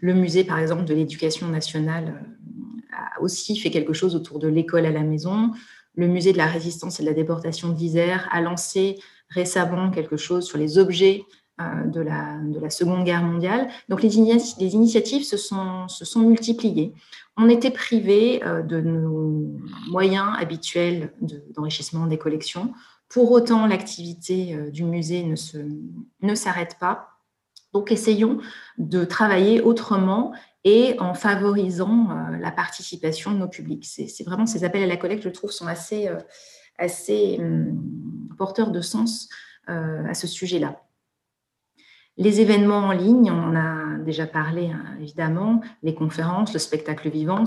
[SPEAKER 7] Le musée, par exemple, de l'éducation nationale euh, a aussi fait quelque chose autour de l'école à la maison. Le musée de la résistance et de la déportation d'Isère a lancé récemment quelque chose sur les objets de la, de la Seconde Guerre mondiale. Donc les, initiatives se sont, se sont multipliées. On était privé de nos moyens habituels d'enrichissement des collections. Pour autant, l'activité euh, du musée ne, ne s'arrête pas. Donc, essayons de travailler autrement et en favorisant euh, la participation de nos publics. C'est vraiment ces appels à la collecte, je trouve, sont assez, euh, assez hum, porteurs de sens à ce sujet-là. Les événements en ligne, on en déjà parlé hein, évidemment, les conférences, le spectacle vivant,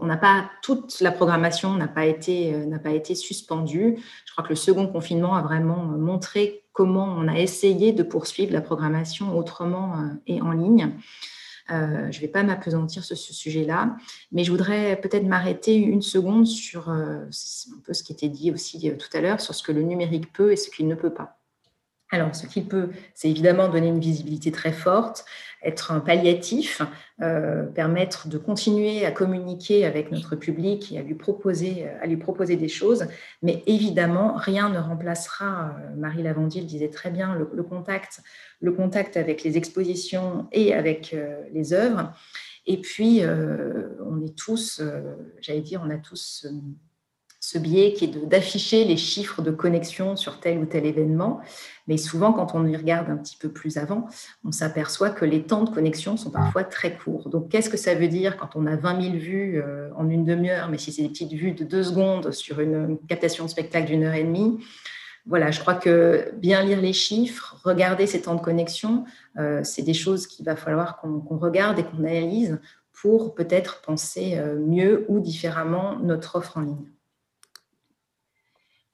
[SPEAKER 7] on n'a pas toute la programmation n'a pas été n'a pas été suspendue. Je crois que le second confinement a vraiment montré comment on a essayé de poursuivre la programmation autrement et en ligne. Euh, je ne vais pas m'apesantir sur ce sujet-là, mais je voudrais peut-être m'arrêter une seconde sur euh, un peu ce qui était dit aussi euh, tout à l'heure, sur ce que le numérique peut et ce qu'il ne peut pas. Alors, ce qu'il peut, c'est évidemment donner une visibilité très forte, être un palliatif, euh, permettre de continuer à communiquer avec notre public et à lui proposer, à lui proposer des choses. Mais évidemment, rien ne remplacera, euh, Marie Lavandier le disait très bien, le, contact, le contact avec les expositions et avec euh, les œuvres. Et puis, on est tous, j'allais dire, on a tous ce biais qui est d'afficher les chiffres de connexion sur tel ou tel événement. Mais souvent, quand on y regarde un petit peu plus avant, on s'aperçoit que les temps de connexion sont parfois très courts. Donc, qu'est-ce que ça veut dire quand on a 20 000 vues euh, en une demi-heure, mais si c'est des petites vues de deux secondes sur une captation de spectacle d'une heure et demie? Voilà, je crois que bien lire les chiffres, regarder ces temps de connexion, euh, c'est des choses qu'il va falloir qu'on regarde et qu'on analyse pour peut-être penser euh, mieux ou différemment notre offre en ligne.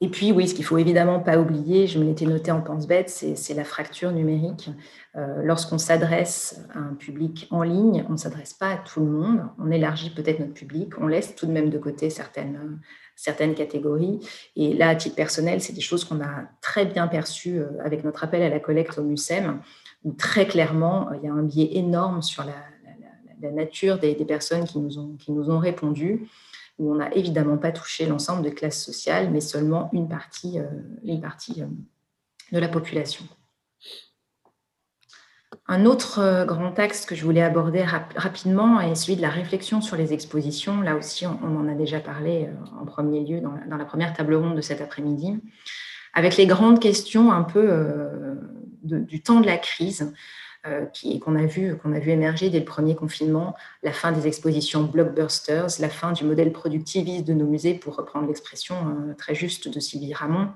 [SPEAKER 7] Et puis, oui, ce qu'il faut évidemment pas oublier, je me l'étais noté en pense-bête, c'est la fracture numérique. Euh, lorsqu'on s'adresse à un public en ligne, on ne s'adresse pas à tout le monde, on élargit peut-être notre public, on laisse tout de même de côté certaines, certaines catégories. Et là, à titre personnel, c'est des choses qu'on a très bien perçues euh, avec notre appel à la collecte au MUSEM, où très clairement, euh, il y a un biais énorme sur la, nature des, des, personnes qui nous ont, qui nous ont répondu où on n'a évidemment pas touché l'ensemble de classes sociales, mais seulement une partie, euh, une partie euh, de la population. Un autre euh, grand axe que je voulais aborder rapidement est celui de la réflexion sur les expositions. Là aussi, on, en a déjà parlé en premier lieu dans la, première table ronde de cet après-midi, avec les grandes questions un peu du temps de la crise. Euh, qu'on a, vu, qu'on a vu émerger dès le premier confinement, la fin des expositions blockbusters, la fin du modèle productiviste de nos musées, pour reprendre l'expression euh, très juste de Sylvie Ramon.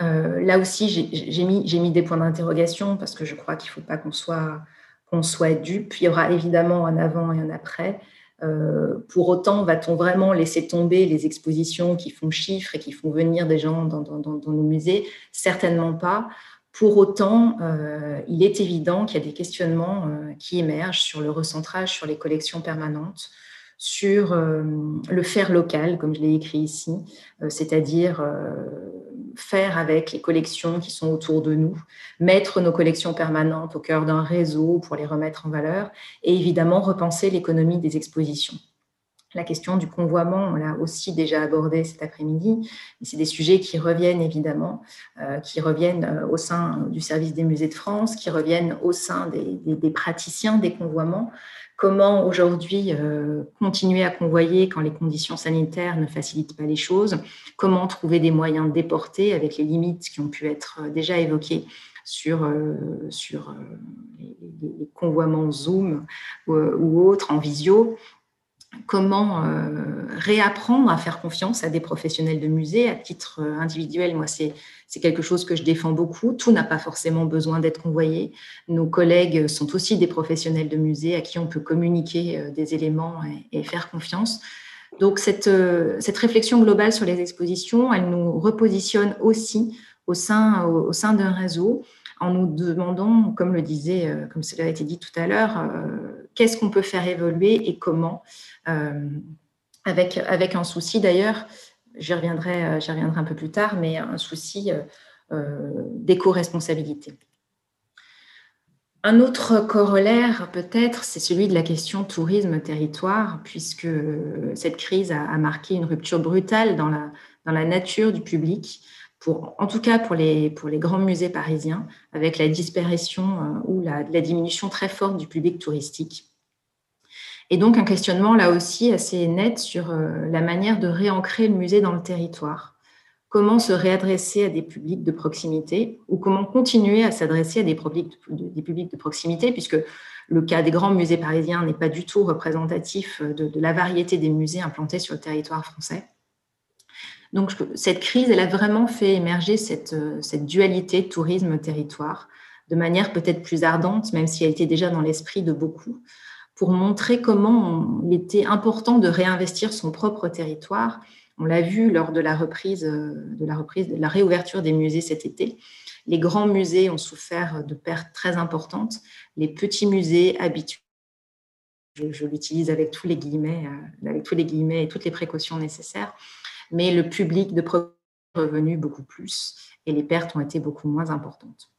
[SPEAKER 7] Euh, là aussi, j'ai mis, des points d'interrogation parce que je crois qu'il ne faut pas qu'on soit, qu'on soit dupe. Il y aura évidemment un avant et un après. pour autant, va-t-on vraiment laisser tomber les expositions qui font chiffre et qui font venir des gens dans nos musées? Certainement pas. Pour autant, euh, il est évident qu'il y a des questionnements euh, qui émergent sur le recentrage sur les collections permanentes, sur euh, le faire local, comme je l'ai écrit ici, c'est-à-dire faire avec les collections qui sont autour de nous, mettre nos collections permanentes au cœur d'un réseau pour les remettre en valeur, et évidemment repenser l'économie des expositions. La question du convoiement, on l'a aussi déjà abordé cet après-midi, c'est des sujets qui reviennent évidemment, euh, qui reviennent euh, au sein du service des musées de France, qui reviennent au sein des, praticiens des convoiements. Comment aujourd'hui euh, continuer à convoyer quand les conditions sanitaires ne facilitent pas les choses? Comment trouver des moyens de déporter avec les limites qui ont pu être déjà évoquées sur, sur les, convoiements Zoom ou, ou autres en visio? Comment euh, réapprendre à faire confiance à des professionnels de musée. À titre euh, individuel, moi, c'est quelque chose que je défends beaucoup. Tout n'a pas forcément besoin d'être convoyé. Nos collègues sont aussi des professionnels de musée à qui on peut communiquer euh, des éléments et, faire confiance. Donc, cette, réflexion globale sur les expositions, elle nous repositionne aussi au sein d'un réseau en nous demandant, comme le disait, comme cela a été dit tout à l'heure, qu'est-ce qu'on peut faire évoluer et comment, euh, avec, un souci d'ailleurs, j'y reviendrai, euh, un peu plus tard, mais un souci euh, d'éco-responsabilité. Un autre corollaire, peut-être, c'est celui de la question tourisme-territoire, puisque cette crise a, marqué une rupture brutale dans la nature du public, en tout cas pour les, grands musées parisiens, avec la disparition ou la, diminution très forte du public touristique. Et donc un questionnement là aussi assez net sur euh, la manière de réancrer le musée dans le territoire. comment se réadresser à des publics de proximité ou comment continuer à s'adresser à des publics, des publics de proximité, puisque le cas des grands musées parisiens n'est pas du tout représentatif de, la variété des musées implantés sur le territoire français. Donc, cette crise, elle a vraiment fait émerger cette, cette dualité tourisme-territoire de manière peut-être plus ardente, même si elle était déjà dans l'esprit de beaucoup, pour montrer comment il était important de réinvestir son propre territoire. On l'a vu lors de la reprise, de la reprise, de la réouverture des musées cet été. Les grands musées ont souffert de pertes très importantes. Les petits musées habituels, je, l'utilise avec tous les guillemets, euh, avec tous les guillemets et toutes les précautions nécessaires, mais le public de revenu beaucoup plus et les pertes ont été beaucoup moins importantes.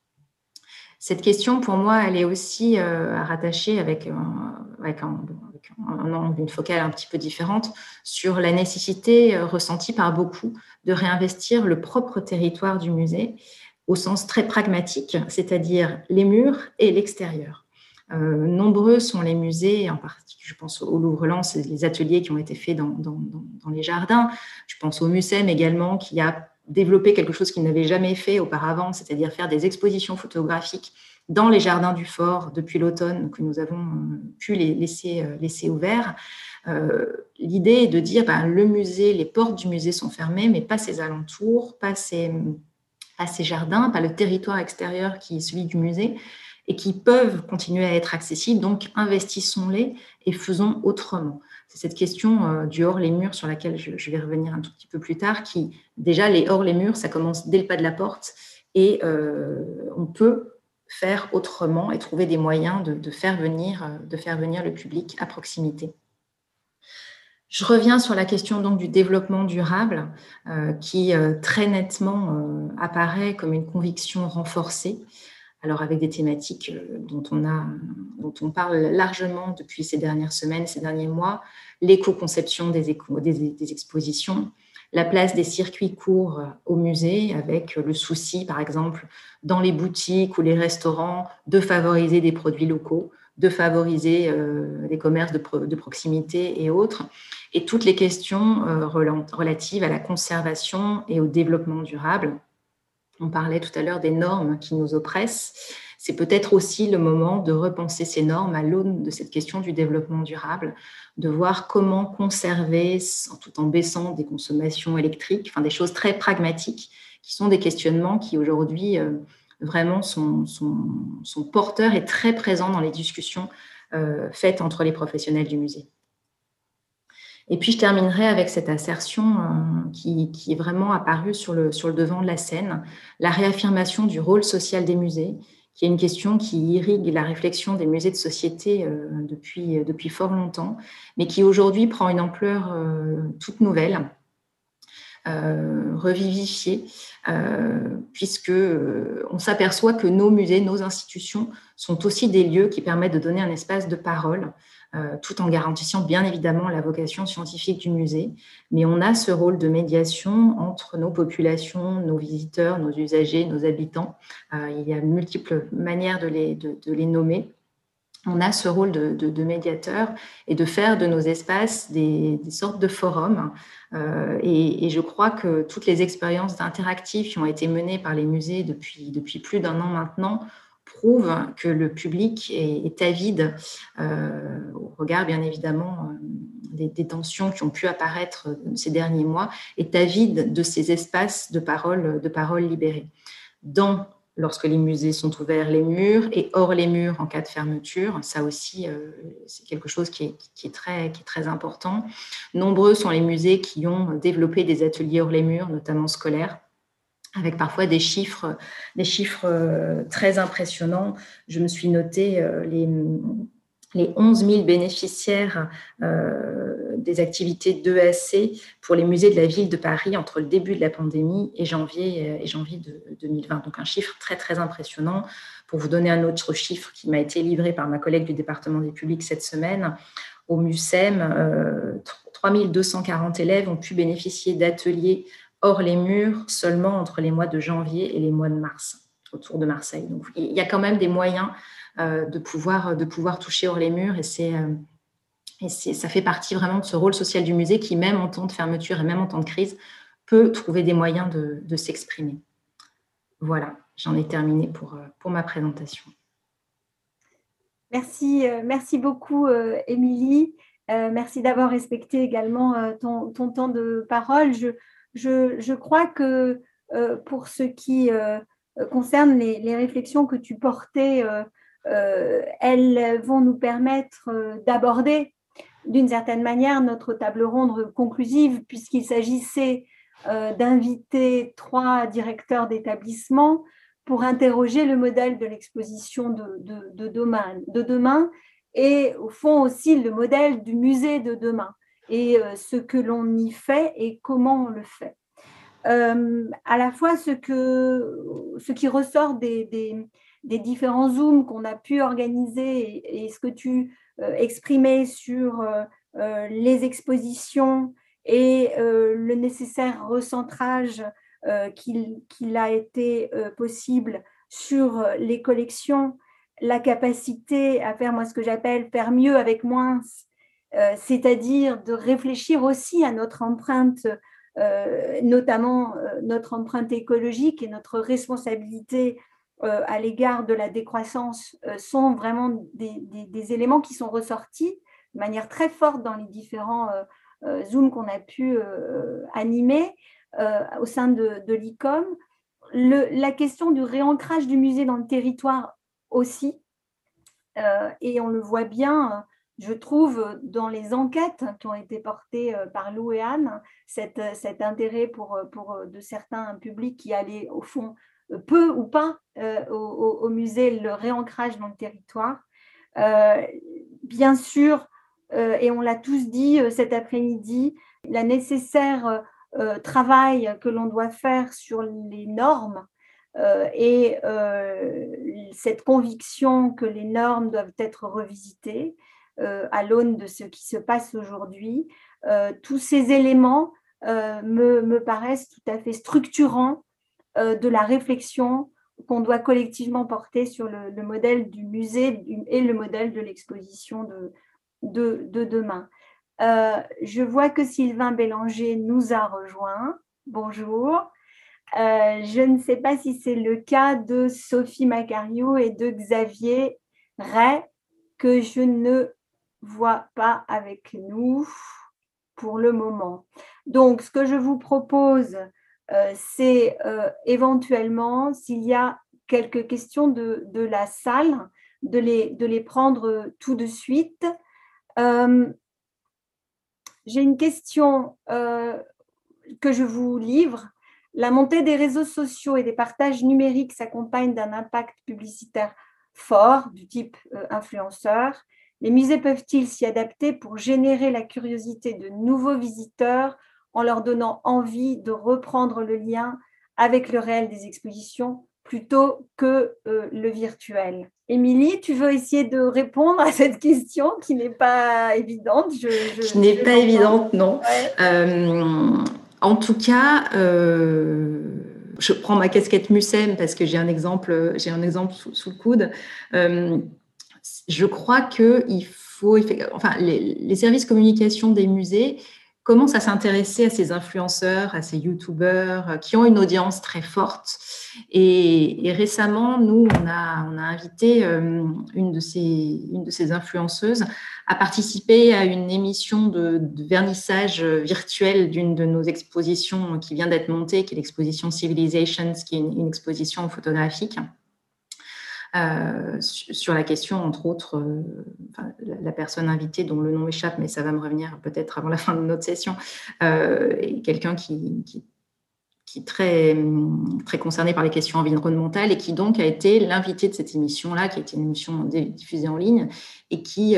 [SPEAKER 7] Cette question, pour moi, elle est aussi euh, rattachée avec, un, une focale un petit peu différente sur la nécessité euh, ressentie par beaucoup de réinvestir le propre territoire du musée au sens très pragmatique, c'est-à-dire les murs et l'extérieur. Euh, nombreux sont les musées, en particulier, je pense au Louvre-Lens, les ateliers qui ont été faits dans, les jardins. Je pense au MUSEM également, qui a développer quelque chose qu'il n'avait jamais fait auparavant, c'est-à-dire faire des expositions photographiques dans les jardins du fort depuis l'automne que nous avons euh, pu les laisser, euh, ouverts. L'idée est de dire ben, le musée, les portes du musée sont fermées, mais pas ses alentours, pas ses, pas ses jardins, pas le territoire extérieur qui est celui du musée et qui peuvent continuer à être accessibles. Donc, investissons-les et faisons autrement. C'est cette question euh, du hors les murs sur laquelle je, vais revenir un tout petit peu plus tard, qui déjà les hors les murs, ça commence dès le pas de la porte et euh, on peut faire autrement et trouver des moyens de, faire venir, euh, de faire venir le public à proximité. Je reviens sur la question donc du développement durable qui très nettement apparaît comme une conviction renforcée alors avec des thématiques euh, dont on, a, dont on parle largement depuis ces dernières semaines, ces derniers mois, l'éco-conception des, des, expositions, la place des circuits courts au musée, avec le souci, par exemple, dans les boutiques ou les restaurants, de favoriser des produits locaux, de favoriser euh, les commerces de, proximité et autres, et toutes les questions euh, relatives à la conservation et au développement durable on parlait tout à l'heure des normes qui nous oppressent. C'est peut-être aussi le moment de repenser ces normes à l'aune de cette question du développement durable, de voir comment conserver, tout en baissant des consommations électriques, enfin des choses très pragmatiques, qui sont des questionnements qui aujourd'hui euh, vraiment sont, porteurs et très présents dans les discussions euh, faites entre les professionnels du musée. Et puis, je terminerai avec cette assertion euh, qui, est vraiment apparue sur le, sur le devant de la scène, la réaffirmation du rôle social des musées, qui est une question qui irrigue la réflexion des musées de société euh, depuis, depuis fort longtemps, mais qui aujourd'hui prend une ampleur euh, toute nouvelle, revivifiée, puisque on s'aperçoit que nos musées, nos institutions sont aussi des lieux qui permettent de donner un espace de parole euh, tout en garantissant bien évidemment la vocation scientifique du musée. Mais on a ce rôle de médiation entre nos populations, nos visiteurs, nos usagers, nos habitants. Euh, il y a multiples manières de les, nommer on a ce rôle de, médiateur et de faire de nos espaces des, sortes de forums. Euh, et, je crois que toutes les expériences interactives qui ont été menées par les musées depuis plus d'un an maintenant prouve que le public est, avide, euh, au regard bien évidemment euh, des, tensions qui ont pu apparaître ces derniers mois, est avide de ces espaces de parole, de parole libérée. Dans lorsque les musées sont ouverts, les murs, et hors les murs en cas de fermeture. Ça aussi, euh, c'est quelque chose très, qui est très important. Nombreux sont les musées qui ont développé des ateliers hors les murs, notamment scolaires avec parfois des chiffres, des euh, très impressionnants. Je me suis noté euh, les, les 11 000 bénéficiaires euh, des activités d'ESC pour les musées de la ville de Paris entre le début de la pandémie et janvier, et janvier de 2020. Donc un chiffre très très impressionnant. Pour vous donner un autre chiffre qui m'a été livré par ma collègue du département des publics cette semaine, au MUSEM, 3240 élèves ont pu bénéficier d'ateliers hors les murs seulement entre les mois de janvier et les mois de mars autour de Marseille. Donc, il y a quand même des moyens euh, de, pouvoir, de pouvoir toucher hors les murs et c'est euh, et ça fait partie vraiment de ce rôle social du musée qui, même en temps de fermeture et même en temps de crise, peut trouver des moyens de, s'exprimer. Voilà, j'en ai terminé pour, pour ma présentation.
[SPEAKER 1] Merci, merci beaucoup, Émilie. merci d'avoir respecté également ton, ton, temps de parole. Je, je, crois que pour ce qui concerne les, réflexions que tu portais, elles vont nous permettre d'aborder d'une certaine manière notre table ronde conclusive, puisqu'il s'agissait euh, d'inviter trois directeurs d'établissement pour interroger le modèle de l'exposition de, demain, et au fond aussi le modèle du musée de demain et euh, ce que l'on y fait et comment on le fait. Euh, à la fois ce, que, ce qui ressort des, des, différents Zooms qu'on a pu organiser et, ce que tu euh, exprimé sur les expositions et le nécessaire recentrage qu'il a été possible sur les collections, la capacité à faire moi ce que j'appelle faire mieux avec moins, c'est-à-dire de réfléchir aussi à notre empreinte, notamment notre empreinte écologique et notre responsabilité euh, à l'égard de la décroissance euh, sont vraiment des, éléments qui sont ressortis de manière très forte dans les différents euh, Zooms qu'on a pu animer au sein de l'ICOM. la question du réancrage du musée dans le territoire aussi, et on le voit bien, je trouve, dans les enquêtes qui ont été portées par Lou et Anne, cet, cet intérêt pour, pour de certains publics qui allaient au fond peu ou pas euh, au, musée le réancrage dans le territoire. Euh, bien sûr, euh, et on l'a tous dit cet après-midi, la nécessaire travail que l'on doit faire sur les normes et cette conviction que les normes doivent être revisitées à l'aune de ce qui se passe aujourd'hui. tous ces éléments me, me, paraissent tout à fait structurants euh, de la réflexion qu'on doit collectivement porter sur le, modèle du musée et le modèle de l'exposition de, demain. Euh, je vois que Sylvain Bélanger nous a rejoint. Bonjour. Euh, je ne sais pas si c'est le cas de Sophie Macario et de Xavier Ray, que je ne vois pas avec nous pour le moment. Donc, ce que je vous propose, euh, c'est euh, éventuellement, s'il y a quelques questions de, la salle, de les, de les, prendre tout de suite. Euh, j'ai une question que je vous livre. La montée des réseaux sociaux et des partages numériques s'accompagne d'un impact publicitaire fort du type influenceur. Les musées peuvent-ils s'y adapter pour générer la curiosité de nouveaux visiteurs en leur donnant envie de reprendre le lien avec le réel des expositions plutôt que euh, le virtuel? Émilie, tu veux essayer de répondre à cette question qui n'est pas évidente
[SPEAKER 7] je, Qui n'est pas évidente, non. Euh, en tout cas, euh, je prends ma casquette MUSEM parce que j'ai un exemple, j'ai un exemple sous, le coude. Je crois qu'il faut, enfin, les, les services communication des musées commence à s'intéresser à ces influenceurs, à ces youtubeurs euh, qui ont une audience très forte. Et, récemment, nous, on a, invité euh, une, de ces, influenceuses à participer à une émission de, vernissage virtuel d'une de nos expositions qui vient d'être montée, qui est l'exposition Civilizations, qui est une exposition photographique. Euh, sur la question, entre autres, euh, la personne invitée dont le nom échappe, mais ça va me revenir peut-être avant la fin de notre session, euh, est quelqu'un qui, est très, très concerné par les questions environnementales et qui donc a été l'invité de cette émission-là, qui a été une émission diffusée en ligne et qui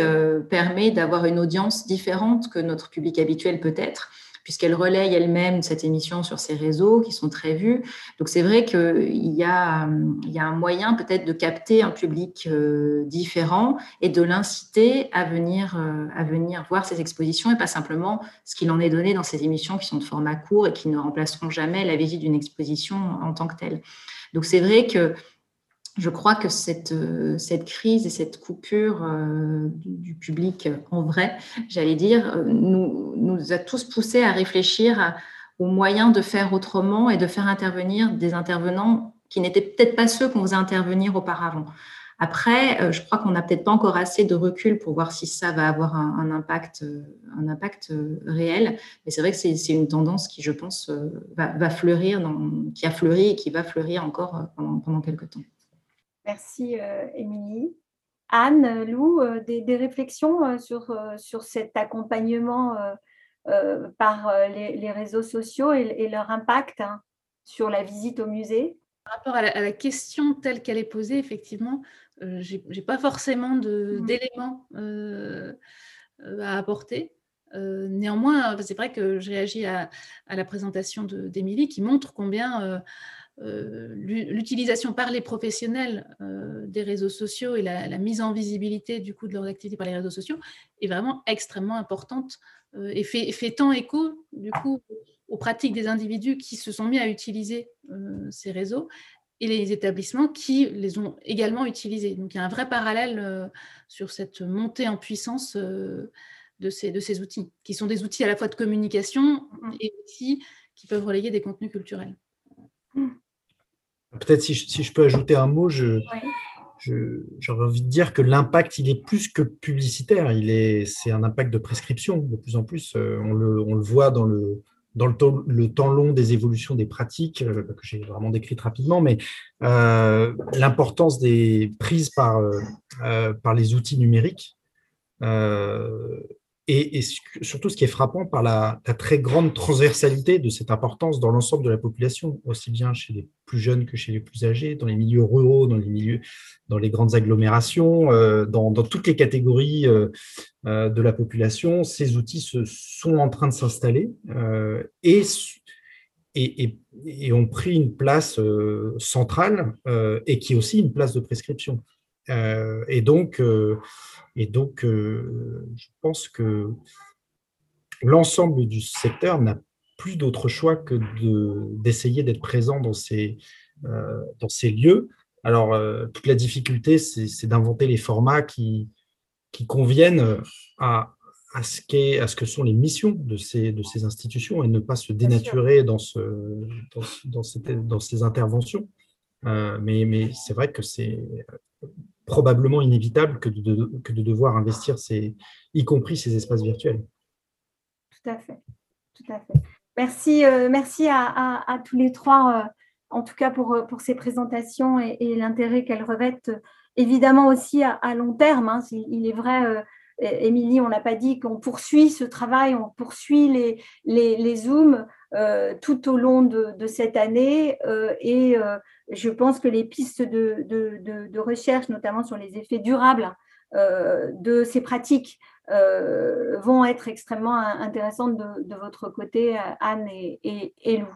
[SPEAKER 7] permet d'avoir une audience différente que notre public habituel peut être puisqu'elle relaye elle-même cette émission sur ses réseaux qui sont très vus. Donc c'est vrai qu'il y, a, y a un moyen peut-être de capter un public euh, différent et de l'inciter à venir, euh, à venir voir ces expositions et pas simplement ce qu'il en est donné dans ces émissions qui sont de format court et qui ne remplaceront jamais la visite d'une exposition en tant que telle. Donc c'est vrai que je crois que cette, euh, cette crise et cette coupure euh, du, public en vrai, j'allais dire, euh, nous, nous a tous poussés à réfléchir aux moyens de faire autrement et de faire intervenir des intervenants qui n'étaient peut-être pas ceux qu'on faisait intervenir auparavant. Après, euh, je crois qu'on n'a peut-être pas encore assez de recul pour voir si ça va avoir un, impact, un impact euh, réel. Mais c'est vrai que c'est une tendance qui, je pense, euh, va, fleurir, qui a fleuri et qui va fleurir encore pendant, quelques temps.
[SPEAKER 1] Merci, Émilie. Anne, Lou, des, réflexions sur, sur cet accompagnement par les, réseaux sociaux et, leur impact hein, sur la visite au musée?
[SPEAKER 6] Par rapport à la question telle qu'elle est posée, effectivement, euh, j'ai n'ai pas forcément mmh. d'éléments euh, euh, à apporter. néanmoins, c'est vrai que je réagis à, la présentation d'Émilie qui montre combien l'utilisation par les professionnels des réseaux sociaux et la, mise en visibilité du coup de leurs activités par les réseaux sociaux est vraiment extrêmement importante et fait, fait, tant écho du coup aux pratiques des individus qui se sont mis à utiliser ces réseaux et les établissements qui les ont également utilisés. Donc il y a un vrai parallèle euh, sur cette montée en puissance euh, de, ces, de ces outils, qui sont des outils à la fois de communication mm. et aussi qui peuvent relayer des contenus culturels.
[SPEAKER 5] Peut-être si, si, je peux ajouter un mot, je, j'aurais envie de dire que l'impact, il est plus que publicitaire, il est, c'est un impact de prescription de plus en plus. Euh, on le, on le voit dans le, dans le temps, le temps, long des évolutions des pratiques, euh, que j'ai vraiment décrites rapidement, mais euh, l'importance des prises par, euh, par les outils numériques et, surtout ce qui est frappant par la, très grande transversalité de cette importance dans l'ensemble de la population, aussi bien chez les plus jeunes que chez les plus âgés, dans les milieux ruraux, dans les milieux, dans les grandes agglomérations, euh, dans, toutes les catégories euh, euh, de la population, ces outils sont en train de s'installer et, et, et, ont pris une place centrale et qui est aussi une place de prescription. et donc, et donc, euh, je pense que l'ensemble du secteur n'a plus d'autre choix que d'essayer d'être présent dans ces, euh, dans ces lieux. Alors, euh, toute la difficulté, c'est d'inventer les formats qui, qui conviennent à, à, ce à ce que sont les missions de ces, de ces institutions et ne pas se dénaturer dans, ce, dans, dans, dans ces interventions. mais mais c'est vrai que c'est probablement inévitable que de, que de devoir investir, y compris ces espaces virtuels.
[SPEAKER 1] Tout à fait. Tout à fait. Merci, euh, merci à, tous les trois, euh, en tout cas pour, pour ces présentations et, l'intérêt qu'elles revêtent, évidemment aussi à, long terme. Hein. il est vrai, euh, Émilie, on n'a pas dit qu'on poursuit ce travail, on poursuit les, les, les Zooms tout au long de, cette année et je pense que les pistes de, recherche, notamment sur les effets durables euh, de ces pratiques, euh, vont être extrêmement intéressantes de, votre côté, Anne et, Lou.